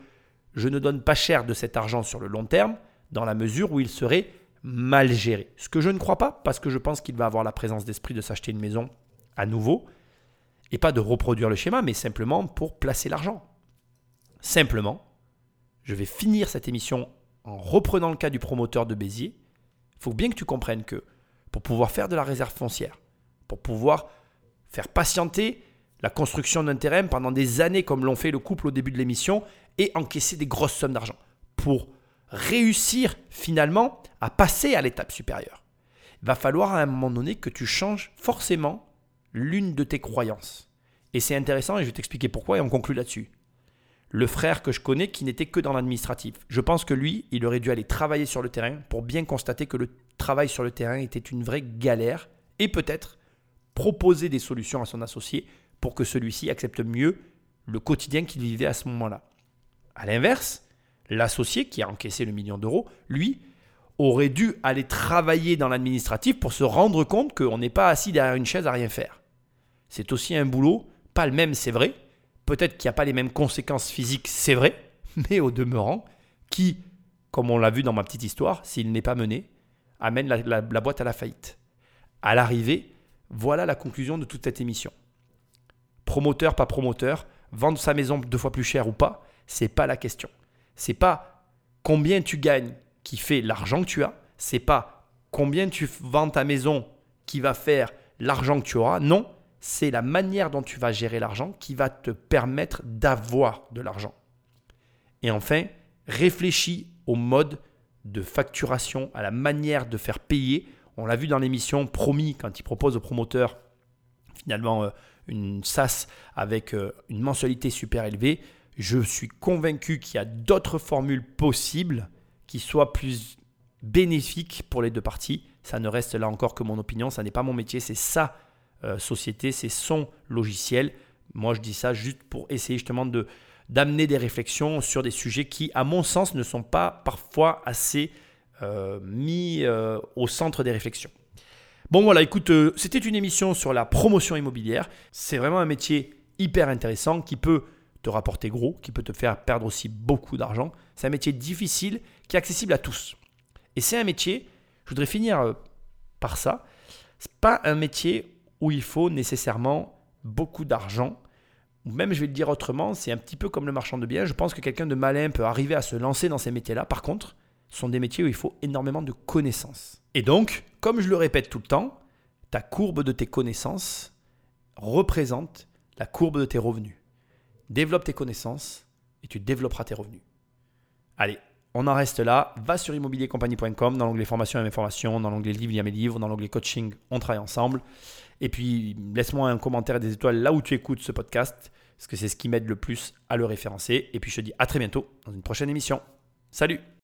je ne donne pas cher de cet argent sur le long terme, dans la mesure où il serait mal géré. Ce que je ne crois pas, parce que je pense qu'il va avoir la présence d'esprit de s'acheter une maison à nouveau, et pas de reproduire le schéma, mais simplement pour placer l'argent. Simplement, je vais finir cette émission en reprenant le cas du promoteur de Béziers. Il faut bien que tu comprennes que pour pouvoir faire de la réserve foncière, pour pouvoir faire patienter la construction d'un terrain pendant des années comme l'ont fait le couple au début de l'émission et encaisser des grosses sommes d'argent pour réussir finalement à passer à l'étape supérieure. Il va falloir à un moment donné que tu changes forcément l'une de tes croyances. Et c'est intéressant et je vais t'expliquer pourquoi et on conclut là-dessus. Le frère que je connais qui n'était que dans l'administratif. Je pense que lui, il aurait dû aller travailler sur le terrain pour bien constater que le travail sur le terrain était une vraie galère et peut-être proposer des solutions à son associé pour que celui-ci accepte mieux le quotidien qu'il vivait à ce moment-là. A l'inverse, l'associé qui a encaissé le million d'euros, lui, aurait dû aller travailler dans l'administratif pour se rendre compte qu'on n'est pas assis derrière une chaise à rien faire. C'est aussi un boulot, pas le même, c'est vrai. Peut-être qu'il n'y a pas les mêmes conséquences physiques, c'est vrai, [LAUGHS] mais au demeurant, qui, comme on l'a vu dans ma petite histoire, s'il n'est pas mené, amène la, boîte à la faillite. À l'arrivée, voilà la conclusion de toute cette émission. Promoteur, pas promoteur, vendre sa maison deux fois plus cher ou pas, c'est pas la question. C'est pas combien tu gagnes qui fait l'argent que tu as, c'est pas combien tu vends ta maison qui va faire l'argent que tu auras. Non, c'est la manière dont tu vas gérer l'argent qui va te permettre d'avoir de l'argent. Et enfin, réfléchis au mode de facturation, à la manière de faire payer. On l'a vu dans l'émission Promis quand il propose aux promoteurs finalement euh, une SAS avec euh, une mensualité super élevée. Je suis convaincu qu'il y a d'autres formules possibles qui soient plus bénéfiques pour les deux parties. Ça ne reste là encore que mon opinion, ça n'est pas mon métier, c'est sa euh, société, c'est son logiciel. Moi, je dis ça juste pour essayer justement de d'amener des réflexions sur des sujets qui, à mon sens, ne sont pas parfois assez euh, mis euh, au centre des réflexions. Bon voilà, écoute, c'était une émission sur la promotion immobilière. C'est vraiment un métier hyper intéressant qui peut te rapporter gros, qui peut te faire perdre aussi beaucoup d'argent. C'est un métier difficile qui est accessible à tous. Et c'est un métier, je voudrais finir euh, par ça, c'est pas un métier où il faut nécessairement beaucoup d'argent. Ou même, je vais le dire autrement, c'est un petit peu comme le marchand de biens. Je pense que quelqu'un de malin peut arriver à se lancer dans ces métiers-là. Par contre, ce sont des métiers où il faut énormément de connaissances. Et donc, comme je le répète tout le temps, ta courbe de tes connaissances représente la courbe de tes revenus développe tes connaissances et tu développeras tes revenus. Allez, on en reste là. Va sur immobiliercompagnie.com dans l'onglet formation et mes formations, dans l'onglet livres, il y a mes livres, dans l'onglet coaching, on travaille ensemble. Et puis, laisse-moi un commentaire et des étoiles là où tu écoutes ce podcast, parce que c'est ce qui m'aide le plus à le référencer. Et puis, je te dis à très bientôt dans une prochaine émission. Salut